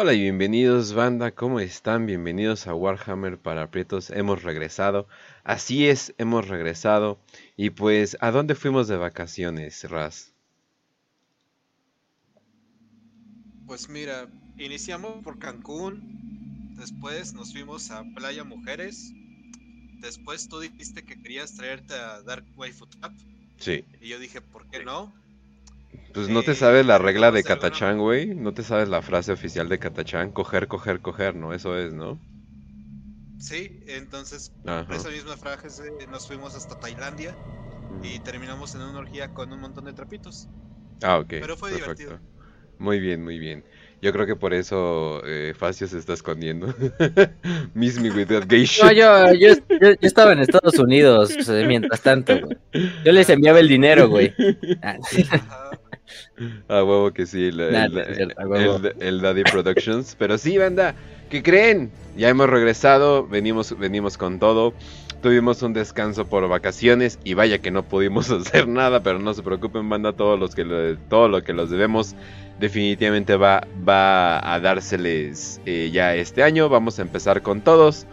Hola y bienvenidos banda, ¿cómo están? Bienvenidos a Warhammer para aprietos, hemos regresado, así es, hemos regresado y pues ¿a dónde fuimos de vacaciones, Raz? Pues mira, iniciamos por Cancún, después nos fuimos a Playa Mujeres, después tú dijiste que querías traerte a Dark Waifu Trap. Sí. Y yo dije, ¿por qué no? Pues no te sabes la regla de Katachan, güey. No te sabes la frase oficial de Katachan. Coger, coger, coger, ¿no? Eso es, ¿no? Sí, entonces por esa misma frase nos fuimos hasta Tailandia y terminamos en una orgía con un montón de trapitos. Ah, ok. Pero fue divertido. Muy bien, muy bien. Yo creo que por eso eh, Facio se está escondiendo. Miss me with that gay shit. No, yo, yo, yo, estaba en Estados Unidos pues, mientras tanto, güey. Yo les enviaba el dinero, güey. A huevo que sí, el, el, Daddy Productions. Pero sí, banda, ¿qué creen? Ya hemos regresado, venimos, venimos con todo. Tuvimos un descanso por vacaciones y vaya que no pudimos hacer nada, pero no se preocupen, banda, todos los que todo lo que los debemos definitivamente va, va a dárseles eh, ya este año. Vamos a empezar con todos.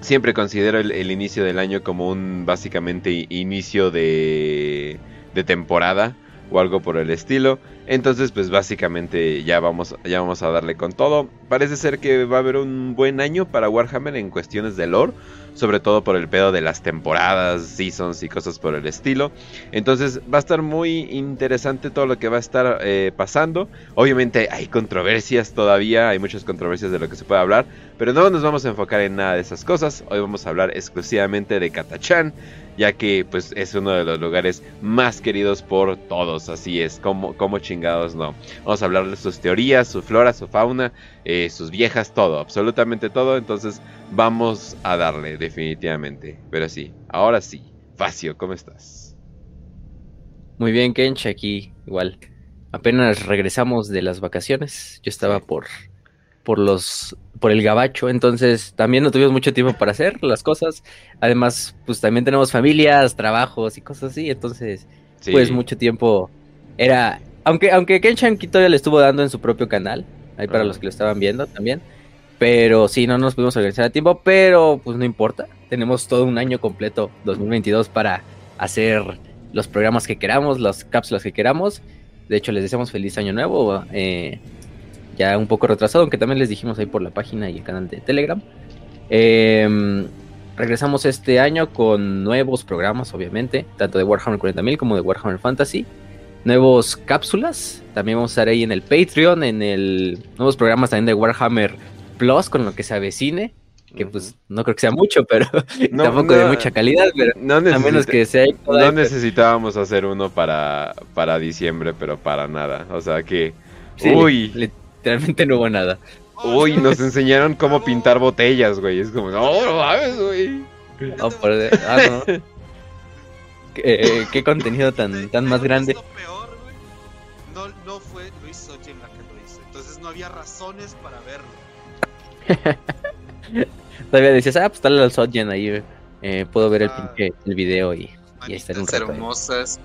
Siempre considero el, inicio del año como un básicamente inicio de, de temporada o algo por el estilo. Entonces, pues básicamente ya vamos, ya vamos a darle con todo. Parece ser que va a haber un buen año para Warhammer en cuestiones de lore sobre todo por el pedo de las temporadas, seasons y cosas por el estilo. Entonces va a estar muy interesante todo lo que va a estar eh, pasando. Obviamente hay controversias todavía, hay muchas controversias de lo que se puede hablar, pero no nos vamos a enfocar en nada de esas cosas. Hoy vamos a hablar exclusivamente de Katachan, ya que pues es uno de los lugares más queridos por todos, así es, como, como chingados no. Vamos a hablar de sus teorías, su flora, su fauna, eh, sus viejas, todo, absolutamente todo. Entonces vamos a darle definitivamente. Pero sí, ahora sí. Facio, ¿cómo estás? Muy bien, Kench, aquí igual. Apenas regresamos de las vacaciones. Yo estaba por por los por el gabacho, entonces también no tuvimos mucho tiempo para hacer las cosas. Además, pues también tenemos familias, trabajos y cosas así, entonces pues mucho tiempo era aunque aunque Kenchan todavía le estuvo dando en su propio canal, ahí para los que lo estaban viendo también. Pero sí, no nos pudimos organizar a tiempo, pero pues no importa. Tenemos todo un año completo, 2022, para hacer los programas que queramos, las cápsulas que queramos. De hecho, les deseamos feliz año nuevo. Eh, ya un poco retrasado, aunque también les dijimos ahí por la página y el canal de Telegram. Em, regresamos este año con nuevos programas, obviamente, tanto de Warhammer 40.000 como de Warhammer Fantasy. Nuevos cápsulas, también vamos a estar ahí en el Patreon, en el nuevos programas también de Warhammer Plus con lo que se avecine. Que pues no creo que sea mucho, pero tampoco de mucha calidad, pero no a menos que sea. No necesitábamos hacer uno para, para diciembre, pero para nada. O sea que. uy. Literalmente no hubo nada. Uy, nos enseñaron cómo pintar botellas, güey. Es como, no, no mames, güey. No, por... ah, no. ¿Qué, ¿Qué, contenido tan, tan más grande? Lo peor, güey. No, no fue Luis Sochi la que lo hizo. Entonces no había razones para verlo. Todavía decías, ah, pues dale al Sotgen ahí, eh, puedo ver el, ah. el video y, y estar un rato. hermosas,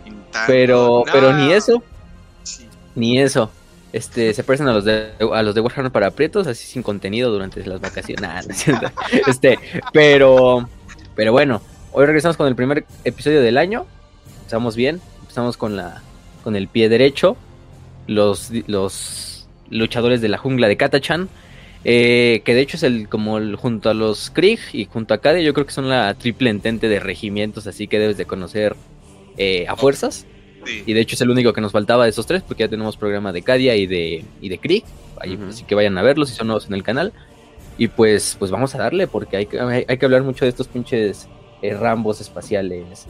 Pero, pero ni eso, ni eso. Este, se parecen a los de a los de Warhammer para aprietos, así sin contenido durante las vacaciones. este, pero, pero bueno, hoy regresamos con el primer episodio del año. Estamos bien, estamos con la, con el pie derecho. Los, los luchadores de la jungla de Katachan eh, que de hecho es el como junto a los Krieg y junto a Cadia, yo creo que son la triple entente de regimientos, así que debes de conocer eh, a fuerzas. Y de hecho es el único que nos faltaba de esos tres, porque ya tenemos programa de Cadia y de, y de Krieg. Así que vayan a verlos si son nuevos en el canal. Y pues, pues vamos a darle, porque hay que, hay, que hablar mucho de estos pinches eh, rambos espaciales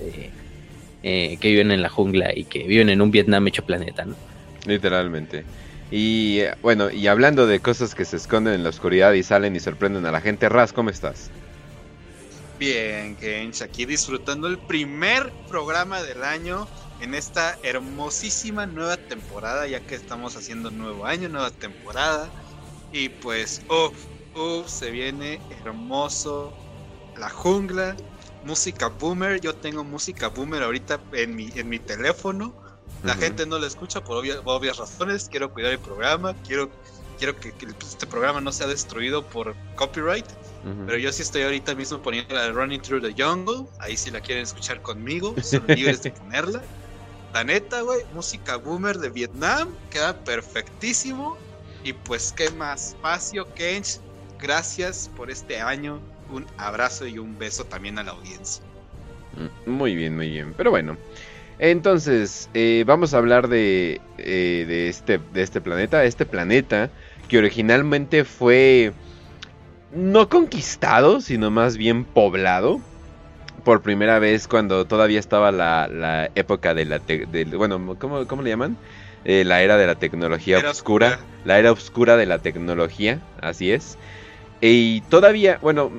que viven en la jungla y que viven en un Vietnam hecho planeta, ¿no? Literalmente. Y bueno, y hablando de cosas que se esconden en la oscuridad y salen y sorprenden a la gente, Raz, ¿cómo estás? Bien, Kench, aquí disfrutando el primer programa del año en esta hermosísima nueva temporada, ya que estamos haciendo nuevo año, nueva temporada. Y pues, uff, uff, se viene hermoso la jungla, música boomer. Yo tengo música boomer ahorita en mi, en mi teléfono la gente no la escucha por obvias razones. Quiero cuidar el programa, quiero quiero que, este programa no sea destruido por copyright. Pero yo sí estoy ahorita mismo poniendo la de Running Through the Jungle. Ahí si la quieren escuchar conmigo, son libres de ponerla. La neta, güey, música boomer de Vietnam, queda perfectísimo. Y pues, ¿qué más? Espacio, Kench, gracias por este año. Un abrazo y un beso también a la audiencia. Mm, muy bien, muy bien. Pero bueno, entonces, eh, vamos a hablar de, eh, de, este, de este planeta. Este planeta que originalmente fue no conquistado, sino más bien poblado. Por primera vez cuando todavía estaba la, época de la... bueno, ¿cómo, le llaman? Eh, la era de la tecnología oscura. La era oscura de la tecnología, así es. Y todavía, bueno,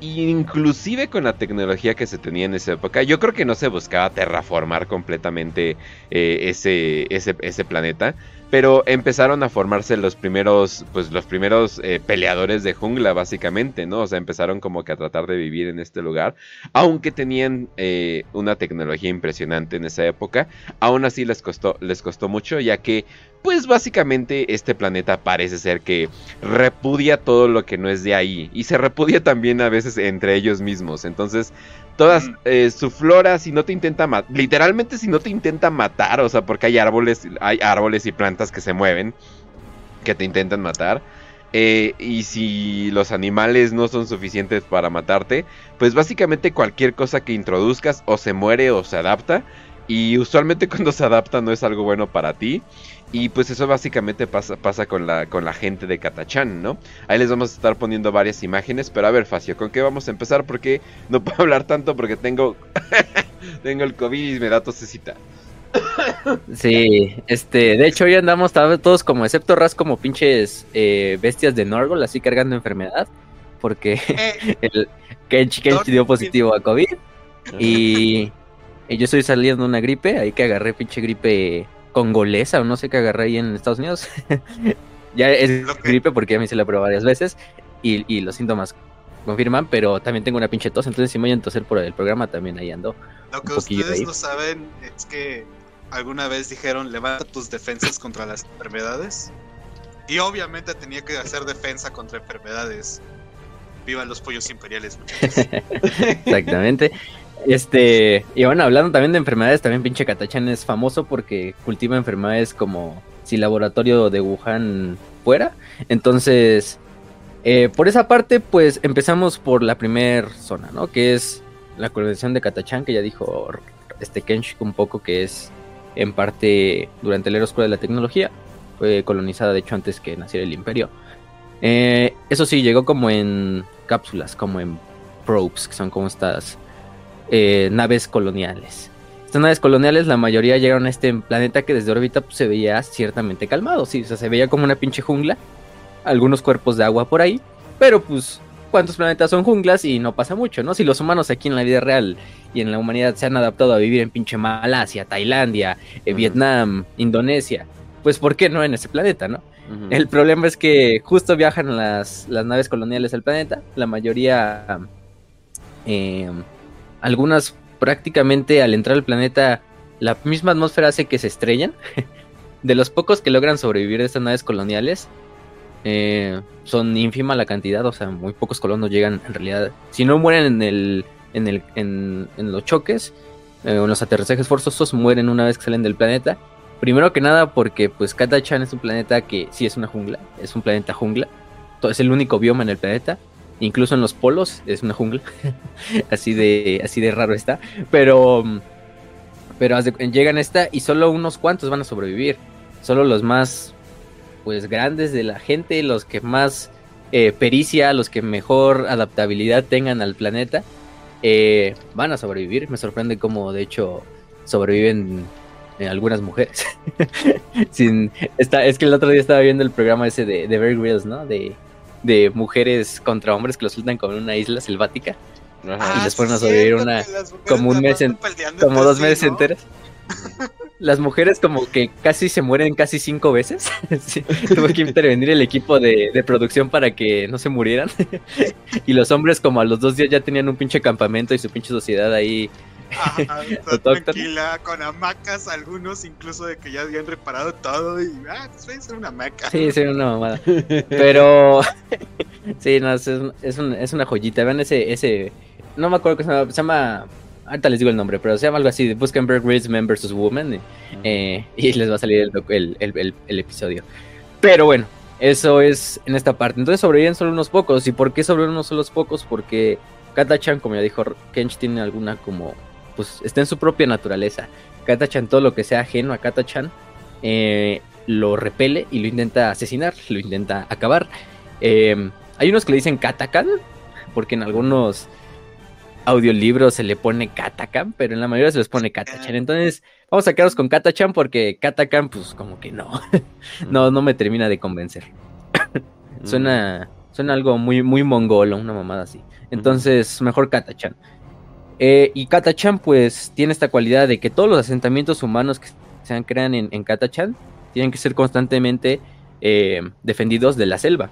inclusive con la tecnología que se tenía en esa época, yo creo que no se buscaba terraformar completamente eh, ese, ese, ese, planeta, pero empezaron a formarse los primeros, pues los primeros eh, peleadores de jungla, básicamente, ¿no? O sea, empezaron como que a tratar de vivir en este lugar, aunque tenían eh, una tecnología impresionante en esa época, aún así les costó, les costó mucho, ya que pues básicamente este planeta parece ser que repudia todo lo que no es de ahí y se repudia también a veces entre ellos mismos. Entonces, todas mm. eh, su flora si no te intenta matar, literalmente si no te intenta matar, o sea, porque hay árboles, hay árboles y plantas que se mueven que te intentan matar. Eh, y si los animales no son suficientes para matarte, pues básicamente cualquier cosa que introduzcas o se muere o se adapta. Y usualmente cuando se adapta no es algo bueno para ti. Y pues eso básicamente pasa, pasa con, la, con la gente de Catachán, ¿no? Ahí les vamos a estar poniendo varias imágenes, pero a ver, Facio, ¿con qué vamos a empezar? Porque no puedo hablar tanto porque tengo, tengo el COVID y me da tosecita. Sí, este, de hecho hoy andamos todos como, excepto Ras, como pinches eh, bestias de Norgol, así cargando enfermedad, porque eh. el Kench dio positivo a COVID y, y yo estoy saliendo de una gripe, ahí que agarré pinche gripe congolesa o no sé qué agarré ahí en Estados Unidos. ya es gripe porque ya me hice la prueba varias veces y, los síntomas confirman, pero también tengo una pinche tos, entonces si me voy a toser por el programa también ahí ando. Lo que ustedes no saben es que alguna vez dijeron levanta tus defensas contra las enfermedades y obviamente tenía que hacer defensa contra enfermedades. Vivan los pollos imperiales, muchachos. Exactamente. Este, y bueno, hablando también de enfermedades, también pinche Katachan es famoso porque cultiva enfermedades como si laboratorio de Wuhan fuera. Entonces, eh, por esa parte, pues empezamos por la primer zona, ¿no? Que es la colonización de Katachan, que ya dijo este Kenshik un poco que es en parte durante la era de la tecnología. Fue colonizada, de hecho, antes que naciera el imperio. Eh, eso sí, llegó como en cápsulas, como en probes, que son como estas eh, naves coloniales. Estas naves coloniales, la mayoría llegaron a este planeta que desde órbita pues, se veía ciertamente calmado, sí, o sea, se veía como una pinche jungla, algunos cuerpos de agua por ahí, pero pues, ¿cuántos planetas son junglas? Y no pasa mucho, ¿no? Si los humanos aquí en la vida real y en la humanidad se han adaptado a vivir en pinche Malasia, Tailandia, eh, Vietnam, Indonesia, pues ¿por qué no en ese planeta, no? El problema es que justo viajan las, las naves coloniales al planeta, la mayoría... Eh, algunas prácticamente al entrar al planeta, la misma atmósfera hace que se estrellan. de los pocos que logran sobrevivir de estas naves coloniales, eh, son ínfima la cantidad, o sea, muy pocos colonos llegan en realidad. Si no mueren en el, en el, en, los choques, eh, en los aterrizajes forzosos, mueren una vez que salen del planeta. Primero que nada porque pues Katachan es un planeta que sí es una jungla, es un planeta jungla, es el único bioma en el planeta incluso en los polos es una jungla, así de así de raro está, pero pero llegan esta y solo unos cuantos van a sobrevivir, solo los más pues grandes de la gente, los que más eh, pericia, los que mejor adaptabilidad tengan al planeta, eh, van a sobrevivir. Me sorprende cómo de hecho sobreviven eh, algunas mujeres. Sin, está, es que el otro día estaba viendo el programa ese de, de Bear Grylls, ¿no? De, de mujeres contra hombres que los sueltan como en una isla selvática. y les ponen a sobrevivir una como un mes como dos meses enteros. Las mujeres como que casi se mueren casi cinco veces. tuvo que intervenir el equipo de, producción para que no se murieran. y los hombres como a los dos días ya tenían un pinche campamento y su pinche sociedad ahí tranquila, con hamacas, algunos incluso de que ya habían reparado todo y ah, pues una hamaca. Sí, sí, una mamada. Pero sí, no, es, es, es, una joyita. Vean ese, ese, no me acuerdo qué se llama, se llama, ahorita les digo el nombre, pero se llama algo así, busquen Berg Men vs. Women eh, y les va a salir el, el, el episodio. Pero bueno, eso es en esta parte. Entonces sobreviven solo unos pocos. ¿Y por qué sobreviven solo unos pocos? Porque Katachan, como ya dijo Kench, tiene alguna como. Pues está en su propia naturaleza. Katachan, todo lo que sea ajeno a Katachan, eh, lo repele y lo intenta asesinar, lo intenta acabar. Eh, hay unos que le dicen Katakan, porque en algunos audiolibros se le pone Katakan, pero en la mayoría se les pone Katachan. Entonces, vamos a quedarnos con Katachan porque Katakan, pues como que no. no, no me termina de convencer. suena, suena algo muy, muy mongolo, una mamada así. Entonces, mejor Katachan. Eh, y Katachan, pues, tiene esta cualidad de que todos los asentamientos humanos que se crean en, en Katachan tienen que ser constantemente eh, defendidos de la selva.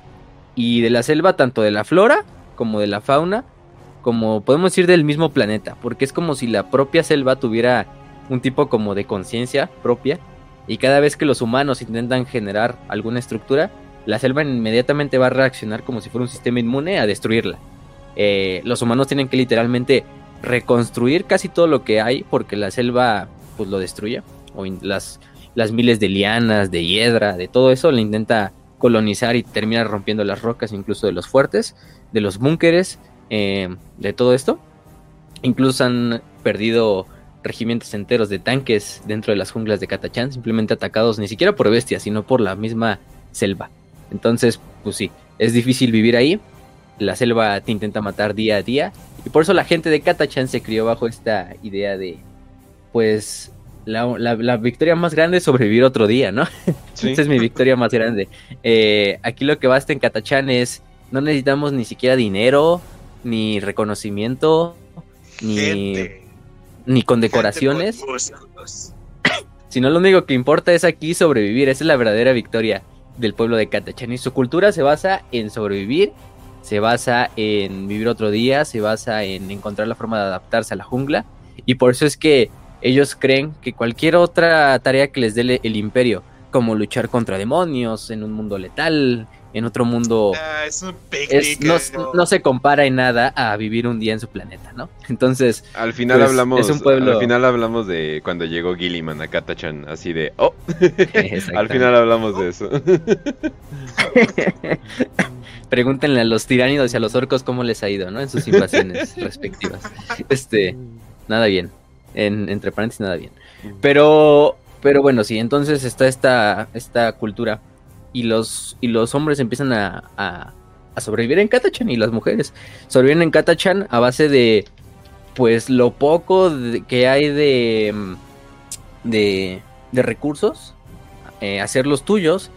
Y de la selva, tanto de la flora como de la fauna, como podemos decir del mismo planeta, porque es como si la propia selva tuviera un tipo como de conciencia propia y cada vez que los humanos intentan generar alguna estructura, la selva inmediatamente va a reaccionar como si fuera un sistema inmune a destruirla. Eh, los humanos tienen que literalmente reconstruir casi todo lo que hay porque la selva pues lo destruye o las, las miles de lianas, de hiedra, de todo eso le intenta colonizar y termina rompiendo las rocas incluso de los fuertes, de los búnkeres eh, de todo esto. Incluso han perdido regimientos enteros de tanques dentro de las junglas de Katachan, simplemente atacados ni siquiera por bestias, sino por la misma selva. Entonces, pues sí, es difícil vivir ahí. La selva te intenta matar día a día. Y por eso la gente de Katachan se crió bajo esta idea de, pues, la, victoria más grande es sobrevivir otro día, ¿no? Esta es mi victoria más grande. Eh, aquí lo que basta en Katachan es, no necesitamos ni siquiera dinero, ni reconocimiento, ni, ni condecoraciones. Sino lo único que importa es aquí sobrevivir. Esa es la verdadera victoria del pueblo de Katachan. Y su cultura se basa en sobrevivir, se basa en vivir otro día, se basa en encontrar la forma de adaptarse a la jungla. Y por eso es que ellos creen que cualquier otra tarea que les dé el imperio, como luchar contra demonios en un mundo letal, en otro mundo. Ah, es un no, se compara en nada a vivir un día en su planeta, ¿no? Entonces. Al final pues, hablamos. Es un pueblo... Al final hablamos de cuando llegó Gilliman a Katachan, así de. ¡Oh! al final hablamos de eso. Pregúntenle a los tiránidos y a los orcos cómo les ha ido, ¿no? En sus invasiones respectivas. Este. Nada bien. En, entre paréntesis, nada bien. Pero. Pero bueno, sí, entonces está esta, esta cultura y los, y los hombres empiezan a, a, sobrevivir en Katachan y las mujeres sobreviven en Katachan a base de pues lo poco que hay de, de, de recursos, eh, hacer los tuyos,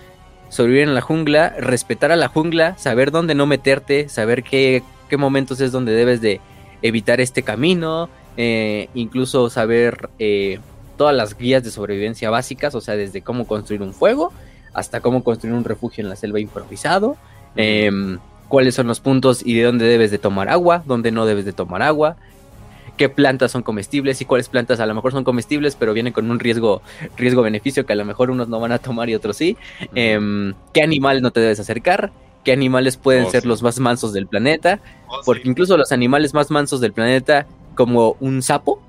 sobrevivir en la jungla, respetar a la jungla, saber dónde no meterte, saber qué, qué momentos es donde debes de evitar este camino, eh, incluso saber eh, todas las guías de sobrevivencia básicas, o sea, desde cómo construir un fuego hasta cómo construir un refugio en la selva improvisado, em, cuáles son los puntos y de dónde debes de tomar agua, dónde no debes de tomar agua, qué plantas son comestibles y cuáles plantas a lo mejor son comestibles, pero vienen con un riesgo, riesgo-beneficio que a lo mejor unos no van a tomar y otros sí, em, qué animales no te debes acercar, qué animales pueden oh, ser los más mansos del planeta, oh, porque incluso los animales más mansos del planeta, como un sapo,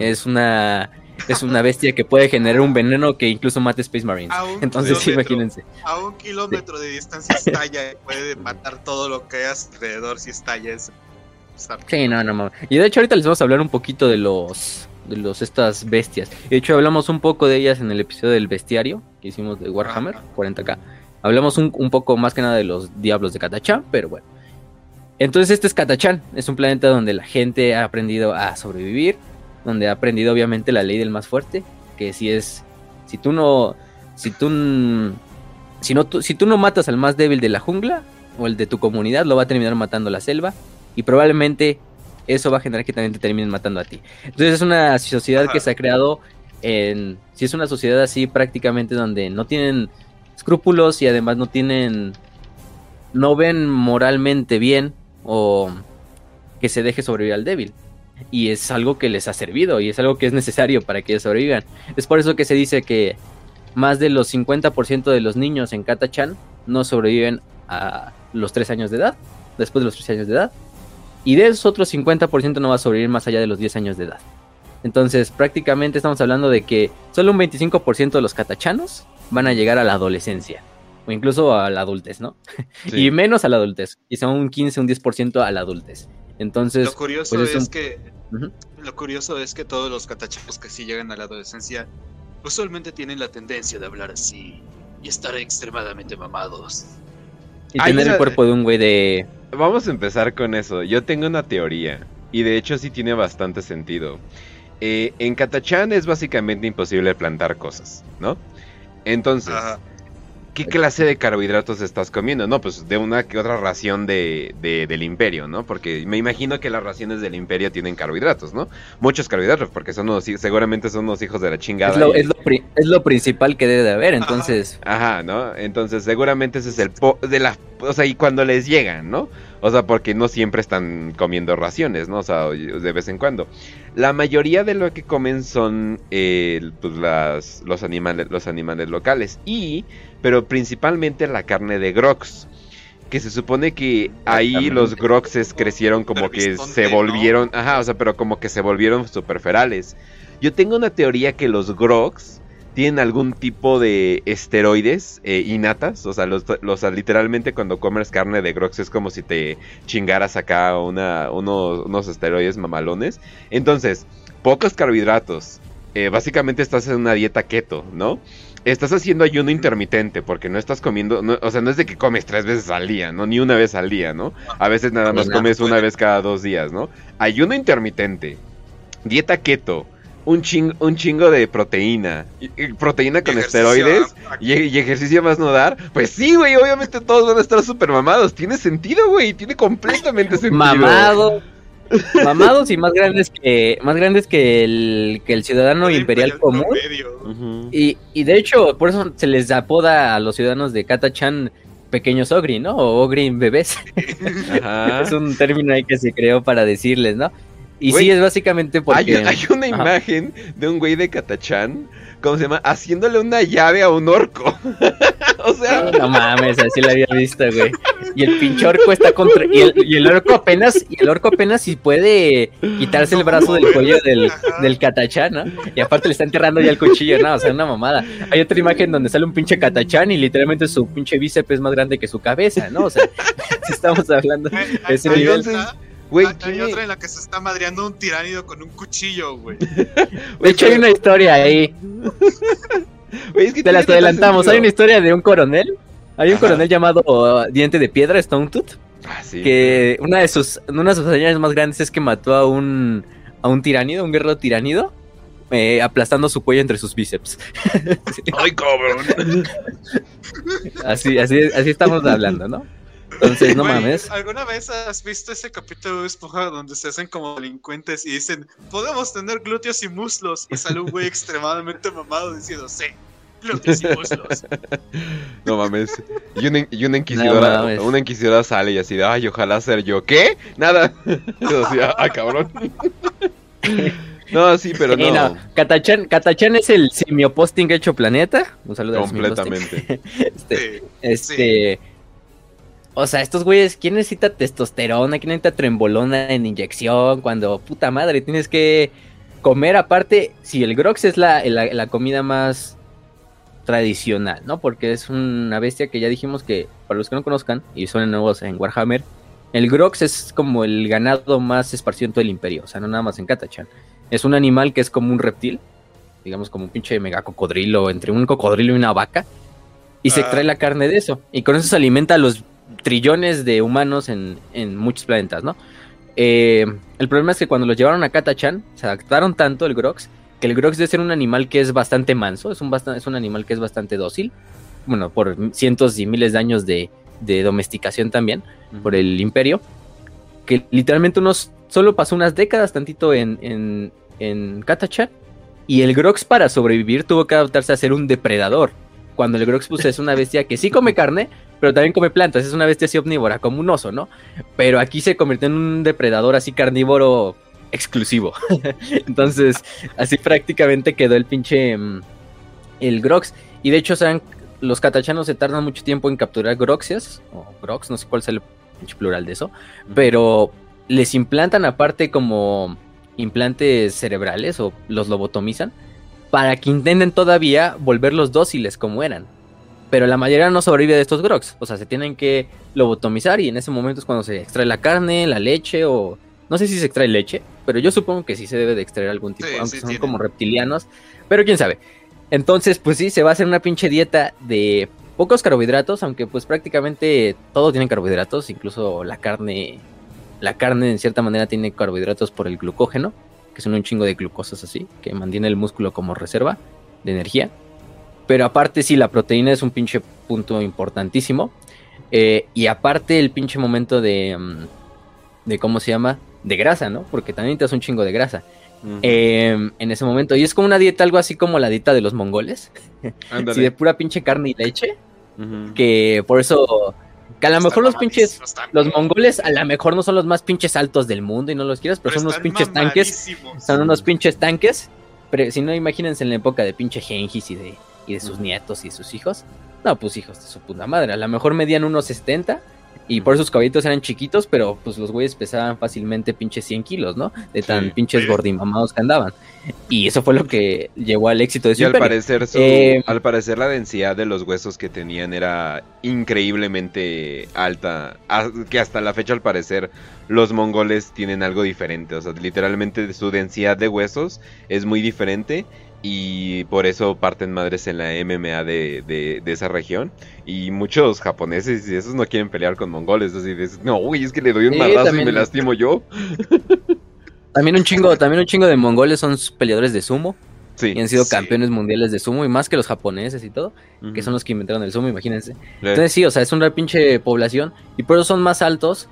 es una es una bestia que puede generar un veneno que incluso mate Space Marines. Entonces, imagínense. A un kilómetro de distancia estalla, puede matar todo lo que hay alrededor si estalla ese. Sí, no, no, Y de hecho ahorita les vamos a hablar un poquito de los de los estas bestias. De hecho hablamos un poco de ellas en el episodio del bestiario que hicimos de Warhammer 40k. Hablamos un, un, poco más que nada de los diablos de Katachan, pero bueno. Entonces este es Katachan, es un planeta donde la gente ha aprendido a sobrevivir, donde ha aprendido obviamente la ley del más fuerte, que si es, si tú no, si tú, si no, si tú no matas al más débil de la jungla o el de tu comunidad, lo va a terminar matando la selva y probablemente eso va a generar que también te terminen matando a ti. Entonces es una sociedad que se ha creado en, si es una sociedad así prácticamente donde no tienen escrúpulos y además no tienen, no ven moralmente bien o que se deje sobrevivir al débil. y es algo que les ha servido y es algo que es necesario para que ellos sobrevivan. Es por eso que se dice que más de los 50% de los niños en Katachan no sobreviven a los 3 años de edad, después de los 3 años de edad, y de esos otros 50% no va a sobrevivir más allá de los 10 años de edad. Entonces, prácticamente estamos hablando de que solo un 25% de los catachanos van a llegar a la adolescencia o incluso a la adultez, ¿no? y menos a la adultez, quizá un 15, un 10% a la adultez. Entonces, lo curioso pues, es, que lo curioso es que todos los catachanos que sí llegan a la adolescencia usualmente tienen la tendencia de hablar así y estar extremadamente mamados. Y tener el cuerpo de un güey de Vamos a empezar con eso. Yo tengo una teoría y de hecho sí tiene bastante sentido. Eh, en Katachan es básicamente imposible plantar cosas, ¿no? Entonces, ¿qué clase de carbohidratos estás comiendo? No, pues de una que otra ración de, del imperio, ¿no? Porque me imagino que las raciones del imperio tienen carbohidratos, ¿no? Muchos carbohidratos, porque son unos, seguramente son unos hijos de la chingada. Es lo, principal que debe de haber, entonces. Ajá, ¿no? Entonces seguramente ese es el... de la, o sea, y cuando les llegan, ¿no? O sea, porque no siempre están comiendo raciones, ¿no? O sea, de vez en cuando. La mayoría de lo que comen son eh, pues las, los, animales, los animales locales. Y, pero principalmente la carne de grox. Que se supone que ahí los groxes crecieron como que se volvieron. Ajá, o sea, pero como que se volvieron superferales. Yo tengo una teoría que los grox tienen algún tipo de esteroides eh, innatas. O sea, los, literalmente cuando comes carne de grox es como si te chingaras acá una, unos, esteroides mamalones. Entonces, pocos carbohidratos. Eh, básicamente estás en una dieta keto, ¿no? Estás haciendo ayuno intermitente porque no estás comiendo, o sea, no es de que comes tres veces al día, ¿no? Ni una vez al día, ¿no? A veces nada más comes una vez cada dos días, ¿no? Ayuno intermitente, dieta keto, un, un chingo de proteína. proteína con esteroides y, ejercicio más no dar. Pues sí, güey, obviamente todos van a estar súper mamados. Tiene sentido, güey, tiene completamente sentido. Mamado. Mamados y más grandes que más grandes que el, que el ciudadano imperial, común. y, y, de hecho, por eso se les apoda a los ciudadanos de Katachan pequeños ogri, ¿no? O ogri bebés. es un término ahí que se creó para decirles, ¿no? Y sí, es básicamente porque... Hay, una imagen de un güey de Katachan, ¿cómo se llama? Haciéndole una llave a un orco. o sea... No mames, así lo había visto, güey. Y el pinche orco está contra... Y el, y el orco apenas... Y el orco apenas si puede quitarse el brazo del cuello del, del Katachan, ¿no? Y aparte le está enterrando ya el cuchillo, ¿no? O sea, una mamada. Hay otra imagen donde sale un pinche Katachan y literalmente su pinche bíceps es más grande que su cabeza, ¿no? O sea, estamos hablando de ese nivel... Güey, hay otra en la que se está madreando un tiránido con un cuchillo, güey. de hecho, hay una historia ahí. Te las adelantamos. Hay una historia de un coronel. Hay un coronel llamado uh, Diente de Piedra, Stone Tooth. Ah, sí, que una de sus una de sus hazañas más grandes es que mató a un a un tiránido, un guerrero tiránido, eh, aplastando su cuello entre sus bíceps. Ay, cabrón. así, así, así estamos hablando, ¿no? Entonces, no mames. ¿Alguna vez has visto ese capítulo de Esponja donde se hacen como delincuentes y dicen, podemos tener glúteos y muslos? Y sale un güey extremadamente mamado diciendo, sí, glúteos y muslos. No mames. Y una, y una inquisidora, una inquisidora sale y así de, ay, ojalá ser yo. ¿Qué? Nada. así, ah, cabrón. No, sí, pero no. no. Katachan, es el simioposting hecho planeta. Un saludo Completamente. este, este o sea, estos güeyes, ¿quién necesita testosterona? ¿Quién necesita trembolona en inyección? Cuando, puta madre, tienes que comer aparte. Si el Grox es la, la, comida más tradicional, ¿no? Porque es una bestia que ya dijimos que, para los que no conozcan, y son nuevos en Warhammer, el Grox es como el ganado más esparcido en todo el imperio, o sea, no nada más en Katachan. Es un animal que es como un reptil, digamos como un pinche mega cocodrilo, entre un cocodrilo y una vaca, y se ah. extrae la carne de eso, y con eso se alimenta a los trillones de humanos en, muchos planetas, ¿no? Eh, el problema es que cuando los llevaron a Katachan, se adaptaron tanto el Grox, que el Grox debe ser un animal que es bastante manso, es un, es un animal que es bastante dócil, bueno, por cientos y miles de años de, domesticación también, por el imperio, que literalmente unos, solo pasó unas décadas tantito en, en, en Katachan, y el Grox para sobrevivir tuvo que adaptarse a ser un depredador, cuando el Grox pues, es una bestia que sí come carne, pero también come plantas, es una bestia así omnívora, como un oso, ¿no? Pero aquí se convirtió en un depredador así carnívoro exclusivo. Entonces, así prácticamente quedó el pinche mm, el Grox. Y de hecho, saben, los catachanos se tardan mucho tiempo en capturar Groxias, o Grox, no sé cuál es el pinche plural de eso, pero les implantan aparte como implantes cerebrales o los lobotomizan para que intenten todavía volverlos dóciles como eran. Pero la mayoría no sobrevive de estos grox. O sea, se tienen que lobotomizar y en ese momento es cuando se extrae la carne, la leche o... No sé si se extrae leche, pero yo supongo que sí se debe de extraer algún tipo, aunque son como reptilianos. Pero quién sabe. Entonces, pues sí, se va a hacer una pinche dieta de pocos carbohidratos, aunque pues prácticamente todo tiene carbohidratos, incluso la carne, la carne en cierta manera tiene carbohidratos por el glucógeno, que son un chingo de glucosas así, que mantiene el músculo como reserva de energía. Pero aparte sí, la proteína es un pinche punto importantísimo. Eh, y aparte el pinche momento de, mm, de, ¿cómo se llama? De grasa, ¿no? Porque también te das un chingo de grasa. Em, en ese momento. Y es como una dieta, algo así como la dieta de los mongoles. sí, de pura pinche carne y leche. Que por eso. Que a lo mejor los pinches. Los mongoles a lo mejor no son los más pinches altos del mundo y no los quieras, pero, son unos pinches tanques. Son unos pinches tanques. Pero si no, imagínense en la época de pinche Gengis y de y de sus nietos y sus hijos. No, pues hijos de su puta madre. A lo mejor medían unos 70 y por sus caballitos eran chiquitos, pero pues los güeyes pesaban fácilmente pinches 100 kilos, ¿no? De tan pinches gordimamados que andaban. Y eso fue lo que llevó al éxito de su y al parecer, eh, al parecer la densidad de los huesos que tenían era increíblemente alta. Que hasta la fecha al parecer los mongoles tienen algo diferente. O sea, literalmente su densidad de huesos es muy diferente y por eso parten madres en la MMA de, de, esa región. Y muchos japoneses y esos no quieren pelear con mongoles. Así no, uy, es que le doy un sí, y me lastimo yo. También un chingo, también un chingo de mongoles son peleadores de sumo. Sí, y han sido campeones mundiales de sumo y más que los japoneses y todo, que son los que inventaron el sumo, imagínense. Entonces sí, o sea, es una pinche población y por eso son más altos.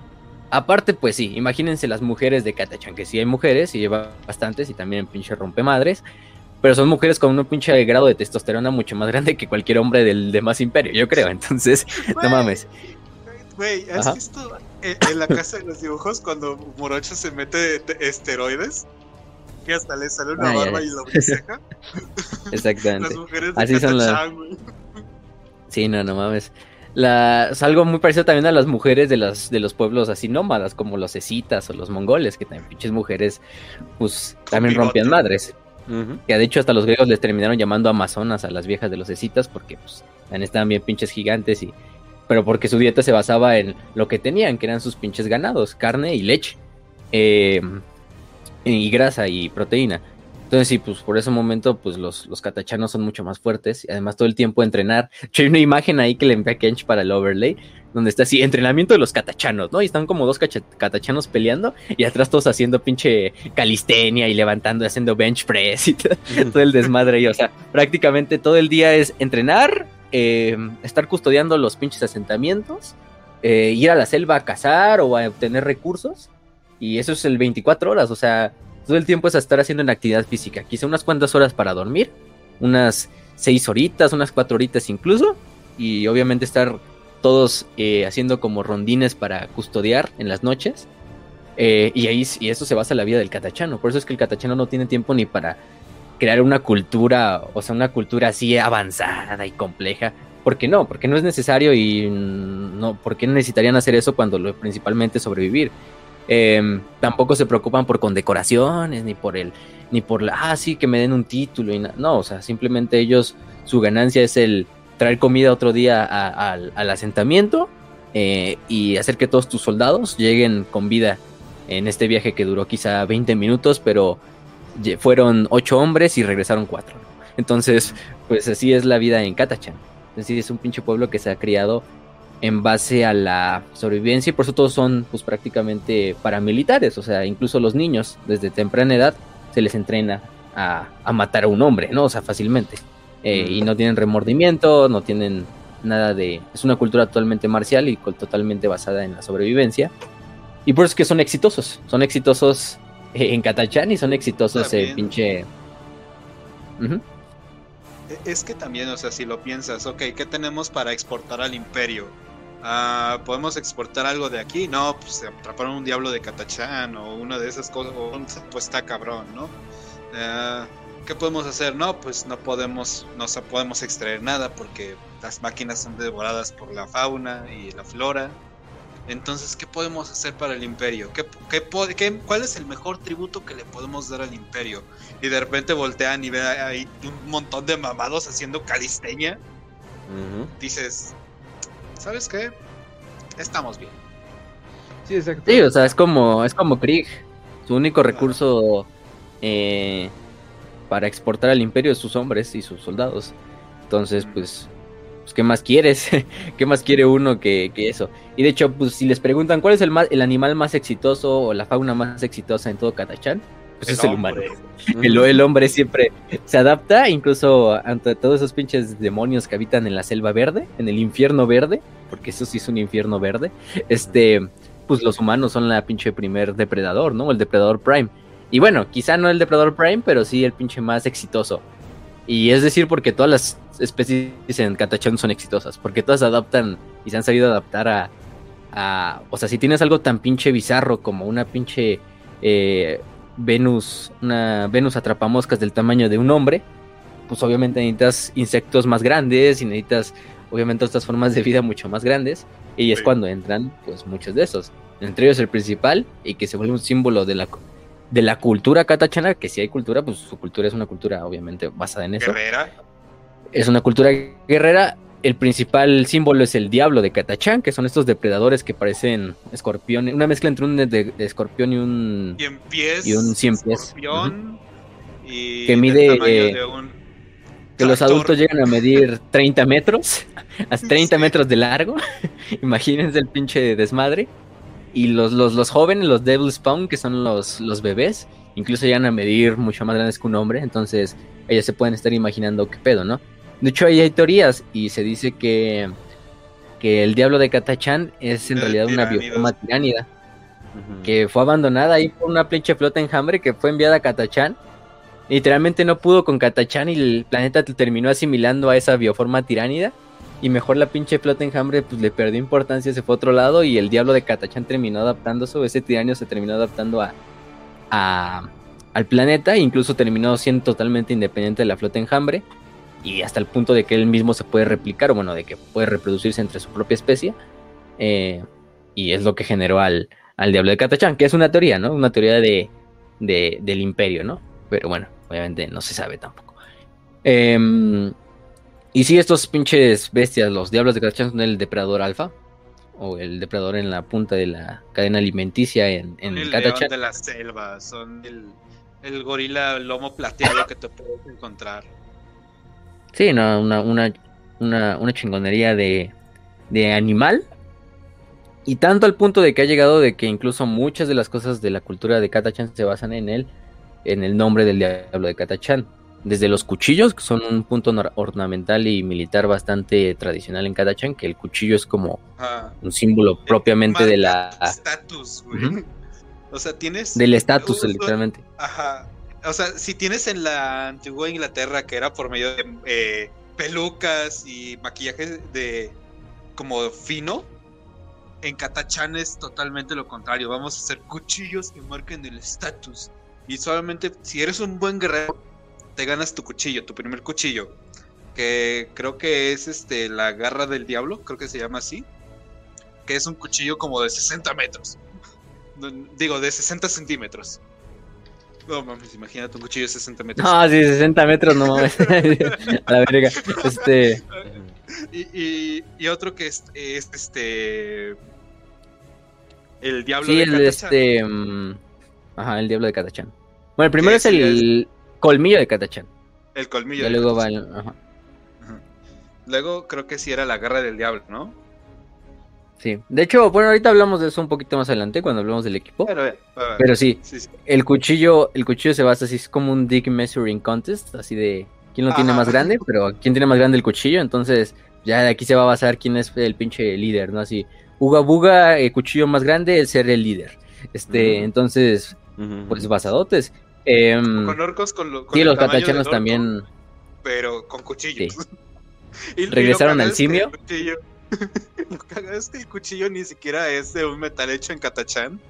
Aparte, pues sí, imagínense las mujeres de Katachan, que sí hay mujeres y lleva bastantes y también pinche rompe madres pero son mujeres con un pinche grado de testosterona mucho más grande que cualquier hombre del demás imperio, yo creo. Entonces, no mames. Güey, ¿has visto en, la casa de los dibujos cuando Morocho se mete esteroides? Que hasta le sale una ah, barba y lo briseja. Exactamente. Las mujeres de Así son las. Sí, no, no mames. La, es algo muy parecido también a las mujeres de, las, de los pueblos así nómadas, como los escitas o los mongoles, que también pinches mujeres, pues también rompían madres. Que de hecho hasta los griegos les terminaron llamando amazonas a las viejas de los escitas porque pues estaban bien pinches gigantes y pero porque su dieta se basaba en lo que tenían, que eran sus pinches ganados, carne y leche, eh, y grasa y proteína. Entonces sí, pues por ese momento, pues los, los catachanos son mucho más fuertes y además todo el tiempo entrenar. Hay una imagen ahí que le envié a Kench para el overlay, donde está así, entrenamiento de los catachanos, ¿no? Y están como dos catachanos peleando y atrás todos haciendo pinche calistenia y levantando, haciendo bench press y todo, el desmadre. Y, o sea, prácticamente todo el día es entrenar, eh, estar custodiando los pinches asentamientos, eh, ir a la selva a cazar o a obtener recursos. Y eso es el 24 horas, o sea, todo el tiempo es a estar haciendo una actividad física. Quizá unas cuantas horas para dormir, unas seis horitas, unas cuatro horitas incluso. Y obviamente estar todos eh, haciendo como rondines para custodiar en las noches. Eh, y ahí y eso se basa en la vida del catachano. Por eso es que el catachano no tiene tiempo ni para crear una cultura, o sea, una cultura así avanzada y compleja. ¿Por qué no? Porque no es necesario y no, ¿por qué necesitarían hacer eso cuando lo principalmente sobrevivir? Em, tampoco se preocupan por condecoraciones, ni por el, ni por la, ah, sí, que me den un título y no, o sea, simplemente ellos, su ganancia es el traer comida otro día al asentamiento eh, y hacer que todos tus soldados lleguen con vida en este viaje que duró quizá 20 minutos, pero fueron 8 hombres y regresaron 4. Entonces, pues así es la vida en Katachan. Decir, es un pinche pueblo que se ha criado en base a la sobrevivencia y por eso todos son pues prácticamente paramilitares, o sea, incluso los niños desde temprana edad se les entrena a, a matar a un hombre, ¿no? O sea, fácilmente. Eh, y no tienen remordimiento, no tienen nada de... Es una cultura totalmente marcial y totalmente basada en la sobrevivencia. Y por eso es que son exitosos. Son exitosos en Katachan y son exitosos en pinche... E, es que también, o sea, si lo piensas, ok, ¿qué tenemos para exportar al imperio? Ah, ¿Podemos exportar algo de aquí? No, pues atraparon un diablo de Catachán o una de esas cosas. Pues está cabrón, ¿no? Ah, ¿Qué podemos hacer? No, pues no podemos, no podemos extraer nada porque las máquinas son devoradas por la fauna y la flora. Entonces, ¿qué podemos hacer para el imperio? ¿Qué, qué, cuál es el mejor tributo que le podemos dar al imperio? Y de repente voltean y ven ahí un montón de mamados haciendo calisteña. Dices, ¿sabes qué? Estamos bien. Sí, exacto. Sí, o sea, es como, es como Krieg. Su único recurso eh, para exportar al imperio es sus hombres y sus soldados. Entonces, pues, pues ¿qué más quieres? ¿Qué más quiere uno que, eso? Y de hecho, pues si les preguntan cuál es el, el animal más exitoso o la fauna más exitosa en todo Catachán, pues es el humano. El, el, hombre siempre se adapta, incluso ante todos esos pinches demonios que habitan en la selva verde, en el infierno verde, porque eso sí es un infierno verde. Este, pues los humanos son la pinche primer depredador, ¿no? El depredador prime. Y bueno, quizá no el depredador prime, pero sí el pinche más exitoso. Y es decir, porque todas las especies en Catachán son exitosas, porque todas adaptan y se han sabido adaptar a, a o sea, si tienes algo tan pinche bizarro como una pinche eh, Venus, una Venus atrapamoscas del tamaño de un hombre, pues obviamente necesitas insectos más grandes y necesitas obviamente otras formas de vida mucho más grandes y es cuando entran pues muchos de esos. Entre ellos el principal y que se vuelve un símbolo de la de la cultura catachana, que si hay cultura, pues su cultura es una cultura obviamente basada en eso. Guerrera. Es una cultura guerrera. El principal símbolo es el diablo de Catachán, que son estos depredadores que parecen escorpiones, una mezcla entre un de, escorpión y un cien pies, y un cien pies. y que mide que los adultos llegan a medir 30 metros, a 30 metros de largo. Imagínense el pinche desmadre. Y los, los, los jóvenes, los Devil Spawn, que son los, los bebés, incluso llegan a medir mucho más grandes que un hombre, entonces ellos se pueden estar imaginando qué pedo, ¿no? De hecho, ahí hay teorías y se dice que, que el diablo de Catachán es en realidad una bioforma tiránida, que fue abandonada ahí por una pinche flota enjambre que fue enviada a Catachán. Literalmente no pudo con Catachán y el planeta terminó asimilando a esa bioforma tiránida. Y mejor la pinche flota enjambre pues le perdió importancia, se fue a otro lado y el diablo de Catachán terminó adaptándose, o ese tiranio se terminó adaptando a, al planeta e incluso terminó siendo totalmente independiente de la flota enjambre y hasta el punto de que él mismo se puede replicar, o bueno, de que puede reproducirse entre su propia especie. Eh, y es lo que generó al, al diablo de Catachán, que es una teoría, ¿no? Una teoría de, del imperio, ¿no? Pero bueno, obviamente no se sabe tampoco. Eh, y si estos pinches bestias, los diablos de Catachán son el depredador alfa. O el depredador en la punta de la cadena alimenticia en, en el león de la selva, son el, gorila lomo plateado que te puedes encontrar. Sí, no, una, una, una, chingonería de, de animal. Y tanto al punto de que ha llegado de que incluso muchas de las cosas de la cultura de Catachán se basan en él, en el nombre del diablo de Catachán desde los cuchillos, que son un punto ornamental y militar bastante tradicional en Kadachan, que el cuchillo es como un símbolo propiamente de la... Estatus, güey. O sea, tienes... Del estatus, literalmente. Ajá. O sea, si tienes en la antigua Inglaterra, que era por medio de eh, pelucas y maquillaje de como fino, en Katachan es totalmente lo contrario. Vamos a hacer cuchillos que marquen el estatus. Y solamente si eres un buen guerrero, te ganas tu cuchillo, tu primer cuchillo. Que creo que es este la garra del diablo, creo que se llama así. Que es un cuchillo como de 60 metros. Digo, de 60 centímetros. No mames, imagínate un cuchillo de 60 metros. Ah, sí, 60 metros, no mames. A la verga. Este. Y, y, otro que es, este. El diablo sí, de el este. Mm, ajá, el diablo de Catachán. Bueno, el primero es el. Colmillo de Catachán. El colmillo. luego va Luego creo que sí era la garra del diablo, ¿no? Sí. De hecho, bueno, ahorita hablamos de eso un poquito más adelante cuando hablamos del equipo. Pero, sí, el cuchillo, el cuchillo se basa así, es como un dick measuring contest, así de quién lo tiene más grande, pero quién tiene más grande el cuchillo, entonces ya de aquí se va a basar quién es el pinche líder, ¿no? Así, Uga Buga, el cuchillo más grande, el ser el líder. Este, entonces, pues basadotes. Em, con orcos, con, lo, sí, los catachanos también. Pero con cuchillos. Regresaron al simio. Lo que es que el cuchillo ni siquiera es de un metal hecho en Katachan,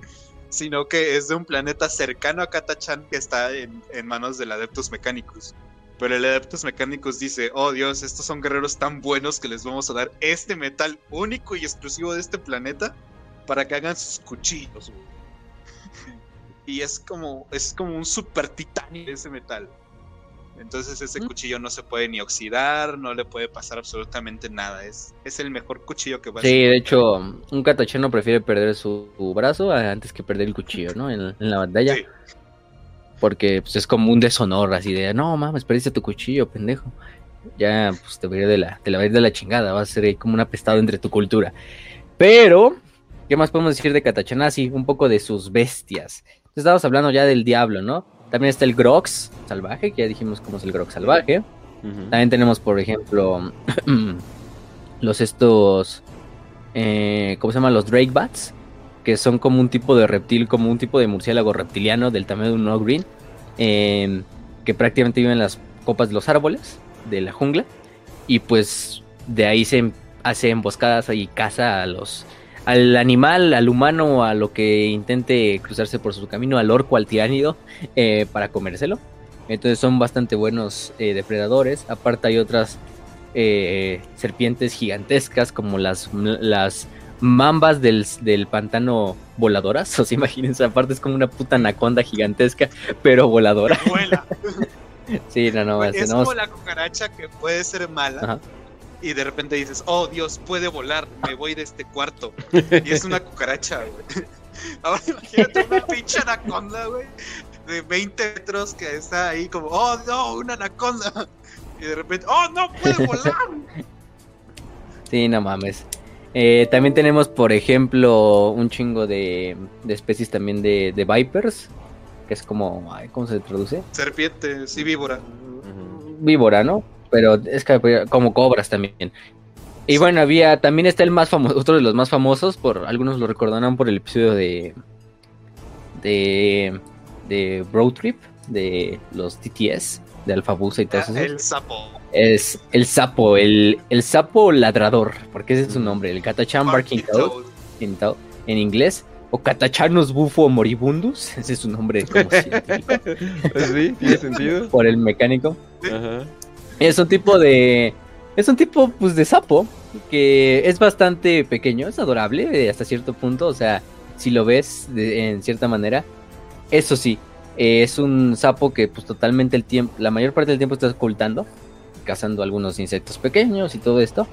sino que es de un planeta cercano a Katachan que está en, manos del Adeptus Mechanicus. Pero el Adeptus Mechanicus dice, oh Dios, estos son guerreros tan buenos que les vamos a dar este metal único y exclusivo de este planeta para que hagan sus cuchillos. y es como, es como un super titanio ese metal. Entonces ese cuchillo no se puede ni oxidar, no le puede pasar absolutamente nada. Es, es el mejor cuchillo que va a Sí, de hecho, un katachano prefiere perder su, brazo antes que perder el cuchillo, ¿no? En, la batalla. Porque pues, es como un deshonor así de, no mames, perdiste tu cuchillo, pendejo. Ya, pues te voy a ir de la, te la de la chingada, va a ser como un apestado entre tu cultura. Pero, ¿qué más podemos decir de Katachana? Sí, un poco de sus bestias. Estamos hablando ya del diablo, ¿no? También está el Grox salvaje, que ya dijimos cómo es el Grox salvaje. También tenemos, por ejemplo, los estos, eh, ¿cómo se llaman? Los Drake Bats, que son como un tipo de reptil, como un tipo de murciélago reptiliano del tamaño de un no green, em, que prácticamente vive en las copas de los árboles de la jungla. Y pues de ahí se hace emboscadas y caza a los al animal, al humano, a lo que intente cruzarse por su camino, al orco, al tiránido, eh, para comérselo. Entonces son bastante buenos eh, depredadores. Aparte hay otras eh, serpientes gigantescas como las, las mambas del, pantano voladoras. O sea, imagínense, aparte es como una puta anaconda gigantesca, pero voladora. sí, no, no, es como la cucaracha que puede ser mala, y de repente dices, oh Dios, puede volar, me voy de este cuarto. Y es una cucaracha, güey. Ahora imagínate una pinche anaconda, güey, de 20 metros que está ahí como, oh no, una anaconda. Y de repente, oh no, puede volar. Sí, no mames. Eh, también tenemos, por ejemplo, un chingo de, de especies también de, de, Vipers, que es como, ¿cómo se traduce? Serpientes y víbora. Víbora, ¿no? Pero es que como cobras también. Y bueno, había, también está el más famoso, otro de los más famosos, por algunos lo recordarán por el episodio de de de Road Trip, de los TTS, de Alfabusa y todo eso. El sapo. Es el sapo, el, el sapo ladrador, porque ese es su nombre, el Katachan Barking Toad, en, inglés. O Catachanus bufo moribundus, ese es su nombre como científico. sí, tiene sentido. Por el mecánico. Ajá. Es un tipo de. Es un tipo, pues, de sapo. Que es bastante pequeño, es adorable hasta cierto punto. O sea, si lo ves en cierta manera. Eso sí, es un sapo que, pues, totalmente el tiempo. La mayor parte del tiempo está ocultando. Cazando algunos insectos pequeños y todo esto.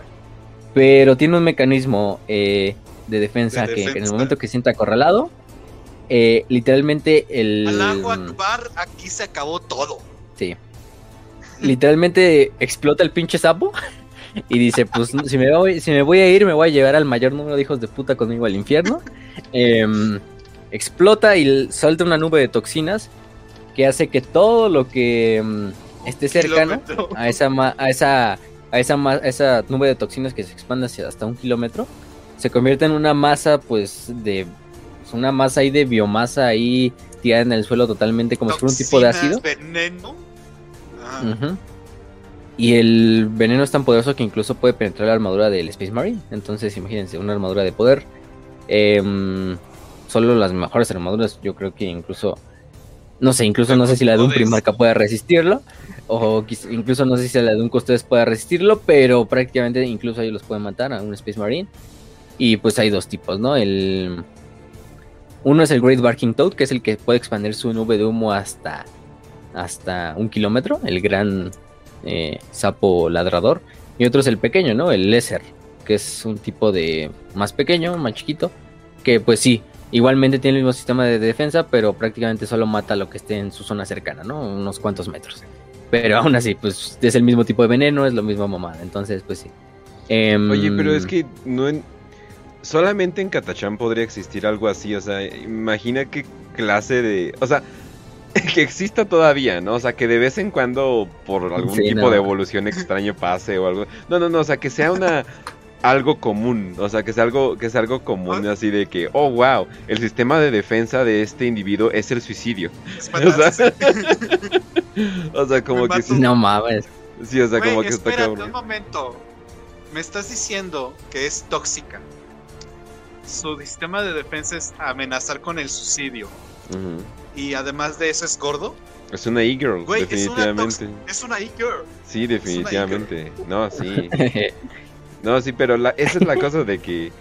Pero tiene un mecanismo eh, de, defensa que en el momento que se sienta acorralado. Eh, literalmente el. Akbar, aquí se acabó todo. Sí literalmente explota el pinche sapo y dice, pues si me, voy, si me voy a ir, me voy a llevar al mayor número de hijos de puta conmigo al infierno. Em, explota y suelta una nube de toxinas que hace que todo lo que em, esté cercano a esa, a esa, a esa, esa nube de toxinas que se expande hacia hasta un kilómetro, se convierta en una masa, pues, de pues, una masa ahí de biomasa ahí tirada en el suelo totalmente como si fuera un tipo de ácido. Veneno y el veneno es tan poderoso que incluso puede penetrar la armadura del Space Marine. Entonces, imagínense, una armadura de poder. Em, solo las mejores armaduras, yo creo que incluso. No sé, incluso no sé si la de un Primarca pueda resistirlo. O incluso no sé si la de un Custodes pueda resistirlo. Pero prácticamente incluso ellos los pueden matar a un Space Marine. Y pues hay dos tipos, ¿no? El. Uno es el Great Barking Toad, que es el que puede expandir su nube de humo hasta hasta un kilómetro, el gran eh, sapo ladrador. Y otro es el pequeño, ¿no? El Lesser, que es un tipo de más pequeño, más chiquito, que pues sí, igualmente tiene el mismo sistema de defensa, pero prácticamente solo mata lo que esté en su zona cercana, ¿no? Unos cuantos metros. Pero aún así, pues es el mismo tipo de veneno, es lo mismo mamada. Entonces, pues sí. Em, Oye, pero es que no solamente en Katachan podría existir algo así. O sea, imagina qué clase de. O sea, que exista todavía, ¿no? O sea, que de vez en cuando por algún tipo de evolución extraño pase o algo. No, no, no, o sea, que sea una algo común, o sea, que sea algo que sea algo común así de que, oh, wow, el sistema de defensa de este individuo es el suicidio. o, sea, como que No mames. Sí, o sea, como que está cabrón. un momento. me estás diciendo que es tóxica. Su sistema de defensa es amenazar con el suicidio. Y además de eso es gordo. Es una e-girl, definitivamente. Es una e-girl. Sí, definitivamente. no, sí. no, sí, pero la, esa es la cosa de que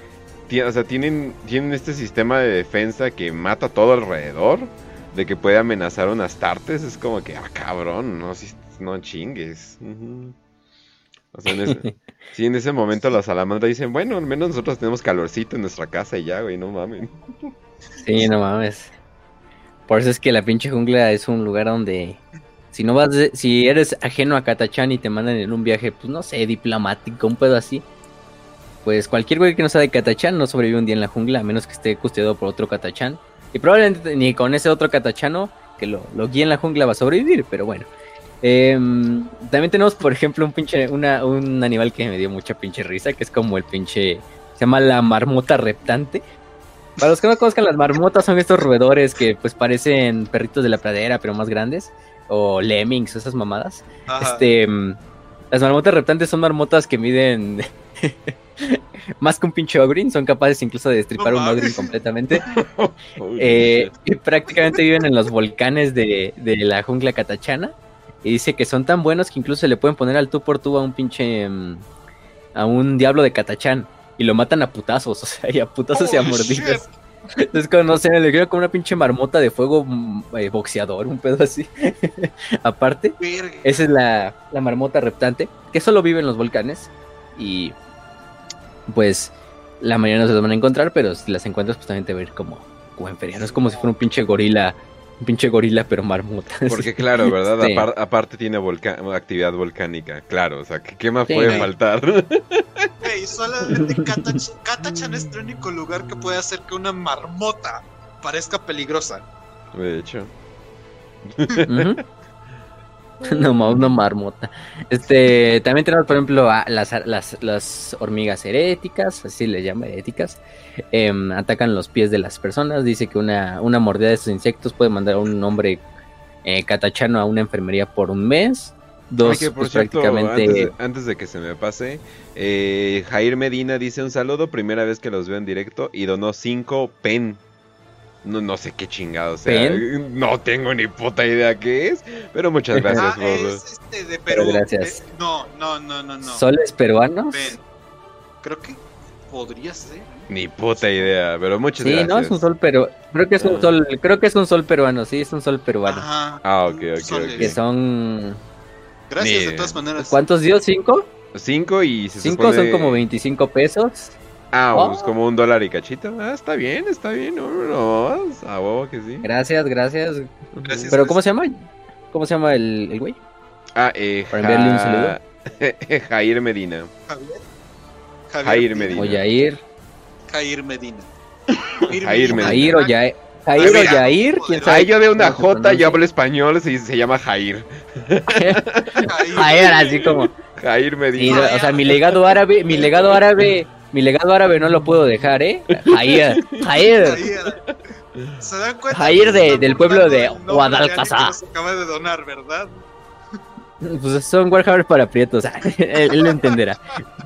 o sea, tienen, tienen este sistema de defensa que mata todo alrededor, de que puede amenazar unas tartes, es como que, ah, cabrón, no, si, no chingues. O sea, en ese, sí, en ese momento los salamandras dicen, bueno, al menos nosotros tenemos calorcito en nuestra casa y ya, güey, no mames. Sí, no mames. Por eso es que la pinche jungla es un lugar donde si no vas, si eres ajeno a Katachan y te mandan en un viaje, pues no sé, diplomático, un pedo así, pues cualquier güey que no sea de Katachan no sobrevive un día en la jungla, a menos que esté custodiado por otro Katachan. Y probablemente ni con ese otro Katachano que lo, lo en la jungla va a sobrevivir, pero bueno. Em, también tenemos, por ejemplo, un pinche, una, un animal que me dio mucha pinche risa, que es como el pinche, se llama la marmota reptante. Para los que no conozcan, las marmotas son estos roedores que pues parecen perritos de la pradera, pero más grandes, o lemmings, esas mamadas. Este, em, las marmotas reptantes son marmotas que miden más que un pinche ogrin, son capaces incluso de destripar un ogrin completamente. Eh, y prácticamente viven en los volcanes de, de la jungla catachana. Y dice que son tan buenos que incluso se le pueden poner al tú por tú a un pinche. Mm, a un diablo de Catachán. Y lo matan a putazos, o sea, y a putazos y a mordidas. Entonces, sé, le quiero como una pinche marmota de fuego mm, eh, boxeador, un pedo así. Aparte, esa es la, la marmota reptante, que solo vive en los volcanes. Y pues la mayoría no se las van a encontrar, pero si las encuentras, pues también te va a ir como, como en feria. No es como si fuera un pinche gorila un pinche gorila, pero marmota. Porque claro, ¿verdad? aparte tiene actividad volcánica, claro. O sea, ¿qué, más puede faltar? Hey, solamente Katachan es el único lugar que puede hacer que una marmota parezca peligrosa. De hecho. no, una marmota. Este, también tenemos, por ejemplo, a las, las, las hormigas heréticas, así le llama heréticas. Em, atacan los pies de las personas. Dice que una, una mordida de estos insectos puede mandar a un hombre eh, catachano a una enfermería por un mes. Dos, pues, prácticamente... Antes de, que se me pase, eh, Jair Medina dice un saludo, primera vez que los veo en directo, y donó cinco pen no, no sé qué chingados sea. No tengo ni puta idea qué es. Pero muchas gracias, ah, es este de Perú. gracias. no, no, no, no, no. ¿Soles peruanos? Creo que podría ser. Ni puta idea, pero muchas gracias. Sí, no es un sol pero creo que es un ah. sol, creo que es un sol peruano, sí, es un sol peruano. Ajá. Ah, ok, ok, Que son Gracias de todas maneras. ¿Cuántos dio? ¿Cinco? Cinco y se Cinco son como 25 pesos. Ah, pues oh. como un dólar y cachito. Ah, está bien, está bien. No, no, a huevo que sí. Gracias, gracias. Pero ¿cómo se llama? ¿Cómo se llama el, el güey? Ah, eh, Para enviarle un saludo. Jair Medina. Javier. Jair Medina. O Jair. Jair Medina. Jair Medina. Jair o Jair. Jair o Jair, ¿quién sabe? Ahí yo de una J, yo hablo español, se, se llama Jair. Jair, así como. Jair Medina. o sea, mi legado árabe, mi legado árabe mi legado árabe no lo puedo dejar, ¿eh? Jair. Jair. ¿Se dan cuenta? Jair de, del pueblo de Guadalcazar. Se acaba de donar, ¿verdad? Pues son Warhammer para prietos, él, lo entenderá.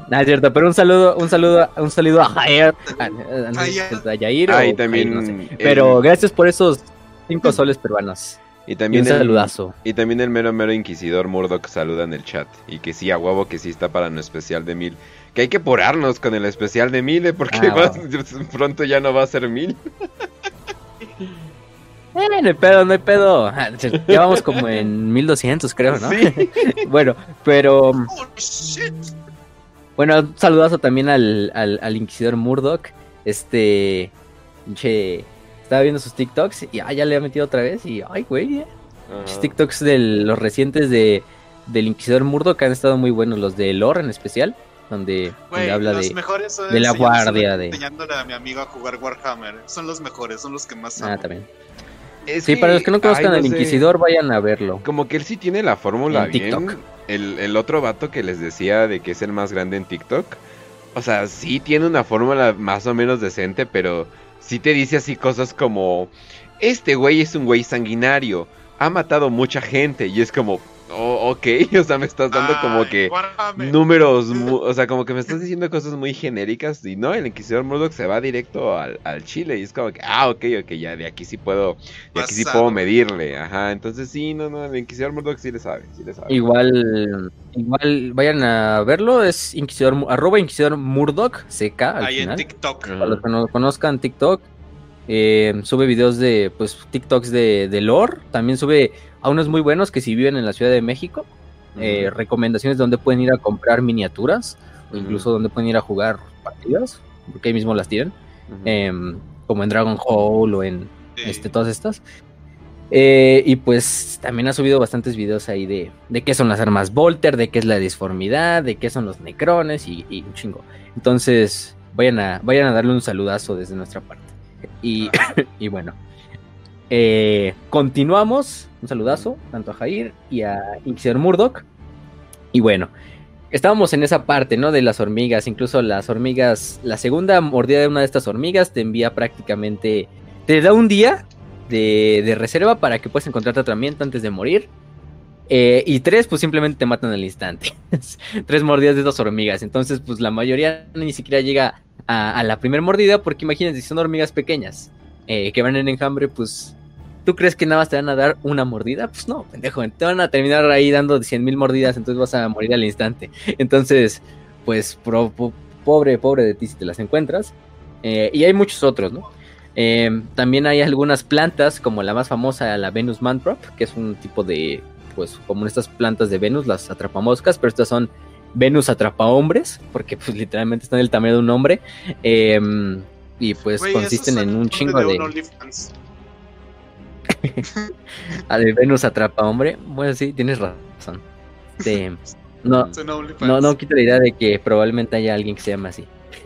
Nada, es cierto, pero un saludo, un saludo, un saludo a Jair. A, Jair. Ah, también. Pero gracias por esos cinco soles peruanos. Y también un saludazo. y también el mero mero inquisidor Murdoch saluda en el chat. Y que sí, a huevo que sí está para un especial de mil. Que hay que apurarnos con el especial de Mil, porque ah, pronto ya no va a ser Mil. Eh, no hay pedo, no hay pedo. Ah, ya vamos como en 1200, creo, ¿no? Sí. bueno, pero. Bueno, un saludazo también al, al, Inquisidor Murdoch. Este. Che. Estaba viendo sus TikToks y ah, ya le ha metido otra vez. Y ay, güey. Eh. TikToks de los recientes de, del Inquisidor Murdoch han estado muy buenos. Los de Lore en especial donde, habla de, de la guardia. De... Enseñándole a mi amigo a jugar Warhammer. Son los mejores, son los que más. Ah, también. sí, para los que no conozcan al Inquisidor, vayan a verlo. Como que él sí tiene la fórmula bien. El, el otro vato que les decía de que es el más grande en TikTok. O sea, sí tiene una fórmula más o menos decente, pero sí te dice así cosas como: Este güey es un güey sanguinario, ha matado mucha gente. Y es como, Oh, ok, o sea, me estás dando como que números, o sea, como que me estás diciendo cosas muy genéricas y no, el Inquisidor Murdoch se va directo al, Chile y es como que, ah, ok, ok, ya de aquí sí puedo, de aquí sí puedo medirle, ajá, entonces sí, no, no, el Inquisidor Murdoch sí le sabe, sí le sabe. Igual, igual vayan a verlo, es Inquisidor, arroba Inquisidor Murdoch, CK al Ahí en TikTok. Para los que no conozcan TikTok, eh, sube videos de, pues, TikToks de, de lore, también sube a unos muy buenos que si viven en la Ciudad de México, eh, recomendaciones de donde pueden ir a comprar miniaturas o incluso donde pueden ir a jugar partidas, porque ahí mismo las tienen, em, como en Dragon Hall o en este, todas estas. Eh, y pues también ha subido bastantes videos ahí de, de qué son las armas Volter, de qué es la disformidad, de qué son los necrones y, un chingo. Entonces, vayan a, vayan a darle un saludazo desde nuestra parte. Y, y bueno, eh, continuamos. Un saludazo tanto a Jair y a Inquisidor Murdoch. Y bueno, estábamos en esa parte, ¿no? De las hormigas. Incluso las hormigas. La segunda mordida de una de estas hormigas te envía prácticamente. Te da un día de, reserva para que puedas encontrar tratamiento antes de morir. Eh, y tres, pues simplemente te matan al instante. tres mordidas de dos hormigas. Entonces, pues la mayoría ni siquiera llega a, la primera mordida. Porque imagínense, si son hormigas pequeñas eh, que van en enjambre, pues ¿Tú crees que nada más te van a dar una mordida? Pues no, pendejo, te van a terminar ahí dando 100 mil mordidas, entonces vas a morir al instante. Entonces, pues, pobre, pobre de ti si te las encuentras. Eh, y hay muchos otros, ¿no? Eh, también hay algunas plantas, como la más famosa, la Venus Mantrop, que es un tipo de, pues, como estas plantas de Venus, las atrapamoscas, pero estas son Venus atrapa hombres, porque pues literalmente están del tamaño de un hombre. Eh, y pues consisten en un chingo de... a de Venus atrapa hombre. Bueno, sí, tienes razón. no, no, no quito la idea de que probablemente haya alguien que se llame así.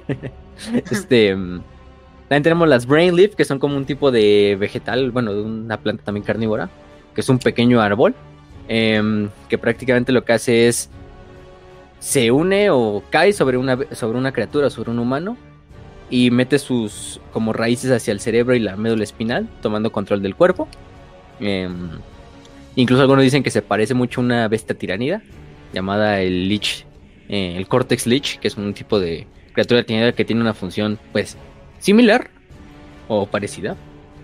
este. También tenemos las Brain Leaf, que son como un tipo de vegetal, bueno, de una planta también carnívora, que es un pequeño árbol, em, que prácticamente lo que hace es se une o cae sobre una, sobre una criatura, sobre un humano, y mete sus como raíces hacia el cerebro y la médula espinal, tomando control del cuerpo. Em, incluso algunos dicen que se parece mucho a una bestia tiranida llamada el Lich, eh, el Cortex Lich, que es un tipo de criatura tiranida que tiene una función pues similar o parecida,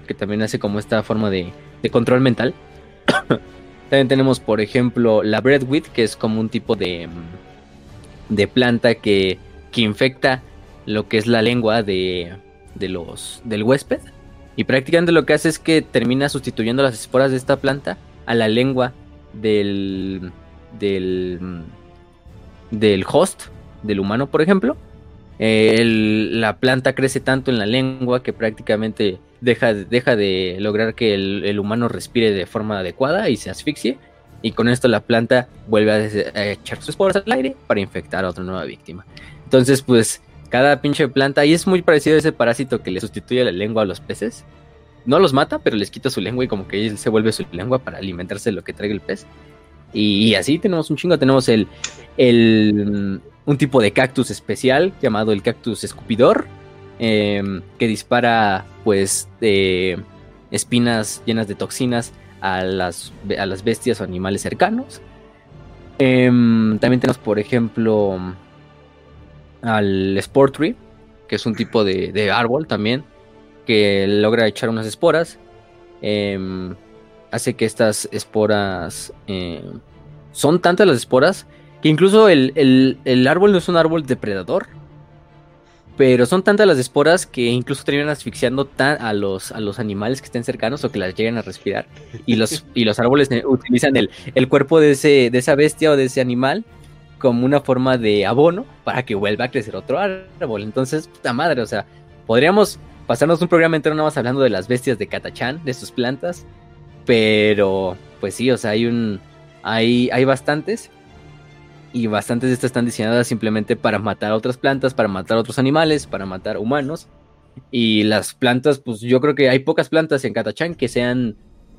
que también hace como esta forma de, de control mental. también tenemos, por ejemplo, la Breadwheat, que es como un tipo de, de planta que, que infecta lo que es la lengua de, de los, del huésped. Y prácticamente lo que hace es que termina sustituyendo las esporas de esta planta a la lengua del, del, del host, del humano, por ejemplo. la planta crece tanto en la lengua que prácticamente deja, deja de lograr que el, el, humano respire de forma adecuada y se asfixie. Y con esto la planta vuelve a, echar sus esporas al aire para infectar a otra nueva víctima. Entonces, pues cada pinche planta. Y es muy parecido a ese parásito que le sustituye la lengua a los peces. No los mata, pero les quita su lengua y como que él se vuelve su lengua para alimentarse de lo que traiga el pez. Y, así tenemos un chingo. Tenemos el, el, un tipo de cactus especial llamado el cactus escupidor. Em, que dispara pues espinas llenas de toxinas a las, a las bestias o animales cercanos. Em, también tenemos por ejemplo al Sport Tree, que es un tipo de, árbol también, que logra echar unas esporas. Em, hace que estas esporas... Em, son tantas las esporas que incluso el, árbol no es un árbol depredador. Pero son tantas las esporas que incluso terminan asfixiando a, los, a los animales que estén cercanos o que las lleguen a respirar. Y los, y los árboles utilizan el, el cuerpo de, ese, de esa bestia o de ese animal como una forma de abono para que vuelva a crecer otro árbol. Entonces, puta madre, o sea, podríamos pasarnos un programa entero nada más hablando de las bestias de Katachan, de sus plantas, pero pues sí, o sea, hay un hay hay bastantes y bastantes de estas están diseñadas simplemente para matar a otras plantas, para matar a otros animales, para matar humanos. Y las plantas, pues yo creo que hay pocas plantas en Katachan que sean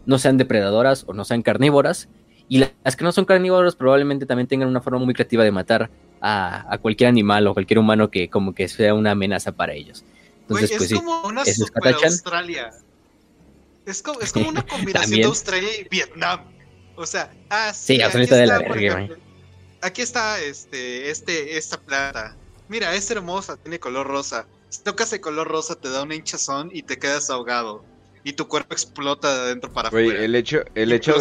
no sean depredadoras o no sean carnívoras y las que no son carnívoros probablemente también tengan una forma muy creativa de matar a, cualquier animal o cualquier humano que como que sea una amenaza para ellos. Entonces, es pues, como una super Australia. Es como, es como una combinación de Australia y Vietnam. O sea, ah, sí, aquí está, de la verga, Aquí está este, este, esta planta. Mira, es hermosa, tiene color rosa. Si tocas el color rosa te da un hinchazón y te quedas ahogado. Y tu cuerpo explota de adentro para afuera. El hecho, el hecho,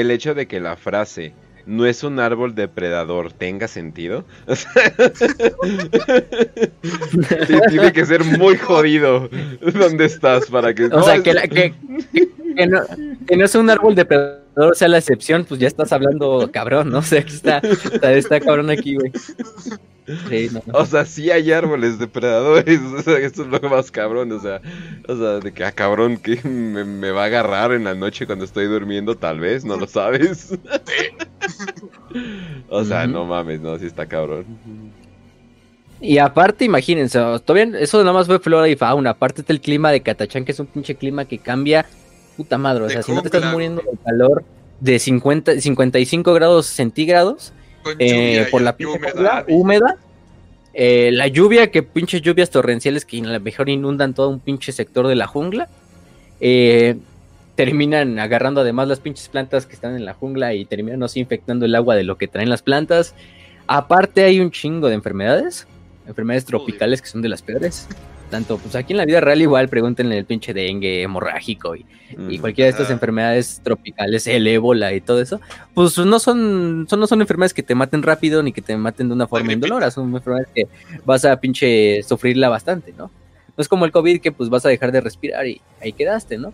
el hecho de que la frase no es un árbol depredador tenga sentido. tiene que ser muy jodido dónde estás para que... O sea, que, no, que no es un árbol depredador sea la excepción, pues ya estás hablando cabrón, ¿no? O sea, está, está, está cabrón aquí, güey. O sea, sí hay árboles depredadores. O sea, esto es lo más cabrón. O sea, o sea de que, ah, cabrón, que me, va a agarrar en la noche cuando estoy durmiendo, tal vez, no lo sabes. o sea, no mames, no, sí está cabrón. Y aparte, imagínense, todavía eso nada más fue flora y fauna. Aparte está el clima de Catachán, que es un pinche clima que cambia puta madre. O sea, si no te estás muriendo de calor de 50, 55 grados centígrados, eh, por la humedad, húmeda. Eh, la lluvia, que pinches lluvias torrenciales que a lo mejor inundan todo un pinche sector de la jungla. Eh, terminan agarrando además las pinches plantas que están en la jungla y terminan así infectando el agua de lo que traen las plantas. Aparte hay un chingo de enfermedades, enfermedades tropicales que son de las peores tanto pues aquí en la vida real igual pregúntenle el pinche dengue hemorrágico y, y cualquiera de estas enfermedades tropicales, el ébola y todo eso, pues no son, son, no son enfermedades que te maten rápido ni que te maten de una forma indolora, son enfermedades que vas a pinche sufrirla bastante, ¿no? No es como el COVID que pues vas a dejar de respirar y ahí quedaste, ¿no?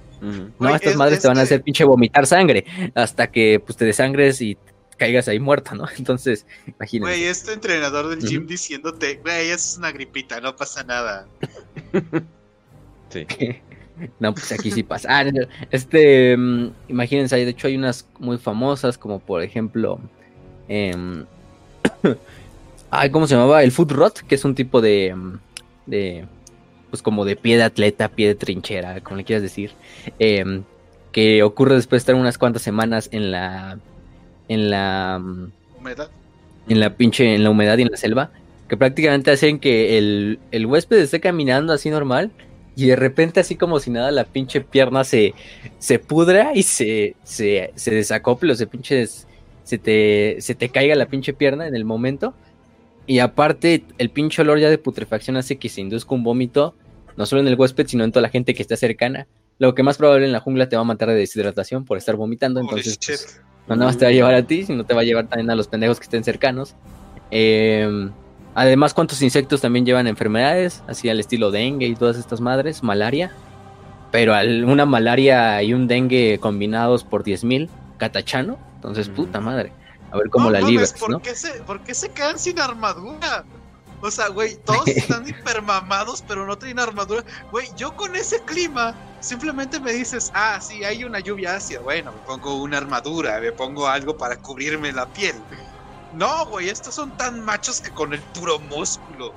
No, estas madres te van a hacer pinche vomitar sangre hasta que pues te desangres y caigas ahí muerta, ¿no? Entonces, imagínate. Güey, este entrenador del gym diciéndote, güey, es una gripita, no pasa nada. sí. no, pues aquí sí pasa. Ah, este, mm, imagínense, de hecho hay unas muy famosas, como por ejemplo, eh, ¿cómo se llamaba? El foot rot, que es un tipo de, mm, de, pues como de pie de atleta, pie de trinchera, como le quieras decir, em, que ocurre después de estar unas cuantas semanas en la en la humedad. En la pinche, en la humedad y en la selva, que prácticamente hacen que el, el huésped esté caminando así normal y de repente así como si nada la pinche pierna se, se pudra y se, se, se desacople o se pinche se te, se te caiga la pinche pierna en el momento. Y aparte el pinche olor ya de putrefacción hace que se induzca un vómito, no solo en el huésped, sino en toda la gente que está cercana. Lo que más probable en la jungla te va a matar de deshidratación por estar vomitando. Entonces, pues, no nada más te va a llevar a ti, sino te va a llevar también a los pendejos que estén cercanos. Eh, además, ¿cuántos insectos también llevan enfermedades? Así al estilo dengue y todas estas madres, malaria. Pero una malaria y un dengue combinados por 10.000, catachano. Entonces, mm. puta madre. A ver cómo la libras, ¿por Qué se, ¿Por qué se quedan sin armadura? O sea, güey, todos están hipermamados, pero no tienen armadura. Güey, yo con ese clima, simplemente me dices, ah, sí, hay una lluvia ácida. Bueno, me pongo una armadura, me pongo algo para cubrirme la piel. No, güey, estos son tan machos que con el puro músculo.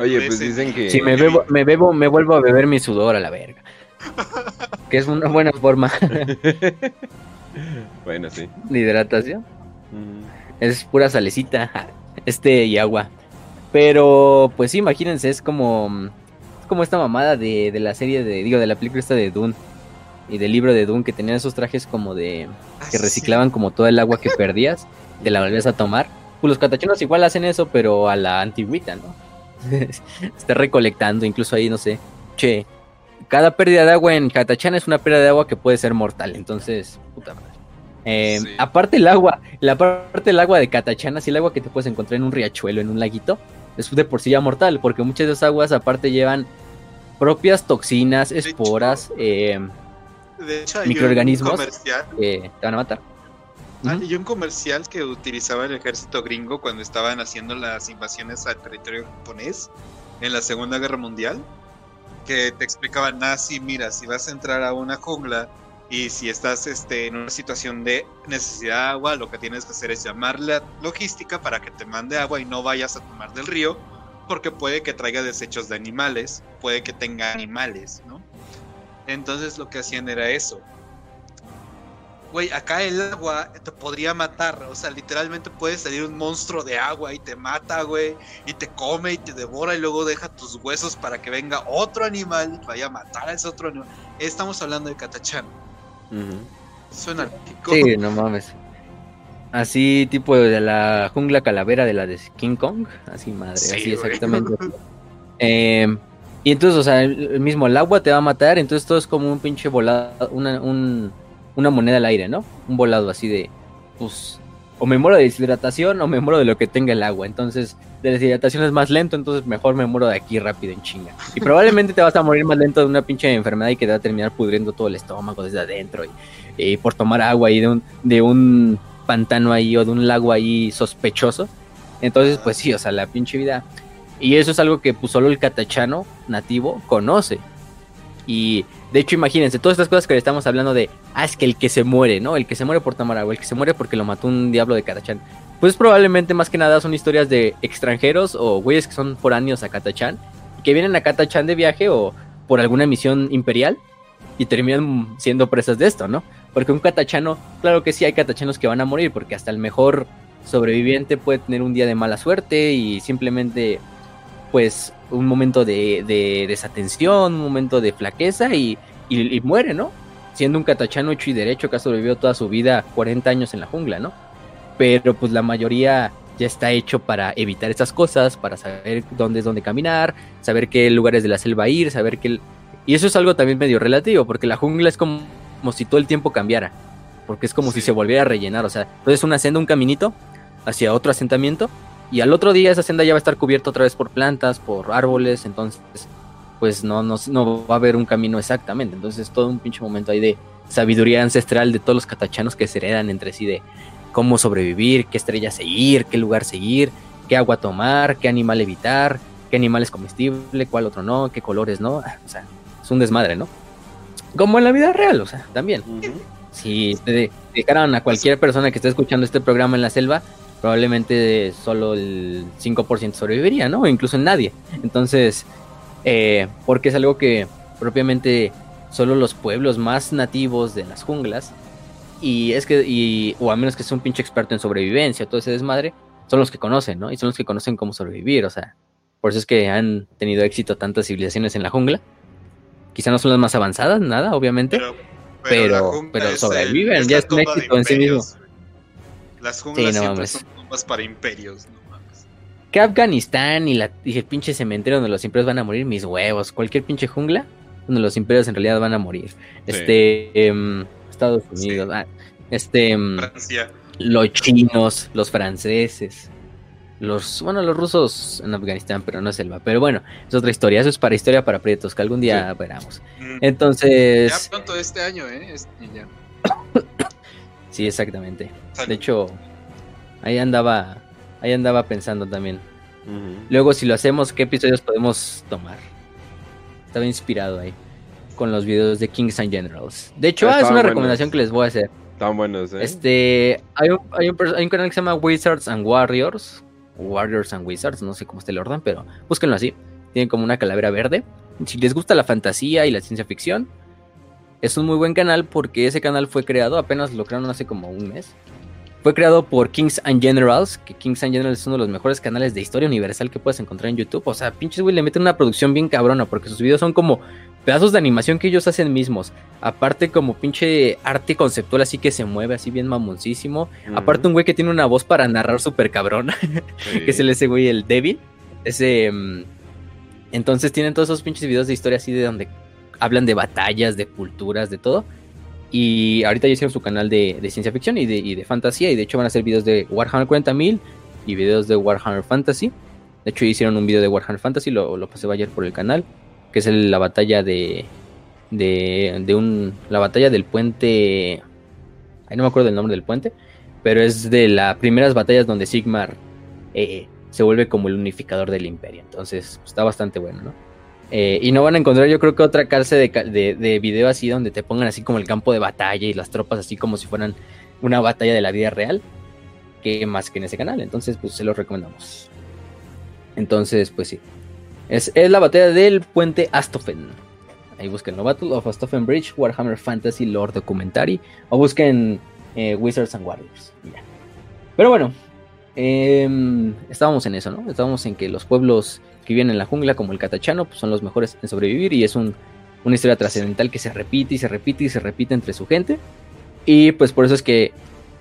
Oye, pues dicen que. Sí, me bebo, me bebo, me vuelvo a beber mi sudor a la verga. que es una buena forma. bueno, sí. De hidratación. Es pura salecita. Este y agua. Pero, pues sí, imagínense, es como, es como esta mamada de, de la serie de, digo, de la película esta de Dune y del libro de Dune que tenían esos trajes como de, ah, que reciclaban como todo el agua que perdías, te la volvías a tomar. Pues los catachinos igual hacen eso, pero a la antigüita, ¿no? Está recolectando, incluso ahí, no sé, che, cada pérdida de agua en Catachán es una pérdida de agua que puede ser mortal, entonces, puta madre. Eh, aparte el agua, la parte del agua de Catachán, así el agua que te puedes encontrar en un riachuelo, en un laguito, es de por sí ya mortal, porque muchas de esas aguas aparte llevan propias toxinas, esporas, eh, microorganismos que te van a matar. Ah, y un comercial que utilizaba el ejército gringo cuando estaban haciendo las invasiones al territorio japonés en la Segunda Guerra Mundial, que te explicaba, nazi, mira, si vas a entrar a una jungla, y si estás este, en una situación de necesidad de agua, lo que tienes que hacer es llamar la logística para que te mande agua y no vayas a tomar del río, porque puede que traiga desechos de animales, puede que tenga animales, ¿no? Entonces lo que hacían era eso. Güey, acá el agua te podría matar, o sea, literalmente puede salir un monstruo de agua y te mata, güey, y te come y te devora y luego deja tus huesos para que venga otro animal y vaya a matar a ese otro animal. Estamos hablando de Catachán Suena Sí, no mames. Así tipo de la jungla calavera de la de King Kong. Así madre, así exactamente. Em, y entonces, o sea, el, mismo el agua te va a matar, entonces todo es como un pinche volado, una, una moneda al aire, ¿no? Un volado así de, pues, o me muero de deshidratación o me muero de lo que tenga el agua. Entonces, de deshidratación es más lento, entonces mejor me muero de aquí rápido en chinga. Y probablemente te vas a morir más lento de una pinche enfermedad y que te va a terminar pudriendo todo el estómago desde adentro y, por tomar agua ahí de un, de un pantano ahí o de un lago ahí sospechoso. Entonces, pues sí, o sea, la pinche vida. Y eso es algo que pues, solo el catachano nativo conoce. Y de hecho, imagínense, todas estas cosas que le estamos hablando de, ah, es que el que se muere, ¿no? El que se muere por tomar agua, el que se muere porque lo mató un diablo de Catachán. Pues probablemente más que nada son historias de extranjeros o güeyes que son foráneos a Catachán, que vienen a Catachán de viaje o por alguna misión imperial y terminan siendo presas de esto, ¿no? Porque un catachano, claro que sí hay catachanos que van a morir, porque hasta el mejor sobreviviente puede tener un día de mala suerte y simplemente pues un momento de, desatención, un momento de flaqueza y, muere, ¿no? Siendo un catachano hecho y derecho que ha sobrevivido toda su vida 40 años en la jungla, ¿no? Pero pues la mayoría ya está hecho para evitar esas cosas, para saber dónde es dónde caminar, saber qué lugares de la selva ir, saber qué... Y eso es algo también medio relativo, porque la jungla es como, si todo el tiempo cambiara, porque es como si se volviera a rellenar, o sea, entonces una senda, un caminito hacia otro asentamiento, y al otro día esa senda ya va a estar cubierta otra vez por plantas, por árboles, entonces pues no, no, no va a haber un camino exactamente. Entonces es todo un pinche momento ahí de sabiduría ancestral de todos los catachanos que se heredan entre sí de cómo sobrevivir, qué estrella seguir, qué lugar seguir, qué agua tomar, qué animal evitar, qué animal es comestible, cuál otro no, qué colores no. O sea, es un desmadre, ¿no? Como en la vida real, o sea, también. Si te dejaran a cualquier persona que esté escuchando este programa en la selva, probablemente solo el 5% sobreviviría, ¿no? O incluso nadie. Entonces, eh, porque es algo que propiamente solo los pueblos más nativos de las junglas, y es que, y, o a menos que sea un pinche experto en sobrevivencia, todo ese desmadre, son los que conocen, ¿no? Y son los que conocen cómo sobrevivir, o sea, por eso es que han tenido éxito tantas civilizaciones en la jungla. Quizá no son las más avanzadas, nada, obviamente, pero, pero, sobreviven, ya es un éxito en sí mismo. Las junglas siempre son tumbas para imperios, no mames. Que Afganistán y, la, el pinche cementerio donde los imperios van a morir, mis huevos. Cualquier pinche jungla donde los imperios en realidad van a morir. Este. Em, Estados Unidos. Ah, este. Em, Francia. Los chinos, los franceses. Los, bueno, los rusos en Afganistán, pero no es selva. Pero bueno, es otra historia. Eso es para historia para proyectos que algún día veramos. Mm. Entonces. Ya pronto este año, ¿eh? Este, ya. Sí, exactamente. De hecho, ahí andaba, ahí andaba pensando también. Luego, si lo hacemos, ¿qué episodios podemos tomar? Estaba inspirado ahí con los videos de Kings and Generals. De hecho, ah, es una recomendación que les voy a hacer. Están buenos, ¿eh? Este, hay un, hay, un, hay un, canal que se llama Wizards and Warriors. Warriors and Wizards, no sé cómo esté el orden, pero búsquenlo así. Tienen como una calavera verde. Si les gusta la fantasía y la ciencia ficción, es un muy buen canal porque ese canal fue creado, apenas lo crearon hace como un mes. Fue creado por Kings and Generals, que Kings and Generals es uno de los mejores canales de historia universal que puedes encontrar en YouTube. O sea, pinches güey le meten una producción bien cabrona porque sus videos son como pedazos de animación que ellos hacen mismos. Aparte como pinche arte conceptual así que se mueve así bien mamoncísimo. Aparte un güey que tiene una voz para narrar súper cabrona, que es el ese güey el débil. Ese... Mm, entonces tienen todos esos pinches videos de historia así de donde hablan de batallas, de culturas, de todo. Y ahorita ya hicieron su canal de, ciencia ficción y de, fantasía. Y de hecho van a hacer videos de Warhammer 40.000 y videos de Warhammer Fantasy. De hecho hicieron un video de Warhammer Fantasy, lo, pasé ayer por el canal. Que es la batalla de, de, de un... La batalla del puente... Ahí no me acuerdo del nombre del puente. Pero es de las primeras batallas donde Sigmar eh, se vuelve como el unificador del imperio. Entonces está bastante bueno, ¿no? Eh, y no van a encontrar, yo creo que otra cárcel de, de, video así donde te pongan así como el campo de batalla y las tropas así como si fueran una batalla de la vida real, que más que en ese canal. Entonces, pues se los recomendamos. Entonces, pues sí. Es, la batalla del puente Astofen. Ahí busquen Battle of Astofen Bridge, Warhammer Fantasy Lore Documentary. O busquen eh, Wizards and Warriors. Pero bueno, em, estábamos en eso, ¿no? Estábamos en que los pueblos que viven en la jungla, como el Catachano, pues son los mejores en sobrevivir y es una historia trascendental que se repite y se repite y se repite entre su gente. Y pues por eso es que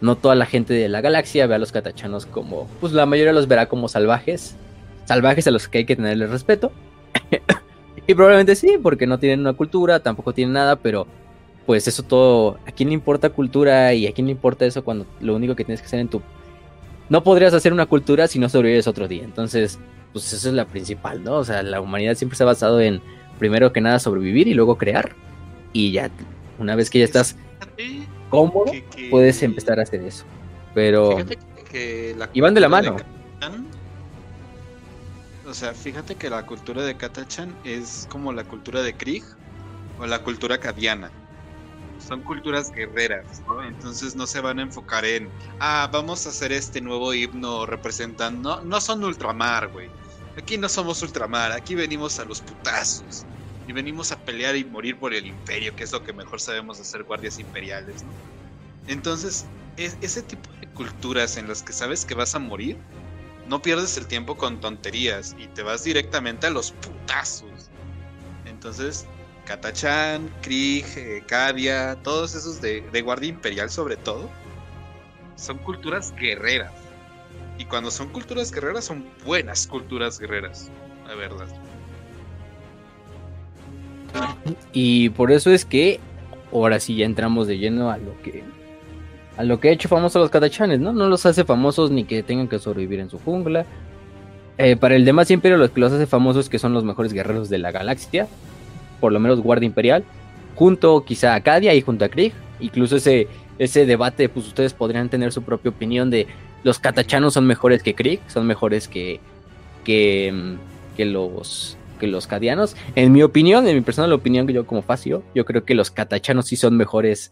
no toda la gente de la galaxia ve a los catachanos como, pues la mayoría los verá como salvajes, salvajes a los que hay que tenerle respeto. y probablemente sí, porque no tienen una cultura, tampoco tienen nada, pero pues eso todo, ¿a quién le importa cultura y a quién le importa eso cuando lo único que tienes que hacer en tu... No podrías hacer una cultura si no sobrevives otro día, entonces, pues eso es la principal, ¿no? O sea, la humanidad siempre se ha basado en, primero que nada, sobrevivir y luego crear, y ya, una vez que ya estás cómodo, puedes empezar a hacer eso. Pero... y van de la mano. o sea, fíjate que la cultura de Katachan es como la cultura de Krieg o la cultura cadiana son culturas guerreras, ¿no? Entonces no se van a enfocar en, ah, vamos a hacer este nuevo himno representando, no, no son ultramar, güey. Aquí no somos ultramar, aquí venimos a los putazos. Y venimos a pelear y morir por el imperio, que es lo que mejor sabemos hacer guardias imperiales, ¿no? Entonces, ese tipo de culturas en las que sabes que vas a morir, no pierdes el tiempo con tonterías y te vas directamente a los putazos. Entonces, Katachan, Krieg, eh, Kadia, todos esos de, Guardia Imperial sobre todo, son culturas guerreras. Y cuando son culturas guerreras, son buenas culturas guerreras, la verdad. Y por eso es que ahora sí ya entramos de lleno a lo que a lo que ha hecho famosos los Katachanes, ¿no? No los hace famosos ni que tengan que sobrevivir en su jungla. Eh, para el demás imperio lo que los hace famosos que son los mejores guerreros de la galaxia por lo menos Guardia Imperial, junto quizá a Cadia y junto a Krieg. Incluso ese, ese debate, pues ustedes podrían tener su propia opinión de los catachanos son mejores que Krieg, son mejores que, que, mm, que los que los cadianos. En mi opinión, en mi personal opinión, que yo como Facio, yo creo que los catachanos sí son mejores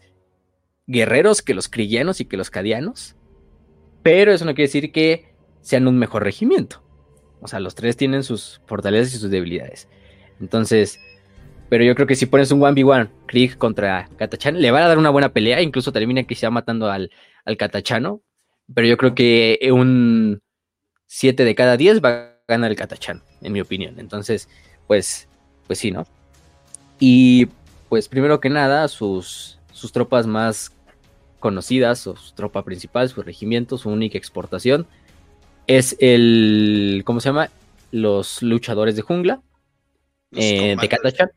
guerreros que los crigianos y que los cadianos. Pero eso no quiere decir que sean un mejor regimiento. O sea, los tres tienen sus fortalezas y sus debilidades. Entonces, pero yo creo que si pones un 1v1, Krieg contra Katachan, le van a dar una buena pelea. Incluso termina quizá matando al, al. Pero yo creo que un 7 de cada 10 va a ganar el Katachan, en mi opinión. Entonces, pues, pues sí, ¿no? Y pues primero que nada, sus, sus tropas más conocidas, su tropa principal, su regimiento, su única exportación, es el, ¿cómo se llama? Los luchadores de jungla eh, de Katachan